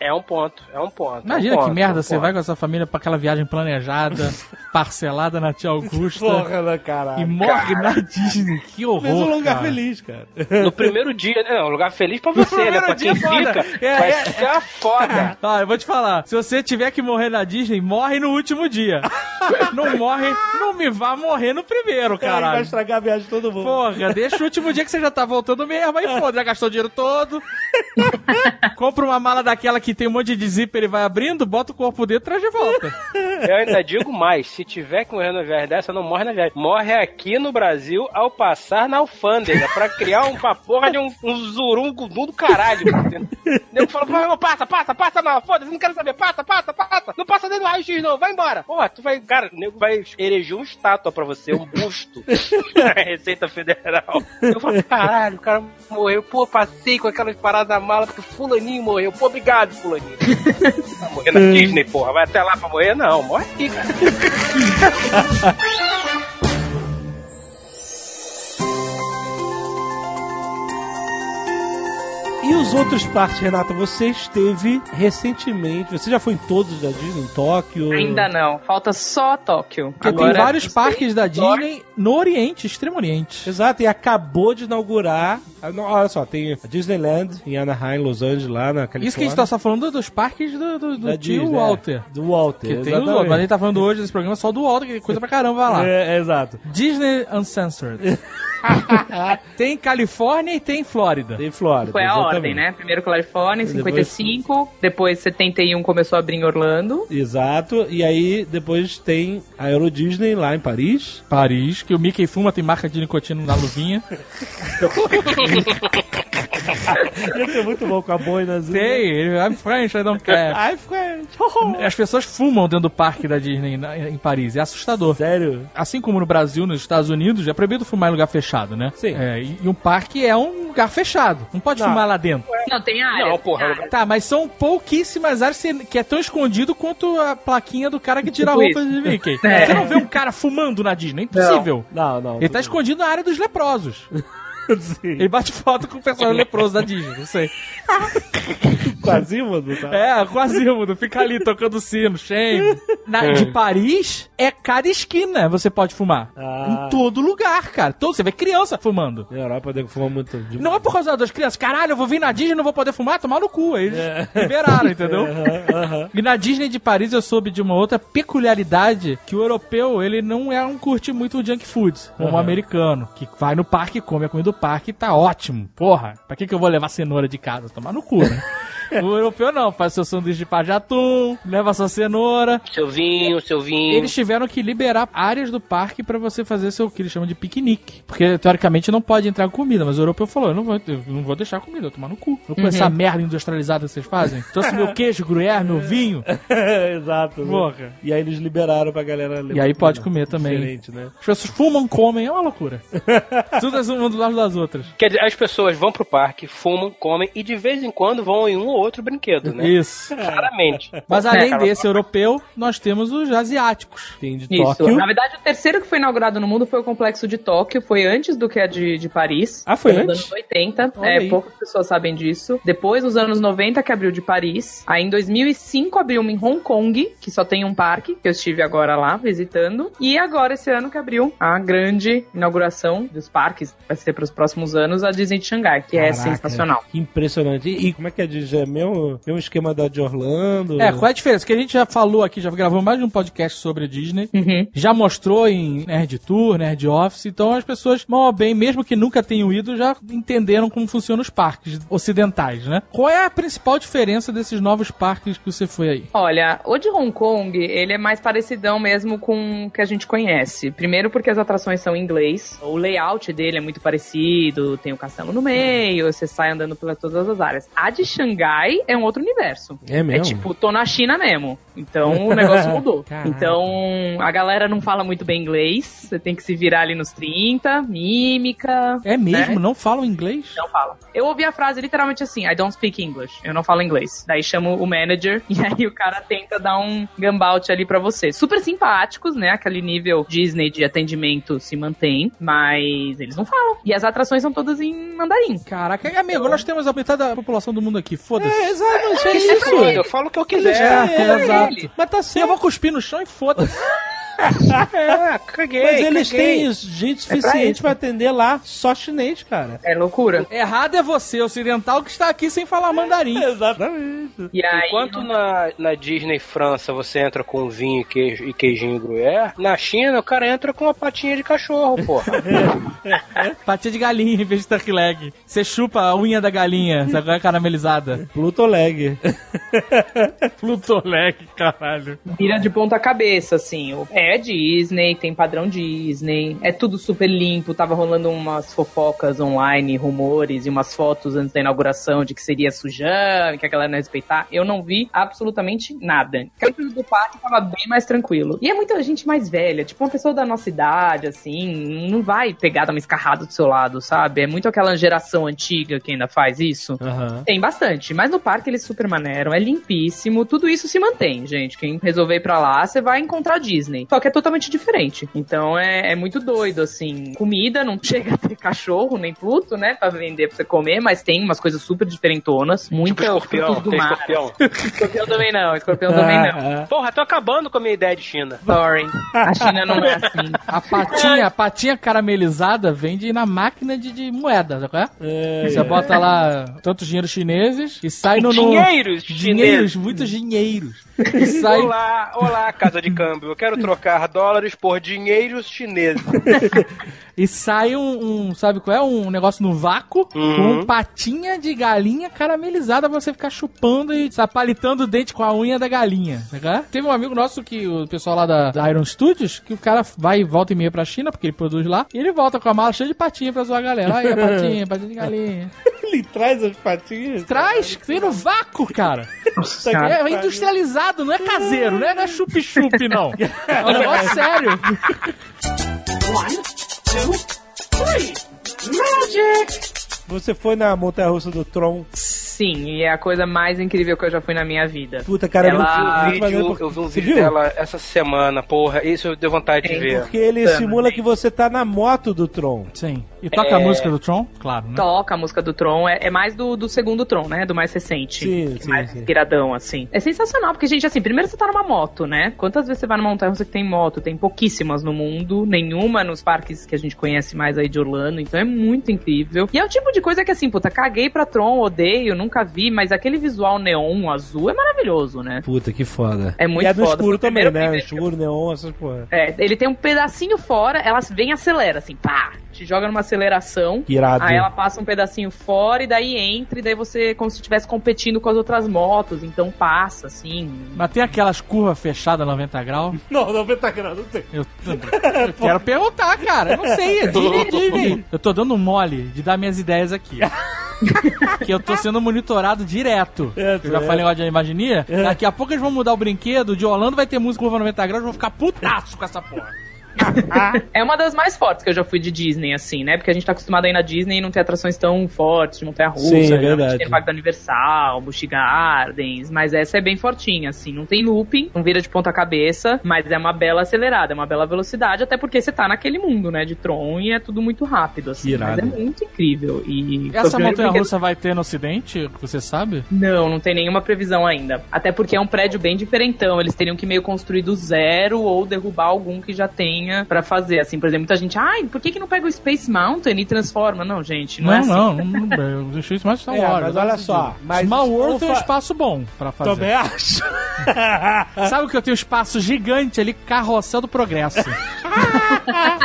É um ponto, é um ponto. Imagina é um que ponto, merda é um você ponto. vai com essa família pra aquela viagem planejada, parcelada na Tia Augusta. Porra, né, caralho. E morre na Disney. Que horror. Fez um lugar cara. feliz, cara. No primeiro dia, não, lugar feliz pra você, né? Pra quem dia é foda. fica, É, vai é. ser a foda. Ah, eu vou te falar. Se você tiver que morrer na Disney, morre no último dia. não morre, não me vá morrer no primeiro, Caralho, vai estragar a viagem de todo mundo. Porra, deixa o último dia que você já tá voltando mesmo, aí foda, já gastou o dinheiro todo. Compra uma mala daquela que tem um monte de zíper e vai abrindo, bota o corpo dentro e traz de volta. Eu ainda digo mais, se tiver que morrer na viagem dessa, não morre na viagem. Morre aqui no Brasil ao passar na alfândega, pra criar uma porra de um, um zurungo do caralho. Nego falou, "Pô, não, passa, passa, passa não, foda-se, não quero saber, passa, passa, passa. Não passa dentro do raio-x não, vai embora. Porra, tu vai, cara, o nego vai erigir uma estátua pra você, um busto Receita Federal. Eu falo, caralho, o cara morreu, pô, passei com aquelas paradas na mala, porque fulaninho morreu. Pô, obrigado, fulaninho. Vai morrer na Disney, porra, vai até lá pra morrer? Não, morre aqui, cara. E os outros parques, Renata, você esteve recentemente. Você já foi em todos da Disney, em Tóquio? Ainda não. Falta só Tóquio. Porque Agora, tem vários parques da Disney no Oriente, Extremo Oriente. Exato, e acabou de inaugurar. ah, Olha só, tem a Disneyland em Anaheim, Los Angeles, lá na Califórnia. Isso que a gente tá só falando dos parques do, do, do da tio Disney, é. Walter. Do Walter. Que tem exatamente. mas a gente tá falando hoje desse programa só do Walter, que é coisa pra caramba lá. É, é, exato. Disney Uncensored. tem Califórnia e tem Flórida. Tem Flórida. Foi a exatamente. ordem, né? Primeiro Califórnia, em Depois- 55. Depois, 71, começou a abrir em Orlando. Exato, e aí depois tem a Euro Disney lá em Paris. Paris, que o Mickey fuma, tem marca de nicotina na luvinha. Ia ser muito bom com a boina azul. tem, ele- I'm French, I don't care. Ai, French. As pessoas fumam dentro do parque da Disney na- em Paris, é assustador. Sério? Assim como no Brasil, nos Estados Unidos, é proibido fumar em lugar fechado, né? Sim. É, e, e um parque é um lugar fechado. Não pode Não. fumar lá dentro. Não, tem área. Não, porra, área. Tá, mas são pouquíssimas áreas que- é tão escondido quanto a plaquinha do cara que tira a Tipo roupa de Mickey. É. Você não vê um cara fumando na Disney, é impossível. Não, não. Ele tá escondido na área dos leprosos. Sim. Ele bate foto com o personagem leproso da Disney, não sei. Quase, mano. Tá? É, quase mundo. Fica ali tocando sino, shame. Na, de Paris, é cada esquina você pode fumar. Ah. Em todo lugar, cara. Todo, você vê criança fumando. Na Europa deve fumar muito. De... Não é por causa das crianças. Caralho, eu vou vir na Disney e não vou poder fumar? Tomar no cu. Aí Eles liberaram, entendeu? E na Disney de Paris eu soube de uma outra peculiaridade que o europeu, ele não é um curte muito o junk food, como o americano, que vai no parque, come a comida do parque e tá ótimo. Porra, pra que que eu vou levar cenoura de casa? Tomar no cu, né? O europeu não, faz seu sanduíche de pá de atum, leva sua cenoura. Seu vinho, seu vinho. Eles tiveram que liberar áreas do parque pra você fazer seu que eles chamam de piquenique. Porque teoricamente não pode entrar comida, mas o europeu falou: eu não vou, eu não vou deixar comida, eu vou tomar no cu. Vou comer essa merda industrializada que vocês fazem. Trouxe meu queijo, gruyère, meu vinho. Exato. né? Porra. E aí eles liberaram pra galera E aí pode comer também. Diferente, né? As pessoas fumam, comem, é uma loucura. Tudo é uma do lado das outras. Quer dizer, as pessoas vão pro parque, fumam, comem e de vez em quando vão em um ou ou outro brinquedo, né? Isso. Claramente. Mas além É, desse europeu, nós temos os asiáticos. Tem de Isso. Tóquio. Na verdade, o terceiro que foi inaugurado no mundo foi o complexo de Tóquio. Foi antes do que a de, de Paris. Ah, foi nos antes? anos 80. Olha É, aí. poucas pessoas sabem disso. Depois, nos anos 90, que abriu de Paris. Aí, em 2005, abriu uma em Hong Kong, que só tem um parque, que eu estive agora lá visitando. E agora, esse ano, que abriu a grande inauguração dos parques, vai ser para os próximos anos, a Disney de Xangai, que é Caraca, sensacional. Que impressionante. E, e como é que é de é mesmo, mesmo esquema da de Orlando? É, qual é a diferença? Que a gente já falou aqui, já gravou mais de um podcast sobre a Disney. Uhum. Já mostrou em Nerd Tour, Nerd Office, então as pessoas, mal ou bem, mesmo que nunca tenham ido, já entenderam como funcionam os parques ocidentais, né? Qual é a principal diferença desses novos parques que você foi aí? Olha, o de Hong Kong, ele é mais parecidão mesmo com o que a gente conhece. Primeiro porque as atrações são em inglês, o layout dele é muito parecido, tem o castelo no meio, você sai andando pelas todas as áreas. A de Xangai é um outro universo. É mesmo? É tipo, tô na China mesmo. Então o negócio mudou. Caraca. Então a galera não fala muito bem inglês, você tem que se virar ali nos 30, mímica. É mesmo? né? Não falam inglês? Não fala. Eu ouvi a frase literalmente assim: I don't speak English. Eu não falo inglês. Daí chamo o manager e aí o cara tenta dar um gambout ali pra você. Super simpáticos, né? Aquele nível Disney de atendimento se mantém, mas eles não falam. E as atrações são todas em mandarim. Caraca, amigo, nós temos a metade da população do mundo aqui, foda-se. É, exato, isso é Isso é isso. doido, eu falo o que eu quiser. É, é exato. ele. Mas tá Eu certo. vou cuspir no chão e foda-se. É, caguei. Mas eles caguei. têm gente suficiente isso. pra atender lá só chinês, cara. É loucura. Errado é você, ocidental, que está aqui sem falar mandarim. Exatamente. E aí. Enquanto na, na Disney França você entra com vinho e, queijo, e queijinho gruyère, na China o cara entra com uma patinha de cachorro, porra. Patinha de galinha em vez de turkey leg. Você chupa a unha da galinha, sabe qual é caramelizada? Pluto Leg. Pluto leg, caralho. Vira de ponta cabeça, assim. O- É Disney, tem padrão Disney, é tudo super limpo. Tava rolando umas fofocas online, rumores e umas fotos antes da inauguração de que seria sujão, que a galera não ia respeitar. Eu não vi absolutamente nada. Campos do parque tava bem mais tranquilo. E é muita gente mais velha, tipo uma pessoa da nossa idade, assim, não vai pegar uma escarrada do seu lado, sabe? É muito aquela geração antiga que ainda faz isso. Aham. Tem bastante, mas no parque eles super maneiram, é limpíssimo, tudo isso se mantém, gente. Quem resolver ir pra lá, você vai encontrar Disney. Só que é totalmente diferente. Então é, é muito doido, assim. Comida não chega a ter cachorro, nem Pluto, né? Pra vender pra você comer, mas tem umas coisas super diferentonas. Muito tipo escorpião, do tem mar. escorpião. Escorpião também não, escorpião também não. Ah, Porra, tô acabando com a minha ideia de China. Sorry. A China não é assim. A patinha, a patinha caramelizada vende na máquina de, de moeda, sabe qual é? é. Você bota lá tantos dinheiros chineses e sai no... no- Dinheiros Dinheiros, chineses. muitos dinheiros. E sai... Olá, olá, casa de câmbio. Eu quero trocar dólares por dinheiros chineses. E sai um, um- sabe qual é? Um negócio no vácuo Uhum. com patinha de galinha caramelizada pra você ficar chupando e sapalitando o dente com a unha da galinha. é? Teve um amigo nosso que o pessoal lá da, da Iron Studios, que o cara vai e volta e meia pra China, porque ele produz lá, e ele volta com a mala cheia de patinha pra zoar a galera. Aí, a patinha, patinha de galinha. Ele traz as patinhas. Traz, vem no vácuo, cara. Nossa, É industrializado, não é caseiro, não é, não é chup-chup, não. É um negócio sério. Você foi na montanha russa do Tron. Sim, e é a coisa mais incrível que eu já fui na minha vida. Puta, cara, Ela- Eu vi um vídeo, porque- eu vi um vídeo dela essa semana, porra. Isso eu deu vontade de É, ver. Porque ele simula que você tá na moto do Tron. Sim. E toca a música do Tron? Claro, né? Toca a música do Tron, é, é mais do, do segundo Tron, né? Do mais recente. Sim, É sim, mais sim. inspiradão, assim. É sensacional, porque, gente, assim, primeiro você tá numa moto, né? Quantas vezes você vai numa montanha que tem moto? Tem pouquíssimas no mundo, nenhuma nos parques que a gente conhece mais aí de Orlando, então é muito incrível. E é o tipo de coisa que, assim, puta, caguei pra Tron, odeio, nunca vi, mas aquele visual neon azul é maravilhoso, né? Puta, que foda. É muito e é no foda. escuro também, né? primeiro. Escuro, neon, essas porra. É, ele tem um pedacinho fora, ela vem e acelera, assim, pá! Te joga numa aceleração. Irado. Aí ela passa um pedacinho fora e daí entra, e daí você, como se estivesse competindo com as outras motos, então passa, assim. Mas tem aquelas curvas fechadas 90 graus? Não, 90 graus, não tem. Eu, eu quero perguntar, cara. Eu não sei. É é Disney. Eu tô dando mole de dar minhas ideias aqui. que eu tô sendo monitorado direto. É, eu já é. falei negócio de Imaginia. Daqui a pouco eles vão mudar o brinquedo. De Orlando vai ter música curva 90 graus. Eu vou ficar putaço com essa porra. É uma das mais fortes que eu já fui de Disney, assim, né? Porque a gente tá acostumado a ir na Disney e não ter atrações tão fortes, de montanha-russa. Sim, é geralmente verdade. Tem Parque da Universal, Busch Gardens, mas essa é bem fortinha, assim. Não tem looping, não vira de ponta cabeça, mas é uma bela acelerada, é uma bela velocidade, até porque você tá naquele mundo, né, de Tron e é tudo muito rápido, assim. Irado. Mas é muito incrível. E o Essa montanha brinquedo- russa vai ter no ocidente, você sabe? Não, não tem nenhuma previsão ainda. Até porque é um prédio bem diferentão. Eles teriam que meio construir do zero ou derrubar algum que já tenha pra fazer. Assim, por exemplo, muita gente, ai, por que, que não pega o Space Mountain e transforma? Não, gente, não, Não, é assim. não, não, não, eu deixei isso mais Star É, Wars. mas não olha só, mas Small World tem um espaço bom pra fazer. Também acho. Sabe que eu tenho um espaço gigante ali, carrossel do progresso.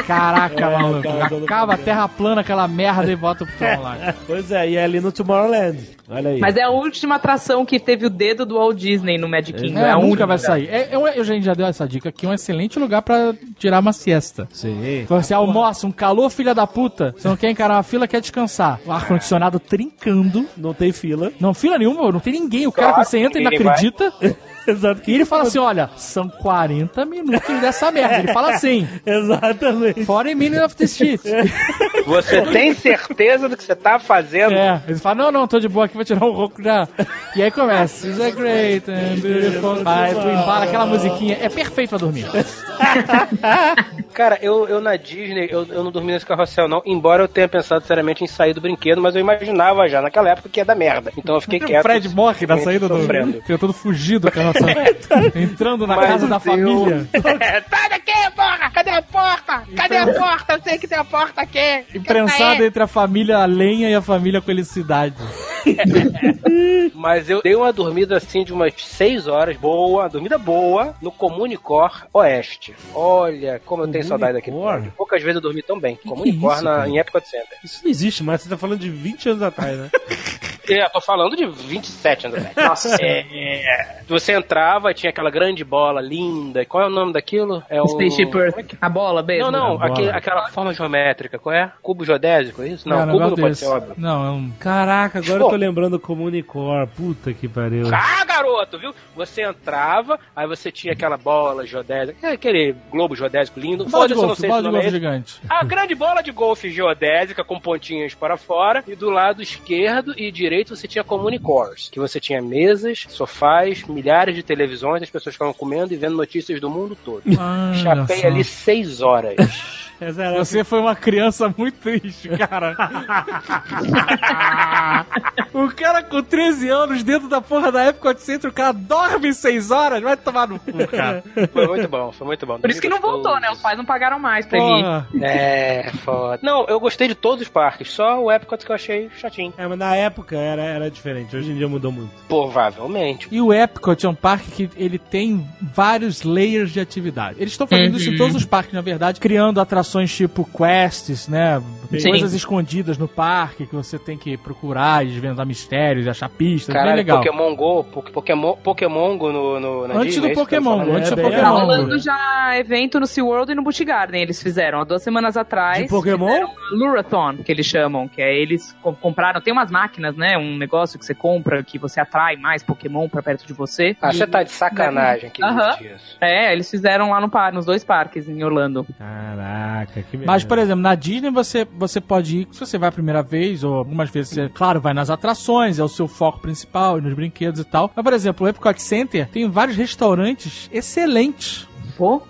Caraca, É, maluco. do Acaba a terra plana, aquela merda e bota o Tron lá. pois é, e é ali no Tomorrowland. Olha aí. Mas é a última atração que teve o dedo do Walt Disney no Magic Kingdom. É, a nunca única. vai sair. É, eu, eu já, já dei essa dica aqui, um excelente lugar pra tirar uma siesta. Sim. Você almoça, um calor, filha da puta. Você não quer encarar uma fila, quer descansar. O ar-condicionado trincando. Não tem fila. Não, fila nenhuma, não tem ninguém. O cara, quando você entra, ele não acredita. Exato. E ele fala assim: olha, são 40 minutos dessa merda. Ele fala assim: Exatamente. 40 minutes of this shit. Você tem certeza do que você tá fazendo? É, ele fala: não, não, tô de boa aqui, vou tirar um rouco já. E aí começa: It's a great and beautiful. Aí tu embala aquela musiquinha. É perfeito pra dormir. Cara, eu, eu na Disney, eu, eu não dormi nesse carrossel, não. Embora eu tenha pensado seriamente em sair do brinquedo, mas eu imaginava já naquela época que ia dar merda. Então eu fiquei O quieto. Fred morre na saída do. sofrendo. Tentando fugir do carroção. Entrando na Mas casa da família. Sai daqui, porra! Cadê a porta? Cadê a porta? Eu sei que tem a porta aqui. Imprensado entre a família a lenha e a família felicidade. Mas eu dei uma dormida assim de umas 6 horas, boa, dormida boa, no Comunicor Oeste. Olha, como eu tenho saudade daquele prédio. Poucas vezes eu dormi tão bem. que é Comunicor isso, na, cara? em Epcot Center. Isso não existe mais. Você tá falando de 20 anos atrás, né? É, eu tô falando de 27 anos atrás. Nossa, é, Você entrava, tinha aquela grande bola linda. Qual é o nome daquilo? É o... Spaceship Earth. A bola mesmo. Não, não, aquele- aquela forma geométrica, qual é? Cubo geodésico, é isso? Não, É, um cubo não pode desse. ser óbvio. Não, é um. Caraca, agora Pô. Eu tô lembrando do Comunicor. Puta que pariu. Ah, garoto, viu? Você entrava, aí você tinha aquela bola geodésica, é aquele globo geodésico lindo. Bola de Foda-se, eu não golfe, sei se bola o de é golfe esse. gigante. A grande bola de golfe geodésica com pontinhas para fora e do lado esquerdo e direito você tinha Comunicors, que você tinha mesas, sofás, milhares de televisões, as pessoas ficavam comendo e vendo notícias do mundo todo. Ah, Chapei ali seis horas. Você foi uma criança muito triste, cara. o cara com 13 anos dentro da porra da Epcot Center, o cara dorme 6 horas, vai tomar no cu, cara. Foi muito bom, foi muito bom. Por isso que não voltou, né? Os pais não pagaram mais pra ir. Porra. É, foda. Não, eu gostei de todos os parques, só o Epcot que eu achei chatinho. É, mas na época era, era diferente. Hoje em dia mudou muito. Provavelmente. E o Epcot é um parque que ele tem vários layers de atividade. Eles estão fazendo isso em todos os parques, na verdade, criando atrações tipo quests, né? Sim. Coisas escondidas no parque que você tem que procurar e desvendar mistérios, achar pistas, bem Caralho, legal. Pokémon Go, po- Pokémon, Pokémon Go no, no, na Antes Disney, do é tô Pokémon, antes É do bem Tá Pokémon. rolando já evento no SeaWorld e no Busch Garden, eles fizeram há duas semanas atrás. De Pokémon? Lurathon, que eles chamam, que é eles co- compraram, tem umas máquinas, né, um negócio que você compra, que você atrai mais Pokémon pra perto de você. Ah, E- você tá de sacanagem existe isso. É, eles fizeram lá no par, nos dois parques em Orlando. Caraca, que Mas, merda. por exemplo, na Disney você, você pode ir, se você vai a primeira vez, ou algumas vezes você, claro, vai nas atrações, é o seu foco principal, e nos brinquedos e tal. Mas, por exemplo, o Epcot Center tem vários restaurantes excelentes.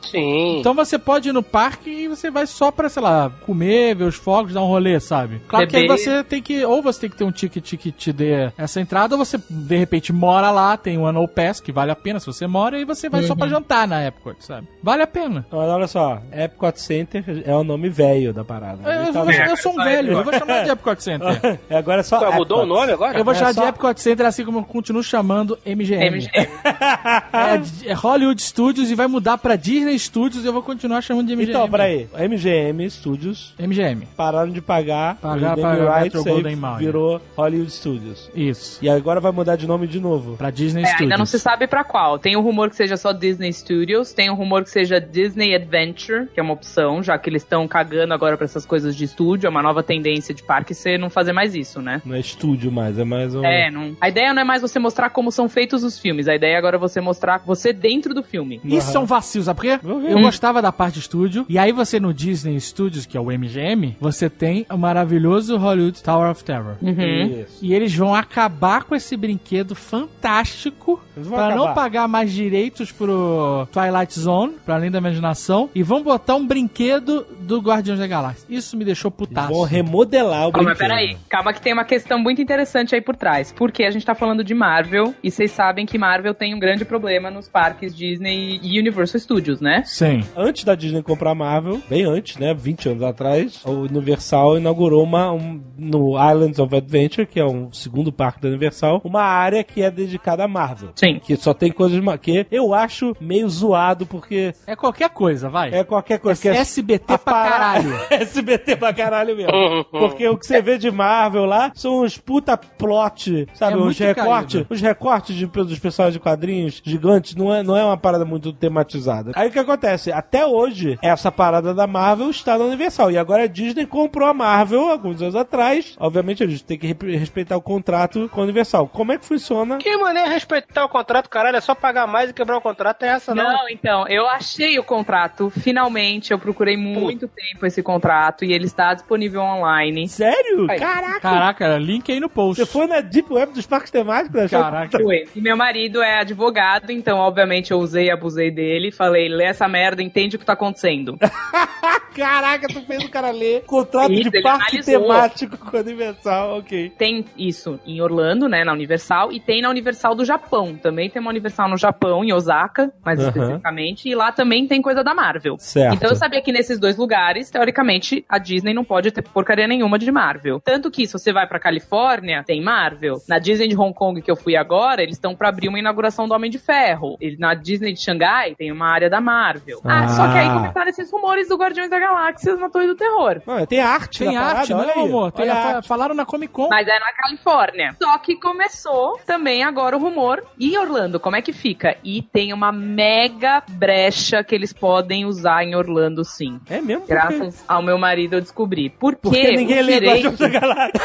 Sim. Então você pode ir no parque e você vai só pra, sei lá, comer, ver os fogos, dar um rolê, sabe? Claro que aí você tem que, ou você tem que ter um ticket que te dê essa entrada, ou você, de repente, mora lá, tem um annual pass, que vale a pena se você mora, e você vai só pra jantar na Epcot, sabe? Vale a pena. Mas olha só, Epcot Center é o nome velho da parada. Eu, Ele eu, tava- eu sou um velho, eu vou chamar de Epcot Center. É, agora é só Ué, mudou o nome agora? Eu vou É chamar só- de Epcot Center assim como eu continuo chamando MGM. MGM. É, é Hollywood Studios e vai mudar pra Disney Studios e eu vou continuar chamando de MGM. Então, peraí. A MGM Studios MGM. pararam de pagar. Pagar o Metro Rights, aí Golden Mayer. virou Hollywood Studios. Isso. E agora vai mudar de nome de novo. Pra Disney É, Studios. ainda não se sabe pra qual. Tem um rumor que seja só Disney Studios, tem um rumor que seja Disney Adventure, que é uma opção, já que eles estão cagando agora pra essas coisas de estúdio, é uma nova tendência de parque você não fazer mais isso, né? Não é estúdio mais, é mais um. É, não... a ideia não é mais você mostrar como são feitos os filmes, a ideia agora é você mostrar você dentro do filme. E são vacios. Sabe por quê? Vou. Eu gostava da parte estúdio. E aí você no Disney Studios, que é o MGM, você tem o maravilhoso Hollywood Tower of Terror. Isso. E eles vão acabar com esse brinquedo fantástico para não pagar mais direitos pro Twilight Zone, pra além da imaginação, e vão botar um brinquedo do Guardiões da Galáxia. Isso me deixou putaço. Vão remodelar o Calma, brinquedo. peraí. Calma que tem uma questão muito interessante aí por trás. Porque a gente tá falando de Marvel, e vocês sabem que Marvel tem um grande problema nos parques Disney e Universal Studios, né? Sim. Antes da Disney comprar a Marvel, bem antes, né? 20 anos atrás, o Universal inaugurou uma, um- no Islands of Adventure, que é um segundo parque da Universal, uma área que é dedicada à Marvel. Sim. Que só tem coisas que eu acho meio zoado, porque É qualquer coisa, vai. é qualquer coisa. que é SBT pra para- caralho. SBT pra caralho mesmo. Porque o que você vê de Marvel lá são uns puta plot, sabe? É recortes, os recortes de, dos personagens de quadrinhos gigantes não é, não é uma parada muito tematizada. Aí o que acontece? Até hoje, essa parada da Marvel está na Universal. E agora a Disney comprou a Marvel alguns anos atrás. Obviamente, a gente tem que re- respeitar o contrato com a Universal. Como é que funciona? Que maneira respeitar o contrato, caralho? É só pagar mais e quebrar o contrato, é essa não. Não, então, eu achei o contrato, finalmente, eu procurei muito tempo esse contrato e ele está disponível online. Sério? Aí. Caraca! Caraca, link aí no post. Você foi na Deep Web dos parques temáticos? Caraca. Foi. E meu marido é advogado, então, obviamente, eu usei e abusei dele. Falei, lê essa merda, entende o que tá acontecendo. Caraca, tu fez o cara ler contrato Isso, de parque analisou. temático com a Universal, ok. tem isso em Orlando, né, na Universal, e tem na Universal do Japão. Também tem uma Universal no Japão, em Osaka, mais especificamente, e lá também tem coisa da Marvel. Certo. Então eu sabia que nesses dois lugares, teoricamente, a Disney não pode ter porcaria nenhuma de Marvel. Tanto que se você vai pra Califórnia, tem Marvel. Na Disney de Hong Kong que eu fui agora, eles estão pra abrir uma inauguração do Homem de Ferro. E na Disney de Xangai tem uma área da Marvel. Ah, Ah. só que aí começaram esses rumores do Guardiões da Galáxia na Torre do Terror. Não, tem arte Tem arte, parada, olha não, aí. amor. Tem a- falaram na Comic Con. Mas é na Califórnia. Só que começou também agora o rumor. E Orlando, como é que fica? E tem uma mega brecha que eles podem usar em Orlando, sim. É mesmo? Por quê? Graças ao meu marido eu descobri. Porque, Porque ninguém lê direitos, Guardiões da Galáxia.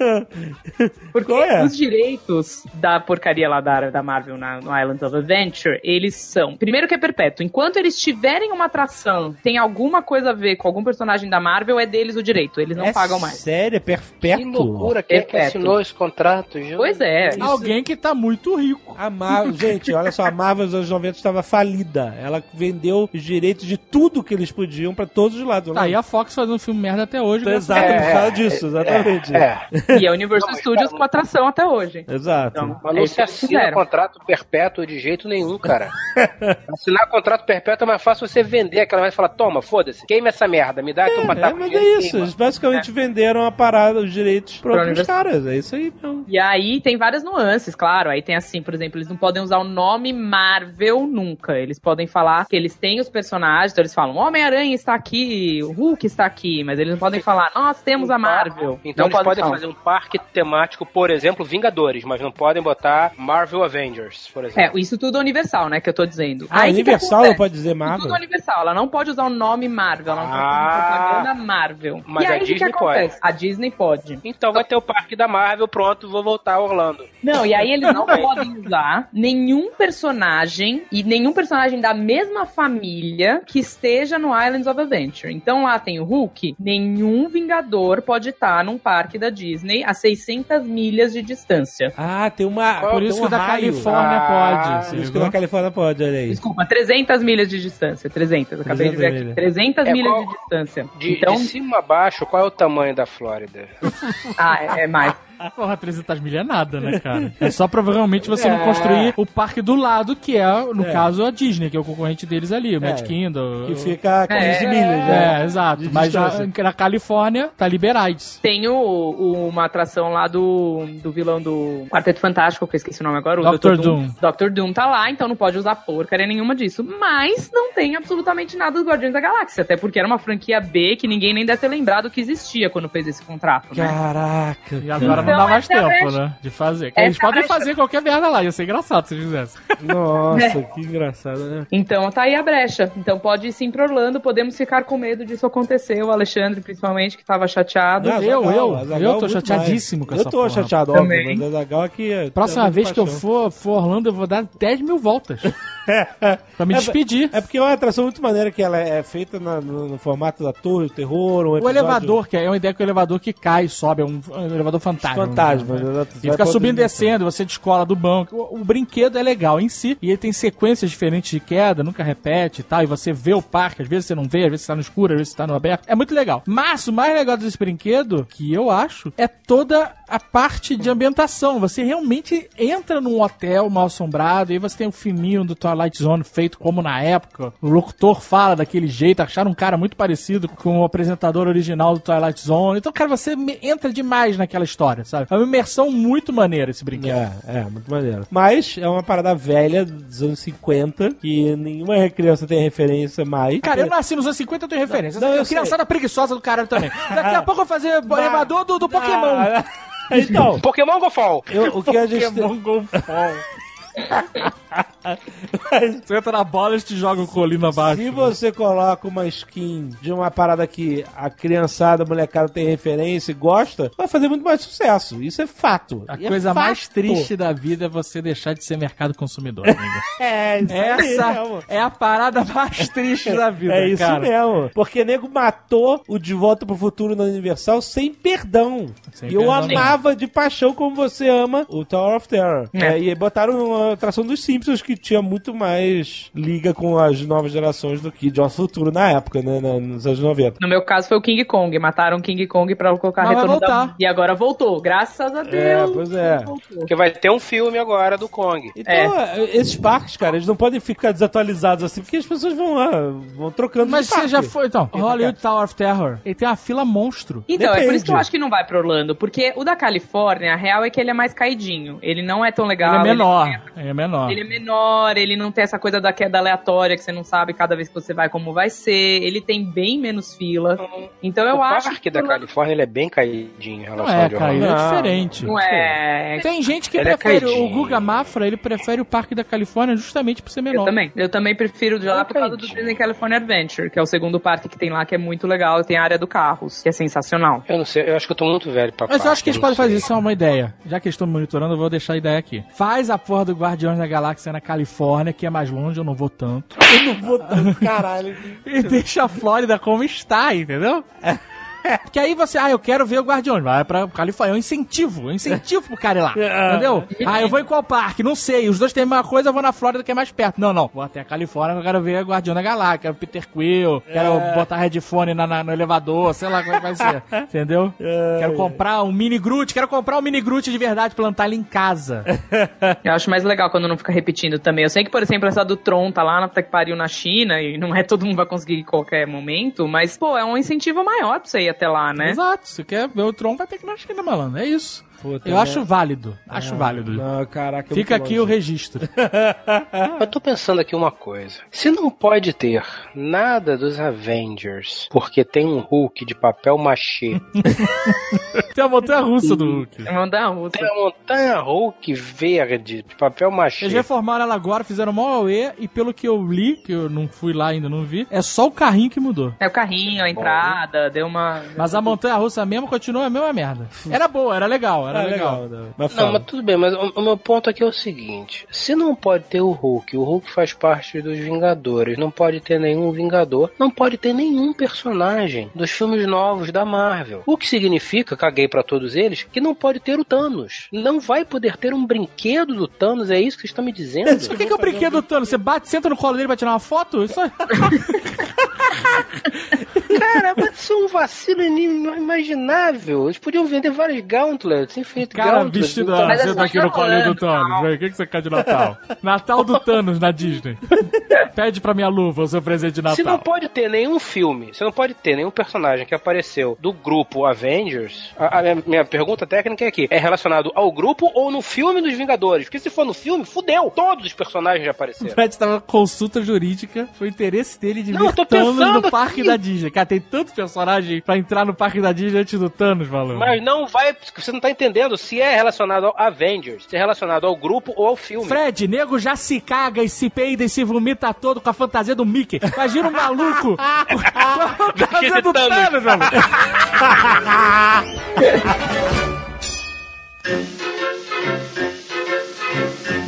porque é? os direitos da porcaria lá da, da Marvel na, no Islands of Adventure, eles são. Primeiro que é perpétuo. Enquanto eles tiverem uma atração, tem alguma coisa a ver com algum personagem da Marvel, é deles o direito. Eles não é pagam mais. Sério, é Que perpétuo. loucura, quem é que assinou esse contrato, Gil? Pois é. Alguém que tá muito rico. A Marvel, gente, olha só, a Marvel nos anos 90 estava falida. Ela vendeu os direitos de tudo que eles podiam pra todos os lados. Tá aí a Fox fazendo um filme merda até hoje. Então, Exato, Deus. por causa disso, exatamente. É, E a Universal Não, Studios cara, com atração até hoje. Exato. Então, mas é não isso se que assina fizeram. contrato perpétuo de jeito nenhum, cara. Assinar contrato perpétuo é mais fácil você vender aquela vez e falar, toma, foda-se, queima essa merda, me dá aqui um É, mas é isso. Eles basicamente venderam a parada, os direitos outros Universal. caras. É isso aí mesmo. E aí tem várias nuances, claro. Aí tem assim, por exemplo, eles não podem usar o nome Marvel nunca. Eles podem falar que eles têm os personagens, então eles falam Homem-Aranha está aqui, o Hulk está aqui, mas eles não podem falar, nós temos a Marvel. Então não eles podem falar. fazer um parque temático, por exemplo, Vingadores, mas não podem botar Marvel Avengers, por exemplo. É, isso tudo é Universal, né, que eu tô dizendo. Ah, Aí, o que que Universal não pode dizer Marvel? Tudo Universal, ela não pode usar o nome Marvel, ela não pode Ah. fazer propaganda Marvel. Mas e a aí, o Disney acontece? A Disney pode. Então vai ter o parque da Marvel, pronto, vou voltar a Orlando. Não, e aí eles não podem usar nenhum personagem e nenhum personagem da mesma família que esteja no Islands of Adventure. Então lá tem o Hulk, nenhum Vingador pode estar num parque da Disney a 600 milhas de distância. Ah, tem uma. Por isso que o da. Califórnia Ah, pode. Por isso que ligou? na Califórnia pode, olha aí. Desculpa, 300 milhas de distância. 300, eu acabei de ver 300 aqui. 300 É, milhas qual- de distância. De, então, de cima a baixo, qual é o tamanho da Flórida? ah, é, é mais. Porra, 300 milhas é nada, né, cara? É só provavelmente você não É. construir o parque do lado, que é, no É. caso, a Disney, que é o concorrente deles ali, o Mad É. Kingdom. Que o- fica a 15 É. milhas, né? É, exato. De Mas já distância. na Califórnia tá liberais. Tem o, o- uma atração lá do, do vilão do Quarteto Fantástico, que eu esqueci o nome agora. O Dr. Dr. Doom. Dr. Doom tá lá, então não pode usar porcaria nenhuma disso. Mas não tem absolutamente nada dos Guardiões da Galáxia. Até porque era uma franquia B que ninguém nem deve ter lembrado que existia quando fez esse contrato, né? Caraca. E agora não Então, dá mais é a tempo, né? De fazer. Essa Eles é a podem fazer qualquer merda lá, ia ser engraçado se eles fizessem. Nossa, que engraçado, né? Então tá aí a brecha. Então pode ir sim pra Orlando, podemos ficar com medo disso acontecer. O Alexandre, principalmente, que tava chateado. Não, eu, eu, Azaghal eu tô muito chateadíssimo mais. com Eu essa tô porra. chateado, Também. óbvio, mas Azaghal aqui... é- Próxima é vez que eu for, for Orlando, eu vou dar 10 mil voltas. Pra me despedir. É porque é uma atração muito maneira que ela é feita na- no, no formato da torre, o terror, um O episódio- elevador, que é uma ideia que o elevador que cai, sobe, é um, um elevador fantasma. Fantasma, né? E fica subindo e descendo, você descola do banco. O, o brinquedo é legal em si, e ele tem sequências diferentes de queda, nunca repete e tal, e você vê o parque, às vezes você não vê, às vezes você tá no escuro, às vezes você tá no aberto. É muito legal. Mas o mais legal desse brinquedo, que eu acho, é toda a parte de ambientação. Você realmente entra num hotel mal assombrado, e aí você tem o filminho do Twilight Zone feito como na época. O locutor fala daquele jeito, acharam um cara muito parecido com o apresentador original do Twilight Zone. Então, cara, você entra demais naquela história, sabe? É uma imersão muito maneira esse brinquedo. É, é, muito maneiro. Mas é uma parada velha dos anos 50, que nenhuma criança tem referência mais. Cara, eu nasci nos anos 50, eu tenho referência. Não, eu criançada preguiçosa do caralho também. Daqui a pouco eu vou fazer elevador do, do Pokémon. Então, Pokémon Go Fall. eu- o que a gente. Pokémon Go Fall. Você entra na bola e te joga o colino abaixo. Se você coloca uma skin de uma parada que a criançada, a molecada tem referência e gosta, vai fazer muito mais sucesso. Isso é fato. A E é coisa mais fato. triste da vida é você deixar de ser mercado consumidor, amigo. É, isso Essa mesmo. é a parada mais triste da vida, É isso cara. mesmo. Porque nego matou o De Volta pro Futuro na Universal sem perdão. Sem e eu amava de paixão como você ama o Tower of Terror. É, e aí botaram uma atração dos Simpsons que tinha muito mais liga com as novas gerações do que pro Futuro na época, né? nos anos 90. No meu caso foi o King Kong. Mataram King Kong pra colocar Mas vai retorno voltar. da... E agora voltou. Graças a Deus. pois é. Porque vai ter um filme agora do Kong. Então, é, esses parques, cara, eles não podem ficar desatualizados assim, porque as pessoas vão lá, vão trocando Mas de você parque. já foi, então. Hollywood Tower of Terror. Ele tem uma fila monstro. Então, é por Depende. isso que eu acho que não vai pra Orlando. Porque o da Califórnia, a real é que ele é mais caidinho. Ele não é tão legal. Ele é menor. Ele, Ele é menor. ele é menor, ele não tem essa coisa da queda aleatória que você não sabe cada vez que você vai como vai ser. Ele tem bem menos fila. Então eu o acho parque que da Califórnia ele é bem caidinho em relação Não é, ao Orlando. é diferente. não é. Tem gente que Ele é prefere, o caidinho. Guga Mafra, ele prefere o Parque da Califórnia justamente por ser menor. Eu também. Eu também prefiro de lá É por causa do. Disney California Adventure, que é o segundo parque que tem lá, que é muito legal. Tem a área do carros, que é sensacional. Eu não sei, eu acho que eu tô muito velho pra Mas eu parque, acho que eles podem fazer isso, é uma ideia. Já que eles estão me monitorando, eu vou deixar a ideia aqui. Faz a porra do Guardiões da Galáxia na Califórnia, que é mais longe, eu não vou tanto. Eu não vou tanto, caralho. E deixa a Flórida como está, entendeu? Porque aí você, ah, eu quero ver o Guardiões, vai pra Califórnia. É um incentivo, é um incentivo pro cara ir lá. entendeu? Ah, eu vou em qual parque? Não sei. Os dois têm a mesma coisa, eu vou na Flórida que é mais perto. Não, não. Vou até a Califórnia que eu quero ver o Guardião da Galáxia, quero Peter Quill, quero botar headphone na, na- no elevador, sei lá como é que vai ser. Entendeu? Quero comprar um mini Groot, quero comprar um mini Groot de verdade, plantar ele em casa. Eu acho mais legal quando não fica repetindo também. Eu sei que, por exemplo, essa do Tron tá lá na puta que pariu na China e não é todo mundo vai conseguir em qualquer momento, mas, pô, é um incentivo maior pra você ir até lá, né? Exato. Se quer ver o Tron, vai ter que ir na China, malandro. É isso. Puta, Eu né? acho válido. Acho válido. Não, caraca. Fica aqui o longe. registro. Eu tô pensando aqui uma coisa. Se não pode ter nada dos Avengers, porque tem um Hulk de papel machê, Tem a montanha russa do Hulk. É uma russa. tem a montanha Hulk verde de papel machê. Eles reformaram ela agora, fizeram mó auê, e pelo que eu li, que eu não fui lá ainda, não vi, é só o carrinho que mudou. É o carrinho, a entrada, deu uma. Mas a montanha russa mesmo continua a mesma merda. Era boa, era legal, era É legal. legal. Mas Não, mas tudo bem, mas o, o meu ponto aqui é o seguinte: se não pode ter o Hulk, o Hulk faz parte dos Vingadores, não pode ter nenhum Vingador, não pode ter nenhum personagem dos filmes novos da Marvel. O que significa, caguei pra todos eles, que não pode ter o Thanos. Não vai poder ter um brinquedo do Thanos, é isso que você está me dizendo? O que, que é o brinquedo do Thanos? Você bate, senta no colo dele pra tirar uma foto? Isso aí. Cara, mas isso é um vacilo inimaginável. Eles podiam vender vários gauntlets, infinito Cara gauntlets. vestido, então- senta só aqui no colinho do Thanos. Vem, O que, que você quer de Natal? Natal do Thanos na Disney. Pede pra minha luva o seu presente de Se não Natal. pode ter nenhum filme, se não pode ter nenhum personagem que apareceu do grupo Avengers, a, a minha, minha pergunta técnica é aqui: é relacionado ao grupo ou no filme dos Vingadores? Porque se for no filme, fudeu! Todos os personagens já O apareceram. Fred tava consulta jurídica, foi o interesse dele de Não, tô Thanos no parque aqui. da Disney. Cara, tem tanto personagem pra entrar no parque da Disney antes do Thanos, maluco. Mas não vai. Você não tá entendendo se é relacionado ao Avengers, se é relacionado ao grupo ou ao filme. Fred, nego já se caga e se peida e se vomita todo com a fantasia do Mickey. Imagina um maluco com a fantasia do Thanos. Thanos, maluco.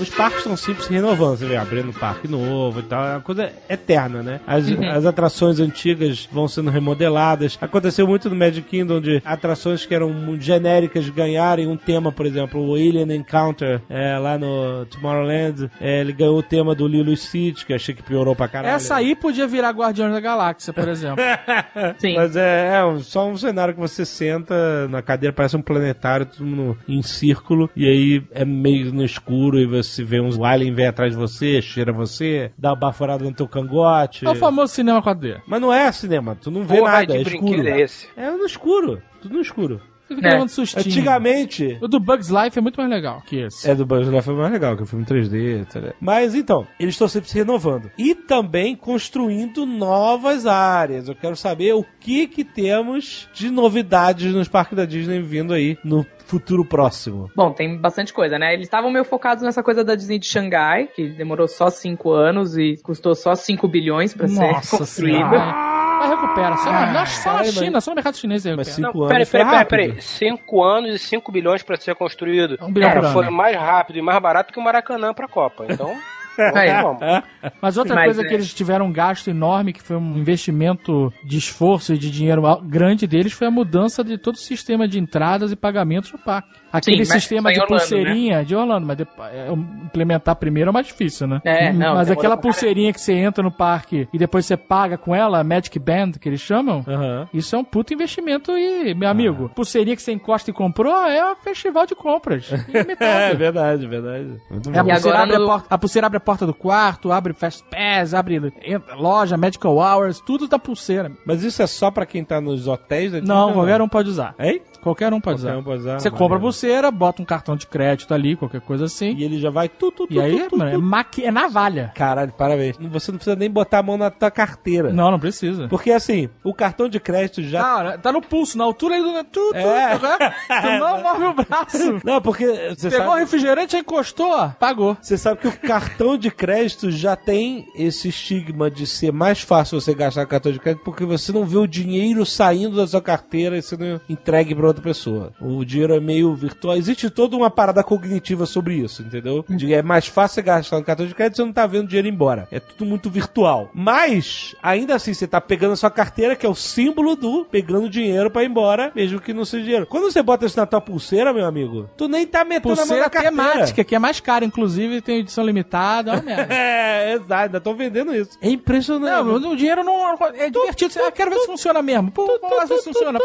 Os parques estão sempre se renovando. Você vê, abrindo um parque novo e tal. É uma coisa eterna, né? As, as atrações antigas vão sendo remodeladas. Aconteceu muito no Magic Kingdom de atrações que eram genéricas ganharem um tema, por exemplo, o Alien Encounter é, lá no Tomorrowland. é, ele ganhou o tema do Lilo Stitch, que achei que piorou pra caralho. Essa aí podia virar Guardiões da Galáxia, por exemplo. Sim. Mas é, é só um cenário que você senta na cadeira, parece um planetário, todo mundo em círculo, e aí é meio no escuro e você vê uns alien vem atrás de você, cheira você, dá uma baforada no teu cangote. É o famoso cinema 4D. Mas não é cinema, tu não vê Porra nada, é brinquedo escuro. é esse? É no escuro, tudo no escuro. Você fica É. Antigamente, O do Bugs Life é muito mais legal que esse. É, do Buzz Lightyear foi mais legal, que é o filme 3D, etc. Mas então, eles estão sempre se renovando. E também construindo novas áreas. Eu quero saber o que que temos de novidades nos parques da Disney vindo aí no futuro próximo. Bom, tem bastante coisa, né? Eles estavam meio focados nessa coisa da Disney de Xangai, que demorou só 5 anos e custou só 5 bilhões pra ser construída. senhora. Mas recupera. Só, na, na- só na mas- China, só no mercado chinês aí Mas recupera. cinco Não, anos peraí, peraí, peraí. 5 anos e 5 bilhões pra ser construído. Um bilhão por Cara, ano. foi mais rápido e mais barato que o Maracanã pra Copa. Então. Mas outra Mas coisa é- que eles tiveram um gasto enorme, que foi um investimento de esforço e de dinheiro grande deles, foi a mudança de todo o sistema de entradas e pagamentos no parque. Aquele mas sistema em de Orlando, pulseirinha de Orlando, mas depois, é, implementar primeiro é mais difícil, né? É, não, mas aquela pulseirinha que você entra no parque e depois você paga com ela, a Magic Band, que eles chamam, isso é um puto investimento e, meu amigo, pulseirinha que você encosta e comprou é um festival de compras. É verdade, verdade. Muito É, a, pulseira abre a, no- porta, a pulseira abre a porta do quarto, abre Fast Pass, abre loja, Medical Hours, tudo da pulseira. Mas isso é só pra quem tá nos hotéis? Não, qualquer um pode usar. Hein? Qualquer um pode Qualquer usar. um pode usar, Você compra a maneiro. Pulseira, bota um cartão de crédito ali, qualquer coisa assim. E ele já vai tu, tu, tu, E aí, tu, tu, mano, é, tu. maqui... é navalha. Caralho, parabéns. Você não precisa nem botar a mão na tua carteira. Não, não precisa. Porque assim, o cartão de crédito já Cara, tá no pulso, na altura aí do. Tu, tu, É. né? tu não move o braço. Não, porque você Pegou o sabe, refrigerante, aí encostou, pagou. você sabe que o cartão de crédito já tem esse estigma de ser mais fácil você gastar cartão de crédito porque você não vê o dinheiro saindo da sua carteira e sendo entregue para outra pessoa. O dinheiro é meio virtual. Existe toda uma parada cognitiva sobre isso, entendeu? De é mais fácil você gastar no cartão de crédito e você não tá vendo dinheiro ir embora. É tudo muito virtual. Mas, ainda assim, você tá pegando a sua carteira, que é o símbolo do pegando dinheiro para ir embora, mesmo que não seja dinheiro. Quando você bota isso na tua pulseira, meu amigo, tu nem tá metendo a mão Pulseira na carteira. temática, que é mais cara, inclusive, tem edição limitada, é uma merda. É, exato, ainda tô vendendo isso. É impressionante. Não, o dinheiro não. É divertido. Ah, quero ver se funciona mesmo. Pô, vamos ver se funciona.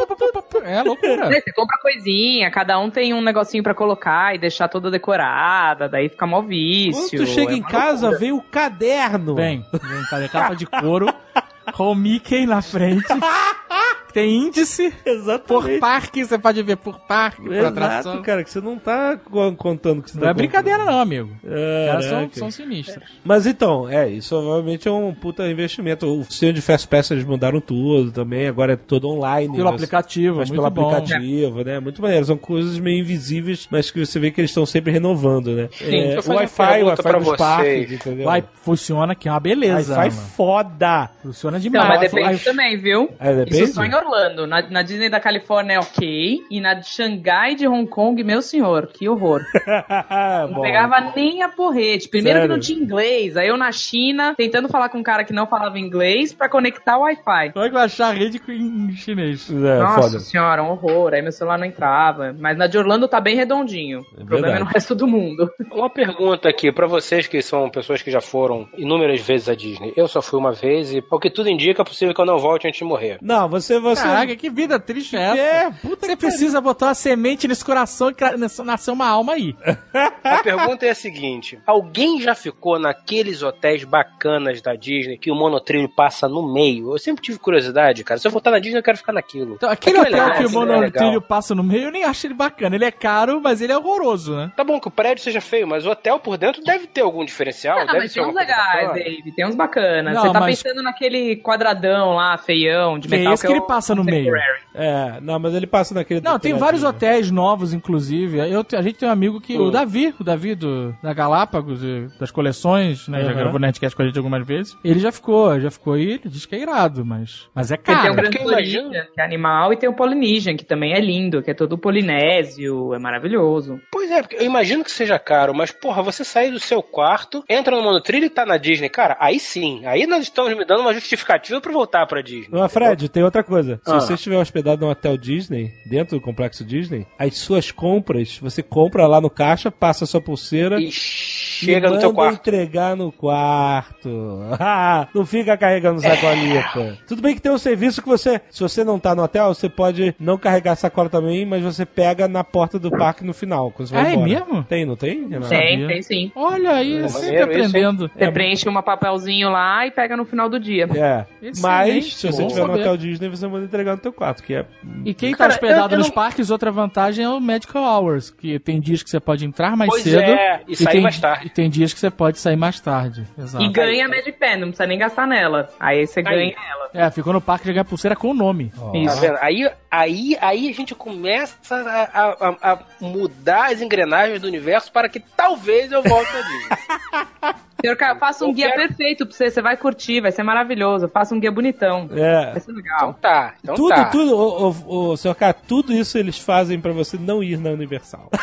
É loucura. Você compra coisinha, cada um tem um negocinho pra colocar e deixar toda decorada, daí fica mó Quando vício. tu chega é em casa, loucura. vem o caderno. Vem, vem, cadê? Capa de couro, com o Mickey na frente. Tem índice por Exatamente. parque, você pode ver por parque, por atração. Exato, cara, que você não tá co- contando que você Não tá é brincadeira, comprando. não, amigo. Os caras são, Caraca. são sinistros. Mas então, é, isso obviamente é um puta investimento. O sistema de Fast Pass eles mudaram tudo também, agora é todo online. Pelo mas- aplicativo, Mas muito pelo bom. aplicativo, né? Muito maneiro. São coisas meio invisíveis, mas que você vê que eles estão sempre renovando, né? Sim, é, o Wi-Fi, o Wi-Fi dos parques, entendeu? Vai, funciona que é uma beleza. Wi-Fi foda. Funciona Não, demais. mas depende Wi- também, viu? É, depende? Isso só em Orlando. Na, na Disney da Califórnia é ok. E na de Xangai de Hong Kong, meu senhor, que horror. Não Bom. pegava nem a porrete. Primeiro Sério? que não tinha inglês. Aí eu na China, tentando falar com um cara que não falava inglês pra conectar o Wi-Fi. Como é que vai achar a rede em chinês? É, Nossa foda. senhora, um horror. Aí meu celular não entrava. Mas na de Orlando tá bem redondinho. o problema é no resto do mundo. Uma pergunta aqui pra vocês que são pessoas que já foram inúmeras vezes à Disney. Eu só fui uma vez e, ao que tudo indica, é possível que eu não volte antes de morrer. Não, você, você... Caraca, que vida triste é essa? É, puta Você que precisa botar uma semente nesse coração e nascer uma alma aí. A pergunta é a seguinte: alguém já ficou naqueles hotéis bacanas da Disney que o monotrilho passa no meio? Eu sempre tive curiosidade, cara. Se eu voltar na Disney, eu quero ficar naquilo. Então, aquele Aquilo é hotel legal, que o é monotrilho passa no meio, eu nem acho ele bacana. Ele é caro, mas ele é horroroso, né? Tá bom que o prédio seja feio, mas o hotel por dentro deve ter algum diferencial. Ah, deve mas ser tem uns legais. Dave. Tem uns bacanas. Não, Você tá mas- pensando naquele quadradão lá, feião, de Que é metal. esse que ele o passa no meio. É, não, mas ele passa naquele... Não, tem vários hotéis novos, inclusive. Eu, a gente tem um amigo que. Hum. O Davi, o Davi do, da Galápagos, e das coleções, né? Já Uhum. gravou Nerdcast com a gente algumas vezes. Ele já ficou, já ficou aí, ele diz que é irado, mas. Mas é Porque tem caro. o Gran porque eu Floridian, imagino- que é animal, e tem o Polynesian, que também é lindo, que é todo polinésio, é maravilhoso. Pois é, eu imagino que seja caro, mas porra, você sair do seu quarto, entra no monotrilho e tá na Disney, cara, aí sim, aí nós estamos me dando uma justificativa pra voltar pra Disney. Não, Fred, tem outra coisa. Se Ah. você estiver hospedado num hotel Disney, dentro do complexo Disney, as suas compras, você compra lá no caixa, passa a sua pulseira E chega e no teu manda quarto. entregar no quarto. Ah, não fica carregando sacolita. Tudo bem que tem um serviço que você, se você não tá no hotel, você pode não carregar sacola também, mas você pega na porta do parque no final, quando você vai Ah, é embora. mesmo? Tem, não tem? Tem, sabia. tem sim. Olha aí, Pô, sempre aprendendo. Você preenche um papelzinho lá e pega no final do dia. É. Excelente, Mas, se você estiver no hotel Disney, você manda entregar no teu quarto, que é E quem tá Cara, hospedado eu- eu nos não- parques, outra vantagem é o Medical Hours, que tem dias que você pode entrar mais Pois cedo é, e sair tem, mais tarde. E tem dias que você pode sair mais tarde. Exato. E ganha a Medipen, não precisa nem gastar nela. Aí você ganha ela. É, ficou no parque de ganhar pulseira com o nome. Tá Isso. Aí, aí, aí a gente começa a, a- a- mudar as engrenagens do universo para que talvez eu volte a Disney. Senhor Caio, faça um Eu guia quero- perfeito pra você, você vai curtir, vai ser maravilhoso. Faça um guia bonitão. É. Vai ser Então legal. tá, então tudo, tá. tudo, ô, ô, ô, senhor cara, tudo isso eles fazem pra você não ir na Universal.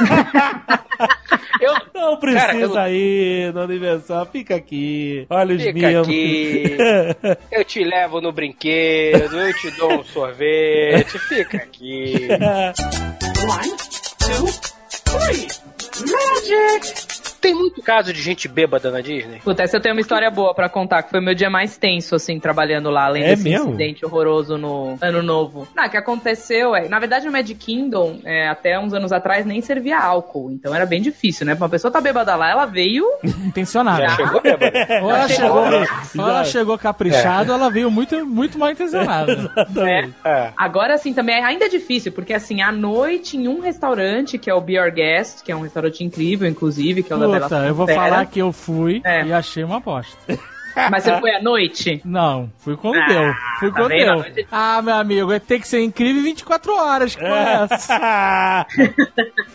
Eu, Não precisa Cara, eu- ir na Universal, fica aqui. Olha os Fica mimos. aqui. eu te levo no brinquedo, eu te dou um sorvete, fica Aqui. One, two, three. Magic! Tem muito caso de gente bêbada na Disney? Puta, essa eu tenho uma história boa pra contar, que foi o meu dia mais tenso, assim, trabalhando lá, além É desse mesmo? incidente horroroso no Ano Novo. Não, o que aconteceu é, na verdade, no Magic Kingdom, é, até uns anos atrás, nem servia álcool, então era bem difícil, né? Pra uma pessoa tá bêbada lá, ela veio... Intencionada. Já chegou bêbada? Ou ela Chegou. ou ela chegou caprichada, ou ela veio muito, muito mal intencionada. né? É. Agora, assim, também ainda é difícil, porque, assim, à noite, em um restaurante, que é o Be Our Guest, que é um restaurante incrível, inclusive, que é o da Eu vou Fera. falar que eu fui É. e achei uma bosta. Mas você foi à noite? Não, fui quando Ah, deu. Fui tá quando deu. Ah, meu amigo, tem que ser incrível 24 horas. Que é essa?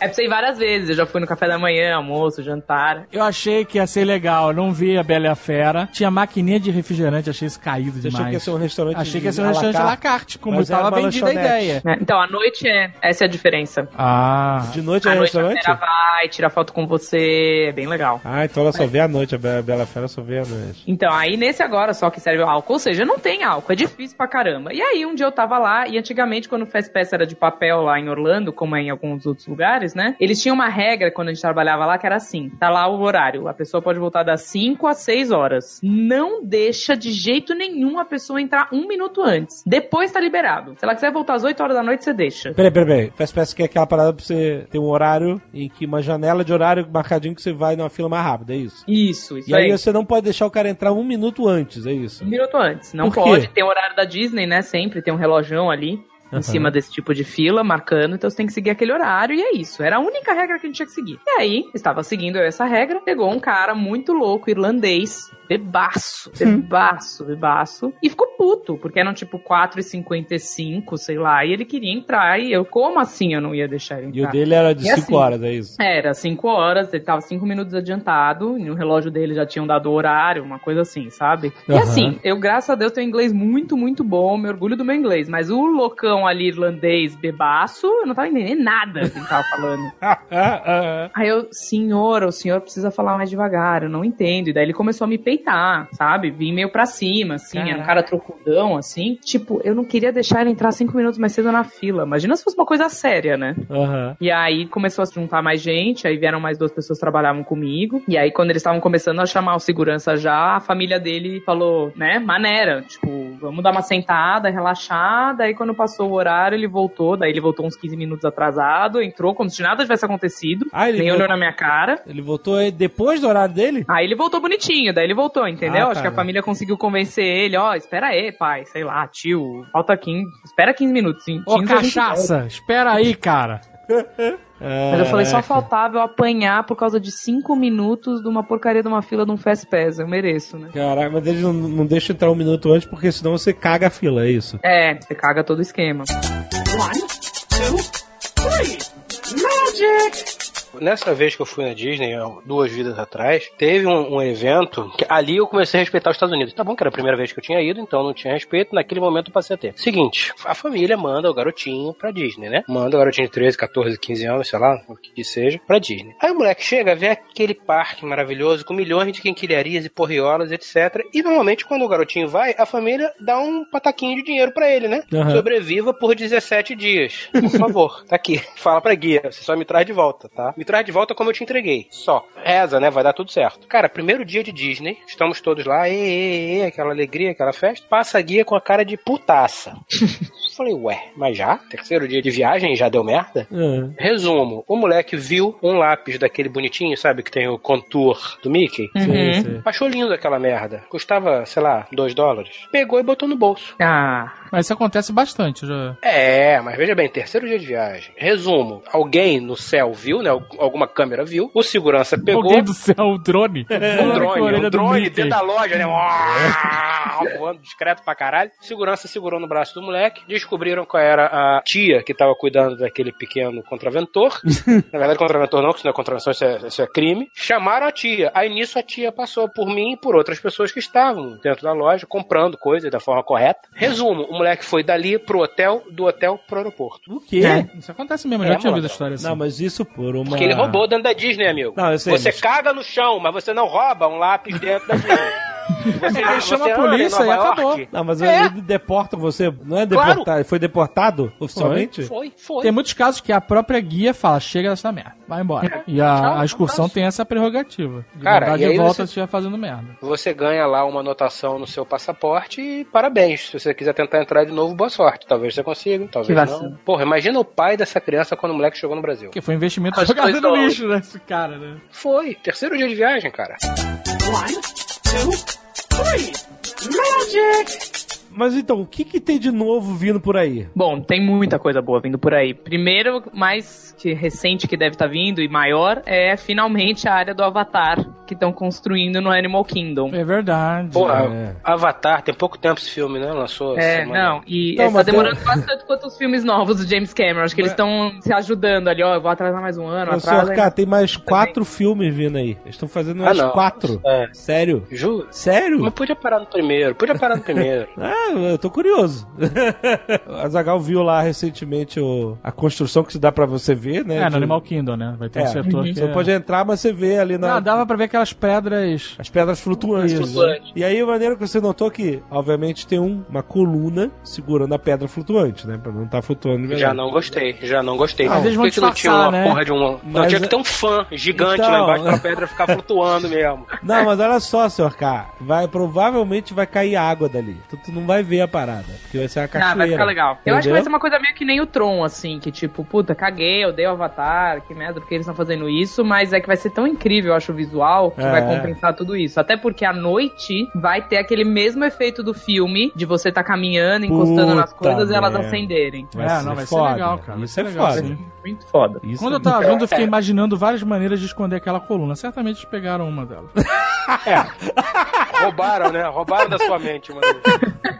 É pra você ir várias vezes. Eu já fui no café da manhã, almoço, jantar. Eu achei que ia ser legal, eu não vi a Bela e a Fera. Tinha maquininha de refrigerante, achei isso caído demais. que ia ser um restaurante Achei que ia ser um restaurante à la carte? como Mas estava uma vendida a ideia. né? Então, à noite é. Essa é a diferença. Ah. De noite é a restaurante? Fera vai, tira foto com você. É bem legal. Ah, então ela só vê à noite, a Be- Bela Fera só vê à noite. Então, aí nesse agora só que serve álcool, ou seja, não tem álcool, é difícil pra caramba. E aí um dia eu tava lá, e antigamente quando o Fast Pass era de papel lá em Orlando, como é em alguns outros lugares, né? Eles tinham uma regra quando a gente trabalhava lá que era assim: tá lá o horário, a pessoa pode voltar das 5 às 6 horas. Não deixa de jeito nenhum a pessoa entrar um minuto antes. Depois tá liberado. Se ela quiser voltar às 8 horas da noite, você deixa. Peraí, peraí, peraí. Fast Pass que é aquela parada pra você ter um horário em que uma janela de horário marcadinho que você vai numa fila mais rápida, é isso? Isso, isso E aí você não pode deixar o cara entrar um minuto antes, é isso? Um minuto antes. Não pode. Tem o horário da Disney, né? Sempre tem um relojão ali. Em Aham. cima desse tipo de fila, marcando, então você tem que seguir aquele horário, e é isso. Era a única regra que a gente tinha que seguir. E aí, estava seguindo eu essa regra, pegou um cara muito louco, irlandês, bebaço, bebaço, bebaço, e ficou puto, porque eram tipo 4h55, sei lá, e ele queria entrar, e eu, como assim eu não ia deixar ele E o entrar? dele era de E 5 assim, horas, é isso? Era 5 horas, ele tava 5 minutos adiantado, e no relógio dele já tinham dado o horário, uma coisa assim, sabe? E Aham. assim, eu, graças a Deus, tenho inglês muito, muito bom, me orgulho do meu inglês, mas o loucão ali irlandês bebaço, eu não tava entendendo nada que ele tava falando. Ah, ah, Aí eu, senhor, o senhor precisa falar mais devagar, eu não entendo. E daí ele começou a me peitar, sabe? Vim meio pra cima, assim, era um Caraca. cara trocudão, assim. Tipo, eu não queria deixar ele entrar cinco minutos mais cedo na fila. Imagina se fosse uma coisa séria, né? ah, aham. E aí começou a se juntar mais gente, aí vieram mais duas pessoas que trabalhavam comigo. E aí, quando eles estavam começando a chamar o segurança já, a família dele falou, né, maneira, tipo, vamos dar uma sentada, relaxada. Aí quando passou o horário, ele voltou, daí ele voltou uns 15 minutos atrasado, entrou como se nada tivesse acontecido, Ah, ele nem voltou- olhou na minha cara. Ele voltou aí depois do horário dele? Aí ele voltou bonitinho, daí ele voltou, entendeu? Ah, Acho que a família conseguiu convencer ele, ó, espera aí, pai, sei lá, tio, falta 15, espera 15 minutos, sim. Ô, 15 a gente volta. cachaça, espera aí, cara. Mas eu falei, só faltava eu apanhar por causa de cinco minutos de uma porcaria de uma fila de um Fast Pass. Eu mereço, né? Caraca, mas eles não, não deixam entrar um minuto antes, porque senão você caga a fila, é isso? É, você caga todo o esquema. Nessa vez que eu fui na Disney, duas vidas atrás, teve um, um evento que ali eu comecei a respeitar os Estados Unidos. Tá bom que era a primeira vez que eu tinha ido, então não tinha respeito. Naquele momento eu passei a ter. Seguinte, a família manda o garotinho pra Disney, né? Manda o garotinho de 13, 14, 15 anos, sei lá, o que seja, pra Disney. Aí o moleque chega, vê aquele parque maravilhoso com milhões de quinquilharias e porriolas, etc. E normalmente quando o garotinho vai, a família dá um pataquinho de dinheiro pra ele, né? Aham. Sobreviva por 17 dias. Por favor, tá aqui. Fala pra guia, você só me traz de volta, tá? Me traz de volta como eu te entreguei. Só. Reza, né? Vai dar tudo certo. Cara, primeiro dia de Disney, estamos todos lá, e, e, e, aquela alegria, aquela festa. Passa a guia com a cara de putaça. Falei, ué, mas já? Terceiro dia de viagem já deu merda? Ah. Resumo, o moleque viu um lápis daquele bonitinho, sabe, que tem o contour do Mickey. Uhum. Sim, sim. Achou lindo aquela merda. Custava, sei lá, 2 dólares. Pegou e botou no bolso. Ah, Mas isso acontece bastante. Já. É, mas veja bem, terceiro dia de viagem. Resumo, alguém no céu viu, né? Alguma câmera viu. O segurança pegou. Alguém do céu, o drone. Um drone, um drone dentro da loja, né? Voando discreto pra caralho. Segurança segurou no braço do moleque. Descobriram qual era a tia que tava cuidando daquele pequeno contraventor. Na verdade, contraventor não, que isso não é contravenção, isso é, isso é crime. Chamaram a tia. Aí nisso a tia passou por mim e por outras pessoas que estavam dentro da loja comprando coisas da forma correta. Resumo, o moleque foi dali pro hotel, do hotel pro aeroporto. O quê? Isso acontece mesmo, eu É, já tinha mano. ouvido a história assim. Não, mas isso por uma. Porque ele roubou dentro da Disney, amigo. Não, eu sei, você mas- caga no chão, mas você não rouba um lápis dentro da Disney. Você, Ele chama a polícia e acabou. Não, mas É. ele deporta você. Não é Claro. deportado. Ele foi deportado oficialmente? Foi, foi. Tem muitos casos que a própria guia fala, chega dessa merda, vai embora. E a, Tchau, a excursão tem essa prerrogativa. De Cara, mandar e aí de volta você- se estiver fazendo merda. Você ganha lá uma anotação no seu passaporte e parabéns. Se você quiser tentar entrar de novo, boa sorte. Talvez você consiga, talvez Que não. Porra, imagina o pai dessa criança quando o moleque chegou no Brasil. Porque foi um investimento jogado no lixo, né, esse cara, né? Foi, terceiro dia de viagem, cara. two, three. Magic! Mas então, o que, que tem de novo vindo por aí? Bom, tem muita coisa boa vindo por aí. Primeiro, mais que recente que deve estar vindo e maior, é finalmente a área do Avatar que estão construindo no Animal Kingdom. É verdade. Porra, É. Avatar, tem pouco tempo esse filme, né? Lançou. É, semana. não, e Então, está mas tem- demorando quase tanto quanto os filmes novos do James Cameron. Acho que eles estão se ajudando ali, ó. Eu vou atrasar mais um ano, Ô, atrasa. senhor K, tem mais quatro filmes vindo aí. Eles estão fazendo Ah, mais não. quatro. É. Sério? Juro? Sério? Mas podia parar no primeiro, podia parar no primeiro. Ah, eu tô curioso. a Zagal viu lá recentemente o, a construção que se dá pra você ver, né? É, de- no Animal Kingdom, né? Vai ter É. um setor que Você é... pode entrar, mas você vê ali na, Não, dava pra ver aquelas pedras... as pedras flutuantes. Flutuantes. E aí, a maneira que você notou que, obviamente, tem um- uma coluna segurando a pedra flutuante, né? Pra não estar flutuando de verdade. Já não gostei, já não gostei. Mas eles Por vão que, que não tinha uma né? porra de um. Não, Mas tinha que é- ter um fã gigante Então- lá embaixo pra pedra ficar flutuando mesmo. Não, mas olha só, senhor K. Vai, provavelmente vai cair água dali. Tu, tu não vai ver a parada. Porque vai ser uma cachoeira. Ah, vai ficar legal. Eu acho que vai Entendeu? ser uma coisa meio que nem o Tron, assim, que tipo, puta, caguei, eu dei o Avatar, que merda, porque eles estão fazendo isso, mas é que vai ser tão incrível, eu acho, o visual, que É. vai compensar tudo isso. Até porque à noite vai ter aquele mesmo efeito do filme, de você tá caminhando, encostando nas Puta coisas e elas merda. acenderem. Vai é, ser não, vai foda. ser legal, cara. Isso vai é ser legal, foda. Muito foda. Isso Quando é eu tava vendo, eu fiquei imaginando várias maneiras de esconder aquela coluna. Certamente eles pegaram uma delas. Roubaram, né? Roubaram da sua mente, mano.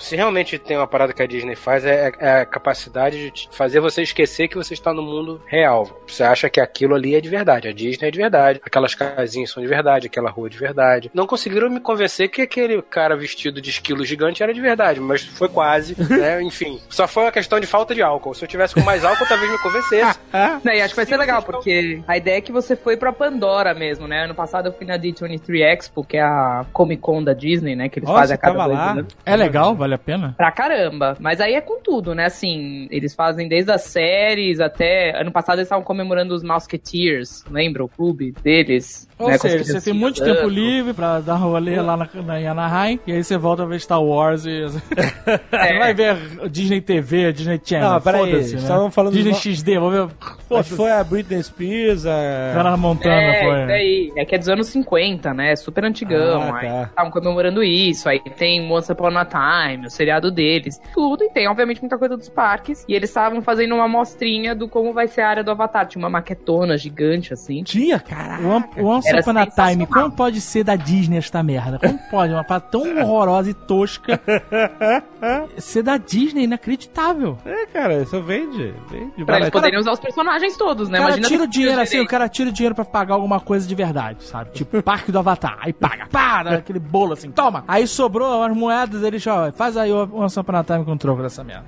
Se realmente tem uma parada que a Disney faz, é, é a capacidade de fazer você esquecer que você está no mundo real. Você acha que aquilo ali é de verdade, a Disney é de verdade, aquelas casinhas são de verdade, aquela rua é de verdade. Não conseguiram me convencer que aquele cara vestido de esquilo gigante era de verdade, mas foi quase, né? Enfim, só foi uma questão de falta de álcool. Se eu tivesse com mais álcool, talvez me convencesse. Não, e acho que vai ser legal, porque a ideia é que você foi pra Pandora mesmo, né? Ano passado eu fui na D23 Expo, que é a Comic Con da Disney, né? Que eles Nossa, fazem a cada tava dois lá? anos. É legal? Vale a pena? Pra caramba. Mas aí é com tudo, né? Assim, eles fazem desde as séries até. Ano passado eles estavam comemorando os Musketeers, lembra? O clube deles. Ou né, seja, você tem muito tempo livre pra dar rolê lá na, na Anaheim, e aí você volta a ver Star Wars e... Você É. vai ver Disney TV, Disney Channel, Não, peraí, foda-se, né? estavam falando Disney dos- XD, vou ver... Foda-se. foi a Britney Spears, a... Hannah Montana, É, foi. isso aí. É que é dos anos 50, né? Super antigão. Ah, aí tá. estavam comemorando isso. Aí tem Once Upon a Time, o seriado deles, tudo, e tem obviamente muita coisa dos parques, e eles estavam fazendo uma amostrinha do como vai ser a área do Avatar, tinha uma maquetona gigante, assim. Tinha, cara. O One, Once Era Upon a Time, como pode ser da Disney esta merda? Como pode? Uma parada tão horrorosa e tosca ser da Disney, inacreditável. É, cara, isso vende. Vende. Pra eles poderem usar os personagens todos, né? O cara Imagina tira o dinheiro assim, o cara tira o dinheiro pra pagar alguma coisa de verdade, sabe? Tipo, parque do Avatar. Aí paga, pá, dá aquele bolo assim, toma. Aí sobrou as moedas, ele já, faz aí o Once Upon a Time com troco dessa merda.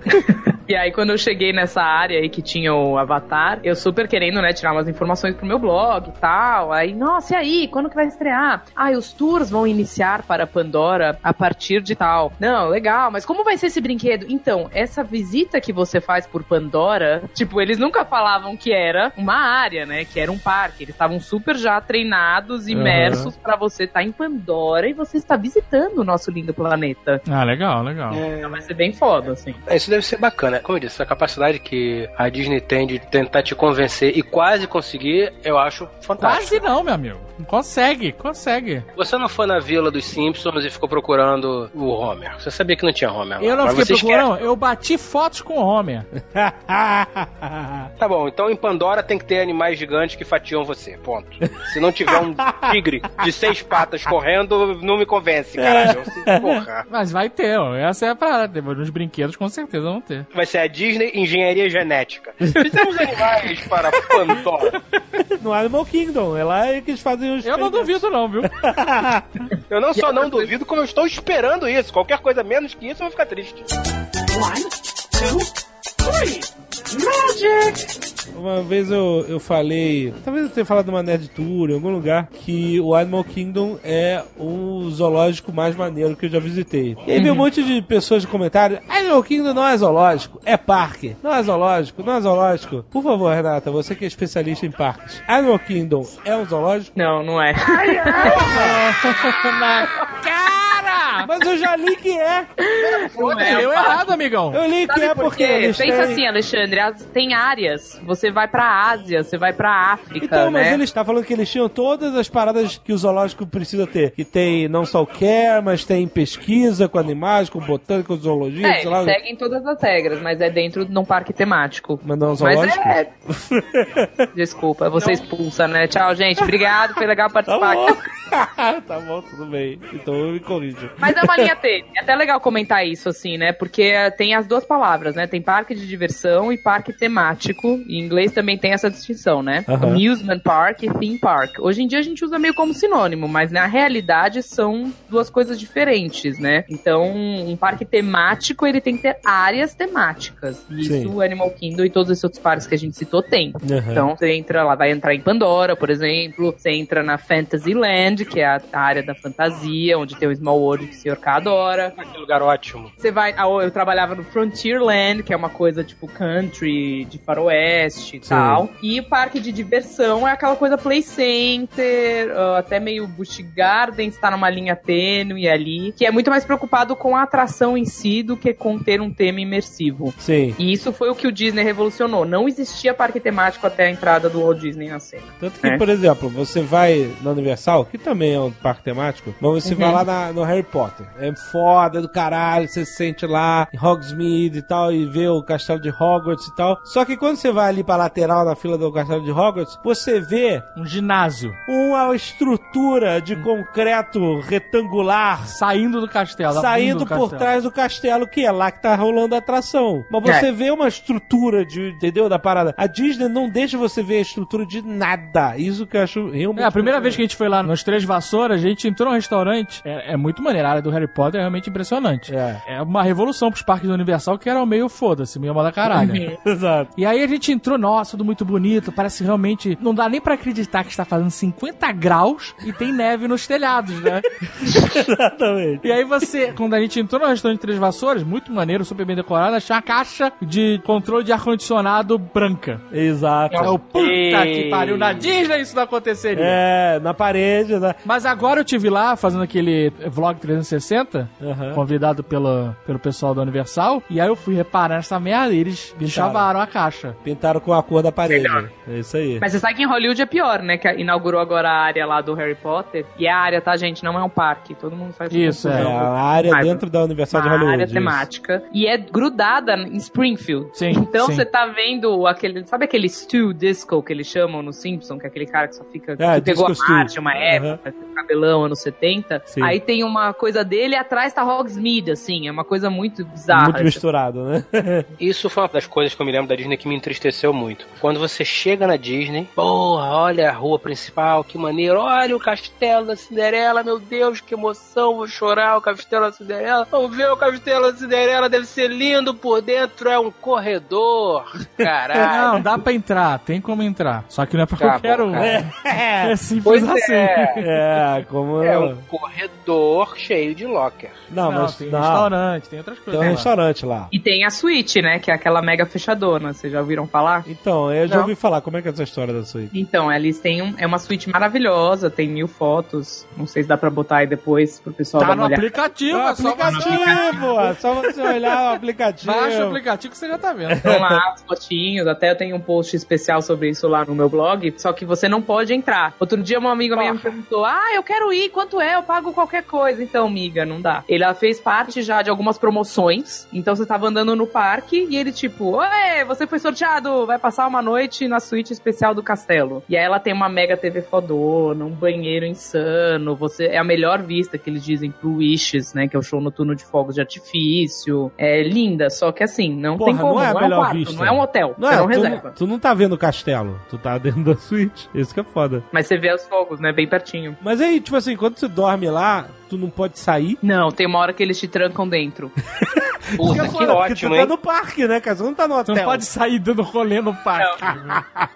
E aí, quando eu cheguei nessa área aí que tinha o Avatar, eu super querendo, né, tirar umas informações pro meu blog e tal. Aí, nossa, e aí? Quando que vai estrear? Ah, os tours vão iniciar para Pandora a partir de tal. Não, legal, mas como vai ser esse brinquedo? Então, essa visita que você faz por Pandora, tipo, eles nunca falavam que era uma área, né, que era um parque. Eles estavam super já treinados, imersos pra você estar em Pandora e você está visitando o nosso lindo planeta. Ah, legal, legal. Então vai ser bem foda, assim. Isso deve ser bacana. Como eu disse, a capacidade que a Disney tem de tentar te convencer e quase conseguir, eu acho fantástico. Quase não, meu amigo. Consegue, consegue. Você não foi na vila dos Simpsons e ficou procurando o Homer. Você sabia que não tinha Homer lá. Eu não fiquei procurando, eu bati fotos com o Homer. Tá bom, então em Pandora tem que ter animais gigantes que fatiam você. Ponto. Se não tiver um tigre de seis patas correndo, não me convence, caralho. Porra. Mas vai ter, ó. Essa é a parada. Nos brinquedos, com certeza vão ter. Vai ser a Disney Engenharia Genética. Fizemos animais para Pandora. No Animal Kingdom, é lá que eles fazem os. Eu não duvido, não, viu? Eu não só não duvido, como eu estou esperando isso. Qualquer coisa menos que isso, eu vou ficar triste. Uma vez eu, eu falei, talvez eu tenha falado numa Nerd Tour, em algum lugar, que o Animal Kingdom é o zoológico mais maneiro que eu já visitei. E aí veio um monte de pessoas de comentário: Animal Kingdom não é zoológico, é parque. Não é zoológico, não é zoológico. Por favor, Renata, você que é especialista em parques. Animal Kingdom é um zoológico? Não, não é. Na cara! Mas eu já li que é. Não é. Deu errado, amigão. Eu li que Sabe é por porque Pensa têm- assim, Alexandre, tem áreas. Você vai pra Ásia, você vai pra África, Então, mas né? ele está falando que eles tinham todas as paradas que o zoológico precisa ter. Que tem não só o care, mas tem pesquisa com animais, com botânica, com zoologia, É, sei lá. eles seguem todas as regras, mas é dentro de um parque temático. Mas não é um Mas zoológico? é. Desculpa, você expulsa, né? Tchau, gente. Obrigado, foi legal Tá participar bom. aqui. tá bom, tudo bem. Então eu me corrijo. Mas é uma linha tênue. É até legal comentar isso, assim, né? Porque eh, tem as duas palavras, né? Tem parque de diversão e parque temático. Em inglês também tem essa distinção, né? Amusement park e theme park. Hoje em dia a gente usa meio como sinônimo, mas na realidade são duas coisas diferentes, né? Então, um parque temático, ele tem que ter áreas temáticas. E Sim. isso o Animal Kingdom e todos esses outros parques que a gente citou tem. Então, você entra lá, vai entrar em Pandora, por exemplo. Você entra na Fantasyland, que é a a área da fantasia, onde tem o Small World que o Sr. K adora. Que lugar ótimo. Você vai. Eu trabalhava no Frontierland, que é uma coisa tipo country, de faroeste e Sim. tal. E o parque de diversão é aquela coisa play center, ah, até meio Busch Gardens, tá numa linha tênue ali, que é muito mais preocupado com a atração em si do que com ter um tema imersivo. Sim. E isso foi o que o Disney revolucionou. Não existia parque temático até a entrada do Walt Disney na cena. Tanto que, É. por exemplo, você vai na Universal, que também é um parque temático, mas você Uhum. vai lá na- no Harry Potter. É foda do caralho, você se sente lá em Hogsmeade e tal, e vê o castelo de Hogwarts e tal. Só que quando você vai ali pra lateral na fila do castelo de Hogwarts, você vê Um ginásio. uma estrutura de concreto retangular Saindo do castelo. saindo do por castelo. trás do castelo, que é lá que tá rolando a atração. Mas você É. vê uma estrutura de, entendeu? Da parada. A Disney não deixa você ver a estrutura de nada. Isso que eu acho realmente. É, a primeira vez que a gente foi lá nos Três Vassouras, a gente entrou num restaurante. É, é muito maneiro. A área do Harry Potter é realmente impressionante. É. É uma revolução pros parques da Universal que eram meio foda-se, meio moda caralho. Exato. E aí a gente entrou, nossa, tudo muito bonito, parece realmente. Não dá nem pra acreditar que está fazendo 50 graus e tem neve nos telhados, né? Exatamente. E aí você, quando a gente entrou no restaurante Três Vassouras, muito maneiro, super bem decorado, achei uma caixa de controle de ar-condicionado branca. Exato. É o puta Ei. que pariu, na Disney isso não aconteceria. É, na parede, né? Mas agora eu tive lá fazendo aquele vlog 360, Aham. convidado pelo, pelo pessoal da Universal, e aí eu fui reparar essa merda e eles chavaram a caixa. Pintaram com a cor da parede. É isso aí. Mas você sabe que em Hollywood é pior, né? Que inaugurou agora a área lá do Harry Potter. E a área, tá, gente? Não é um parque. Todo mundo faz Isso, É, confusão. a área Mas- dentro da Universal de uma Hollywood. área isso. temática. E é grudada em Springfield. Sim, Então sim. você tá vendo aquele. Sabe aquele Stu Disco que eles chamam no Simpson? Que é aquele cara que só fica. É, que pegou a. Marte uma época, com cabelão, anos 70. Sim. Aí tem uma coisa dele e atrás tá Hogsmeade, assim. É uma coisa muito bizarra. Muito misturado, né? Isso foi uma das coisas que eu me lembro da Disney que me entristeceu muito. Quando você chega na Disney, porra, olha a rua principal, que maneiro, olha o castelo da Cinderela, meu Deus, que emoção, vou chorar o castelo da Cinderela. Vamos ver o castelo da Cinderela, deve ser lindo por dentro, é um corredor. Caralho. Não, dá pra entrar, tem como entrar. Só que não é pra Tá qualquer bom, um. cara. É, simples Pois assim. é. É, como. É um corredor cheio de locker. Não, Não, mas tem não. restaurante, tem outras Tem coisas. um lá. restaurante lá. E tem a suíte, né? Que é aquela mega fechadona. Vocês já ouviram falar? Então, eu já Não. ouvi falar. Como é que é essa história da suíte? Então, eles têm um, é uma suíte maravilhosa, tem mil fotos. Não sei se dá pra botar aí depois pro pessoal Tá dar no aplicativo, É o é só você- aplicativo! é só você olhar o aplicativo. Baixa o aplicativo que você já tá vendo. Estão lá as fotinhos, até eu tenho um post especial sobre isso lá no meu blog, só que você não pode entrar. Outro dia uma amiga minha me perguntou, ah, eu quero ir, quanto é? Eu pago qualquer coisa. Então, amiga, não dá. Ele ela fez parte já de algumas promoções, então você tava andando no parque e ele tipo, oi, você foi sorteado, vai passar uma noite na suíte especial do castelo. E aí ela tem uma mega TV fodona, um banheiro insano, você é a melhor vista que eles dizem pro Wishes, né, que é o show noturno de fogos de artifício. É linda, só que assim, não Porra, tem como, não é a um melhor quarto, vista. não é um hotel, Não você é, não tu, reserva. tu não tá vendo o castelo, tu tá dentro da suíte. Isso que é foda. Mas você vê os fogos, né, bem pertinho. Mas aí, tipo assim, quando você dorme lá, tu não pode sair. Não, tem uma hora que eles te trancam dentro. Puta, é que porque ótimo, tu tá no parque, né, cara? Você não tá no Tu hotel. não pode sair dando rolê no parque.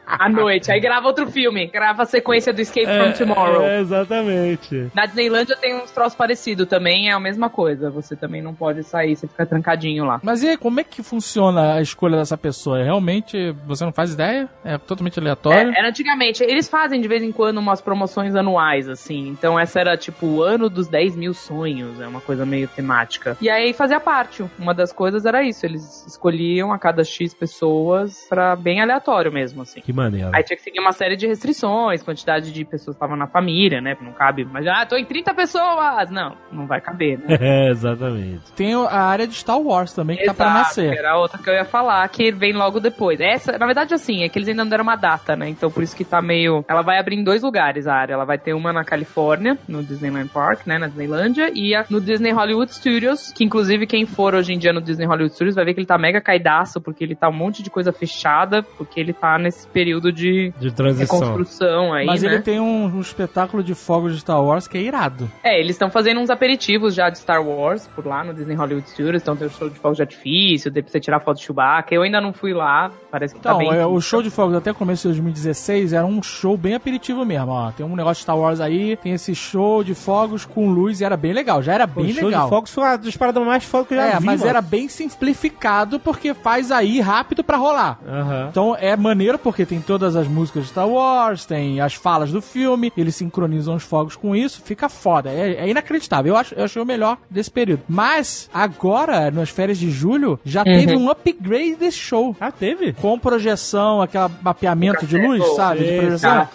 à noite. Aí grava outro filme, grava a sequência do Escape É, from Tomorrow. É, exatamente. Na Disneylândia tem uns troços parecidos também, é a mesma coisa. Você também não pode sair, você fica trancadinho lá. Mas e aí, como é que funciona a escolha dessa pessoa? Realmente, você não faz ideia? É totalmente aleatório? É, era antigamente. Eles fazem de vez em quando umas promoções anuais, assim. Então essa era tipo o ano dos 10 mil sonhos. É uma coisa meio temática. E aí fazia parte. Uma das coisas era isso. Eles escolhiam a cada X pessoas pra bem aleatório mesmo, assim. Que maneiro. Aí tinha que seguir uma série de restrições, quantidade de pessoas que estavam na família, né? Não cabe. Mas, ah, tô em 30 pessoas! Não, não vai caber, né? É, exatamente. Tem a área de Star Wars também, que tá pra Exato, nascer. Era a outra que eu ia falar, que vem logo depois. Essa, na verdade, assim, é que eles ainda não deram uma data, né? Então por isso que tá meio. Ela vai abrir em dois lugares a área. Ela vai ter uma na Califórnia, no Disneyland Park, né? Na Disneylândia, e a, no Disney Hollywood Studios, que inclusive quem for hoje em dia no Disney Hollywood Studios vai ver que ele tá mega caidaço, porque ele tá um monte de coisa fechada, porque ele tá nesse período de De transição. reconstrução aí, Mas né? ele tem um, um espetáculo de fogos de Star Wars que é irado. É, eles estão fazendo uns aperitivos já de Star Wars por lá no Disney Hollywood Studios. Então tem o show de fogos de artifício, dê pra você tirar foto de Chewbacca. Eu ainda não fui lá, parece que tá Então, bem. é, o show de fogos até o começo de 2016 era um show bem aperitivo mesmo, ó. Tem um negócio de Star Wars aí, tem esse show de fogos com luz e era bem legal, já era O bem show legal. de fogos foi uma das paradas mais fodas que eu já é, vi, mas mano. era bem simplificado porque faz aí rápido pra rolar. Aham. Então é maneiro porque tem todas as músicas de Star Wars, tem as falas do filme, eles sincronizam os fogos com isso, fica foda. É, é inacreditável. Eu, acho, eu achei o melhor desse período. Mas agora, nas férias de julho, já teve um upgrade desse show. Ah, teve? Com projeção, aquele mapeamento de luz, sabe? De projeção.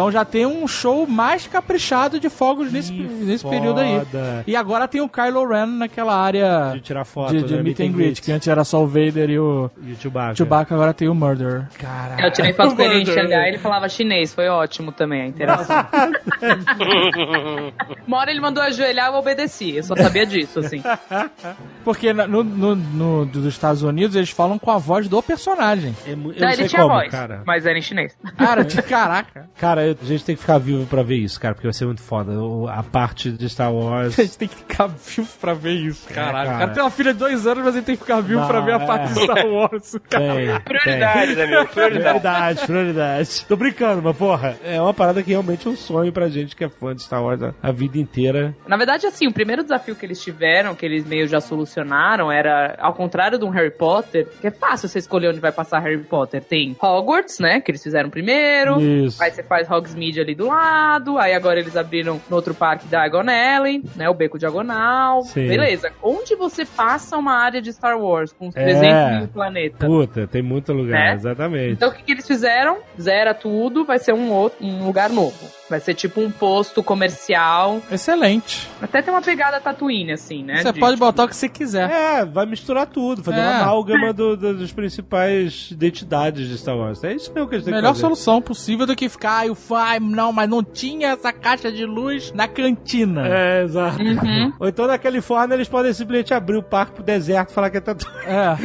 Então já tem um show mais caprichado de fogos nesse, Que nesse período aí. E agora tem o Kylo Ren naquela área De tirar foto, de, de né? meet and greet, que antes era só o Vader e o E o Chewbacca. Chewbacca, agora tem o Murderer. Caralho. Eu tirei foto com ele em Xangai ele falava chinês, foi ótimo também a interação. Uma hora ele mandou ajoelhar, eu obedeci, eu só sabia disso, assim. Porque no, no, no- dos Estados Unidos eles falam com a voz do personagem. É mu- eu Não, não ele sei tinha como, voz, cara. mas era em chinês. Cara, de caraca. Cara, eu- a gente tem que ficar vivo pra ver isso, cara, porque vai ser muito foda. O- a parte de Star Wars. A gente tem que ficar vivo pra ver isso, caralho. cara. O cara tem uma filha de dois anos, mas ele tem que ficar vivo Não, pra ver a é. parte do Star Wars. Cara. Tem, Prioridades, amigo, prioridades. Prioridade, prioridade. Tô brincando, mas porra, é uma parada que realmente é um sonho pra gente que é fã de Star Wars a, a vida inteira. Na verdade, assim, o primeiro desafio que eles tiveram, que eles meio já revolucionaram era, ao contrário de um Harry Potter, que é fácil você escolher onde vai passar Harry Potter. Tem Hogwarts, né? Que eles fizeram primeiro. Isso. Aí você faz Hogsmeade ali do lado. Aí agora eles abriram no outro parque Diagon Alley, né? O Beco Diagonal. Sim. Beleza. Onde você passa uma área de Star Wars com os É. 300 mil planetas? Puta, tem muito lugar, Né? exatamente. Então o que, que eles fizeram? Zera tudo, vai ser um, outro, um lugar novo. Vai ser tipo um posto comercial. Excelente. Até tem uma pegada Tatooine, assim, né? Você De- pode botar o que você quiser. É, vai misturar tudo, fazer É. uma amálgama do, do, dos principais identidades de Star Wars. É isso mesmo que eles têm que Melhor fazer. solução possível do que ficar, ai, o Não, mas não tinha essa caixa de luz na cantina. É, exato. Uhum. Ou então na Califórnia eles podem simplesmente abrir o parque pro deserto e falar que é tatu. É.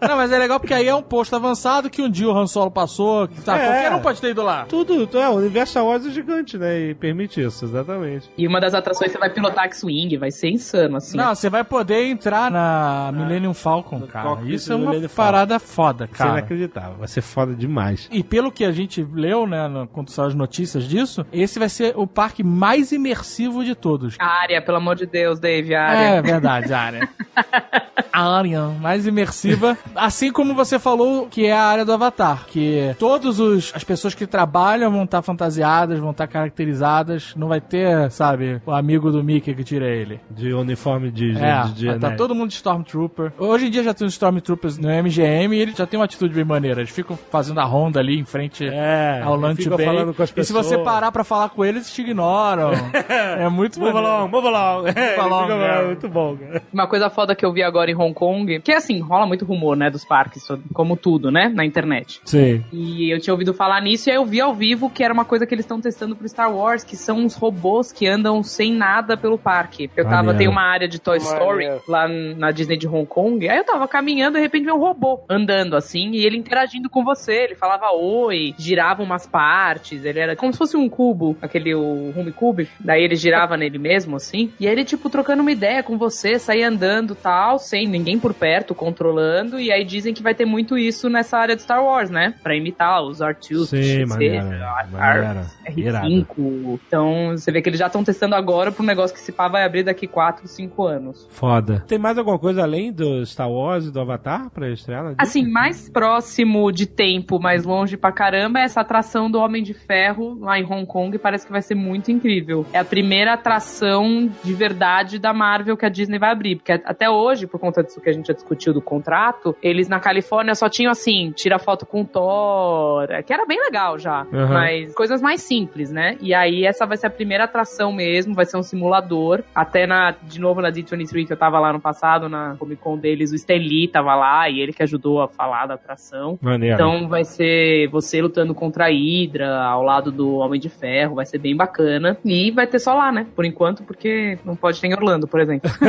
Não, mas é legal porque aí é um posto avançado que um dia o Han Solo passou, que tá, É. qualquer um pode ter ido lá. Tudo, é, o universo Star Wars é gigante, né? E permite isso, exatamente. E uma das atrações você vai pilotar X-Wing, vai ser insano, assim. Não, você vai poder entrar na Millennium Falcon, cara. cockpit Isso é uma Millennium Falcon. parada foda, Isso é cara. inacreditável, vai ser foda demais. E pelo que a gente leu, né, no- quando saiu as notícias disso, esse vai ser o parque mais imersivo de todos. A área, pelo amor de Deus, Dave, a área. É verdade, a área. A área mais imersiva. Assim como você falou que é a área do Avatar. Que todas as pessoas que trabalham vão estar fantasiadas, vão estar caracterizadas. Não vai ter, sabe, o amigo do Mickey que tira ele. De uniforme de, de, É, de, tá né? todo mundo de Stormtrooper. Hoje em dia já tem os Stormtroopers no MGM e eles já tem uma atitude bem maneira. Eles ficam fazendo a ronda ali em frente É, ao Lunch Bay. Falando com as E se você pessoas. parar pra falar com eles, te ignoram. é muito Move maneiro. along, move along. É, ele along, fica- é. muito bom, cara. Uma coisa foda que eu vi agora em Hong Kong, que assim, rola muito rumor, né, dos parques, como tudo, né, na internet. Sim. E eu tinha ouvido falar nisso e aí eu vi ao vivo que era uma coisa que eles estão testando pro Star Wars, que são uns robôs que andam sem nada pelo parque. Eu tava, Maneiro. tem uma área de Toy Maneiro. Story lá na Disney de Hong Kong, aí eu tava caminhando e de repente veio um robô andando assim, e ele interagindo com você, ele falava oi, girava umas partes, ele era como se fosse um cubo, aquele o Home Cube, daí ele girava nele mesmo assim, e aí ele tipo trocando uma ideia com você, saía andando tal, sem ninguém por perto, controlando, e aí dizem que vai ter muito isso nessa área de Star Wars, né? Pra imitar os R2, Sim. Irado. R5. Então, você vê que eles já estão testando agora um negócio que se pá vai abrir daqui 4, 5 anos. Foda. Tem mais alguma coisa além do Star Wars e do Avatar pra estrear? Assim, mais próximo de tempo, mais longe pra caramba, é essa atração do Homem de Ferro lá em Hong Kong. Parece que vai ser muito incrível. É a primeira atração de verdade da Marvel que a Disney vai abrir. Porque até hoje, por conta disso que a gente já discutiu do contrato, eles na Califórnia só tinham assim, tira foto com Thor, que era bem legal já. Uhum. Mas coisas mais simples, né? E aí essa vai ser a primeira atração mesmo, vai ser um simulador. Até na, de novo na D23 que eu tava lá no passado, na Comic Con deles, o Stan Lee tava lá e ele que ajudou a falar da atração. Maneiro. Então vai ser você lutando contra a Hydra ao lado do Homem de Ferro, vai ser bem bacana. E vai ter só lá, né? Por enquanto, porque não pode ter em Orlando, por exemplo.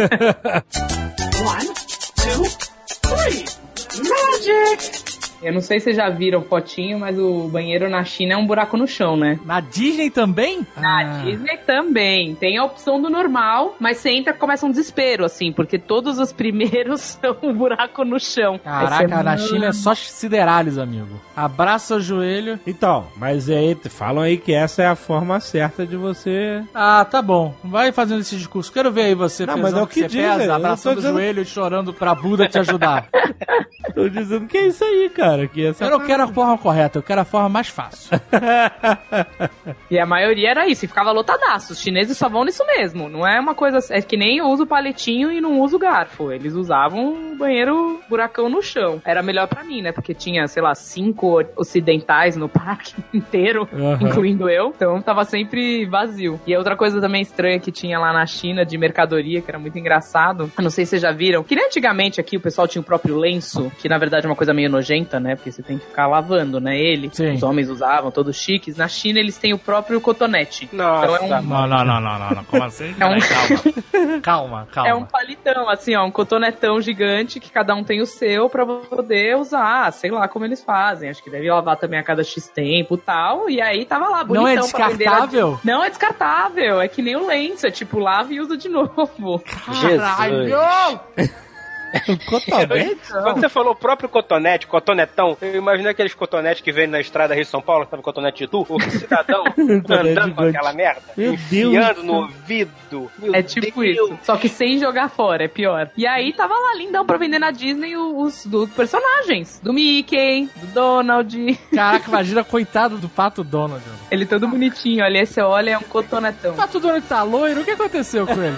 Eu não sei se vocês já viram fotinho, mas o banheiro na China é um buraco no chão, né? Na Disney também? Na Ah. Disney também. Tem a opção do normal, mas você entra e começa um desespero, assim, porque todos os primeiros são um buraco no chão. Caraca, você, na China é só siderales, amigo. Abraça o joelho. Então, mas aí, falam aí que essa é a forma certa de você. Ah, tá bom. Vai fazendo esse discurso. Quero ver aí você Não, pesando mas é o que você dizem, eu pesa, abraçando tô o dizendo- joelho e chorando pra Buda te ajudar. Tô dizendo que é isso aí, cara. Que essa eu não quero a forma correta, eu quero a forma mais fácil. E a maioria era isso, e ficava lotadaço. Os chineses só vão nisso mesmo. Não é uma coisa. É que nem eu uso o paletinho e não uso o garfo. Eles usavam o banheiro buracão no chão. Era melhor pra mim, né? Porque tinha, sei lá, cinco ocidentais no parque inteiro, Aham. incluindo eu. Então tava sempre vazio. E outra coisa também estranha que tinha lá na China de mercadoria, que era muito engraçado. Eu não sei se vocês já viram. Que nem antigamente aqui o pessoal tinha o próprio lenço, que na verdade é uma coisa meio nojenta, né? Porque você tem que ficar lavando, né? Ele. Sim. Os homens usavam, todos chiques. Na China eles têm o próprio cotonete. Nossa. Então é um- Não, não, não, não, não, não. Como assim? É um- calma. Calma, calma. É um palitão, assim, ó, um cotonetão gigante que cada um tem o seu pra poder usar, sei lá como eles fazem. Acho que deve lavar também a cada X tempo e tal. E aí tava lá, bonitão. Não é descartável? Não é descartável, é que nem o lenço, é tipo lava e usa de novo. Caralho! Cotonete? Quando você falou o próprio cotonete, cotonetão, eu imaginei aqueles cotonetes que vêm na estrada Rio São Paulo, sabe cotonete de tu? O cidadão andando com aquela merda, Meu enfiando Deus. no ouvido. Meu É tipo Deus. isso. Só que sem jogar fora, é pior. E aí tava lá lindão pra vender na Disney os, dos personagens. Do Mickey, do Donald. Caraca, imagina, coitado do Pato Donald. Ele todo bonitinho. Ali você olha, é um cotonetão. O Pato Donald tá loiro, o que aconteceu com ele?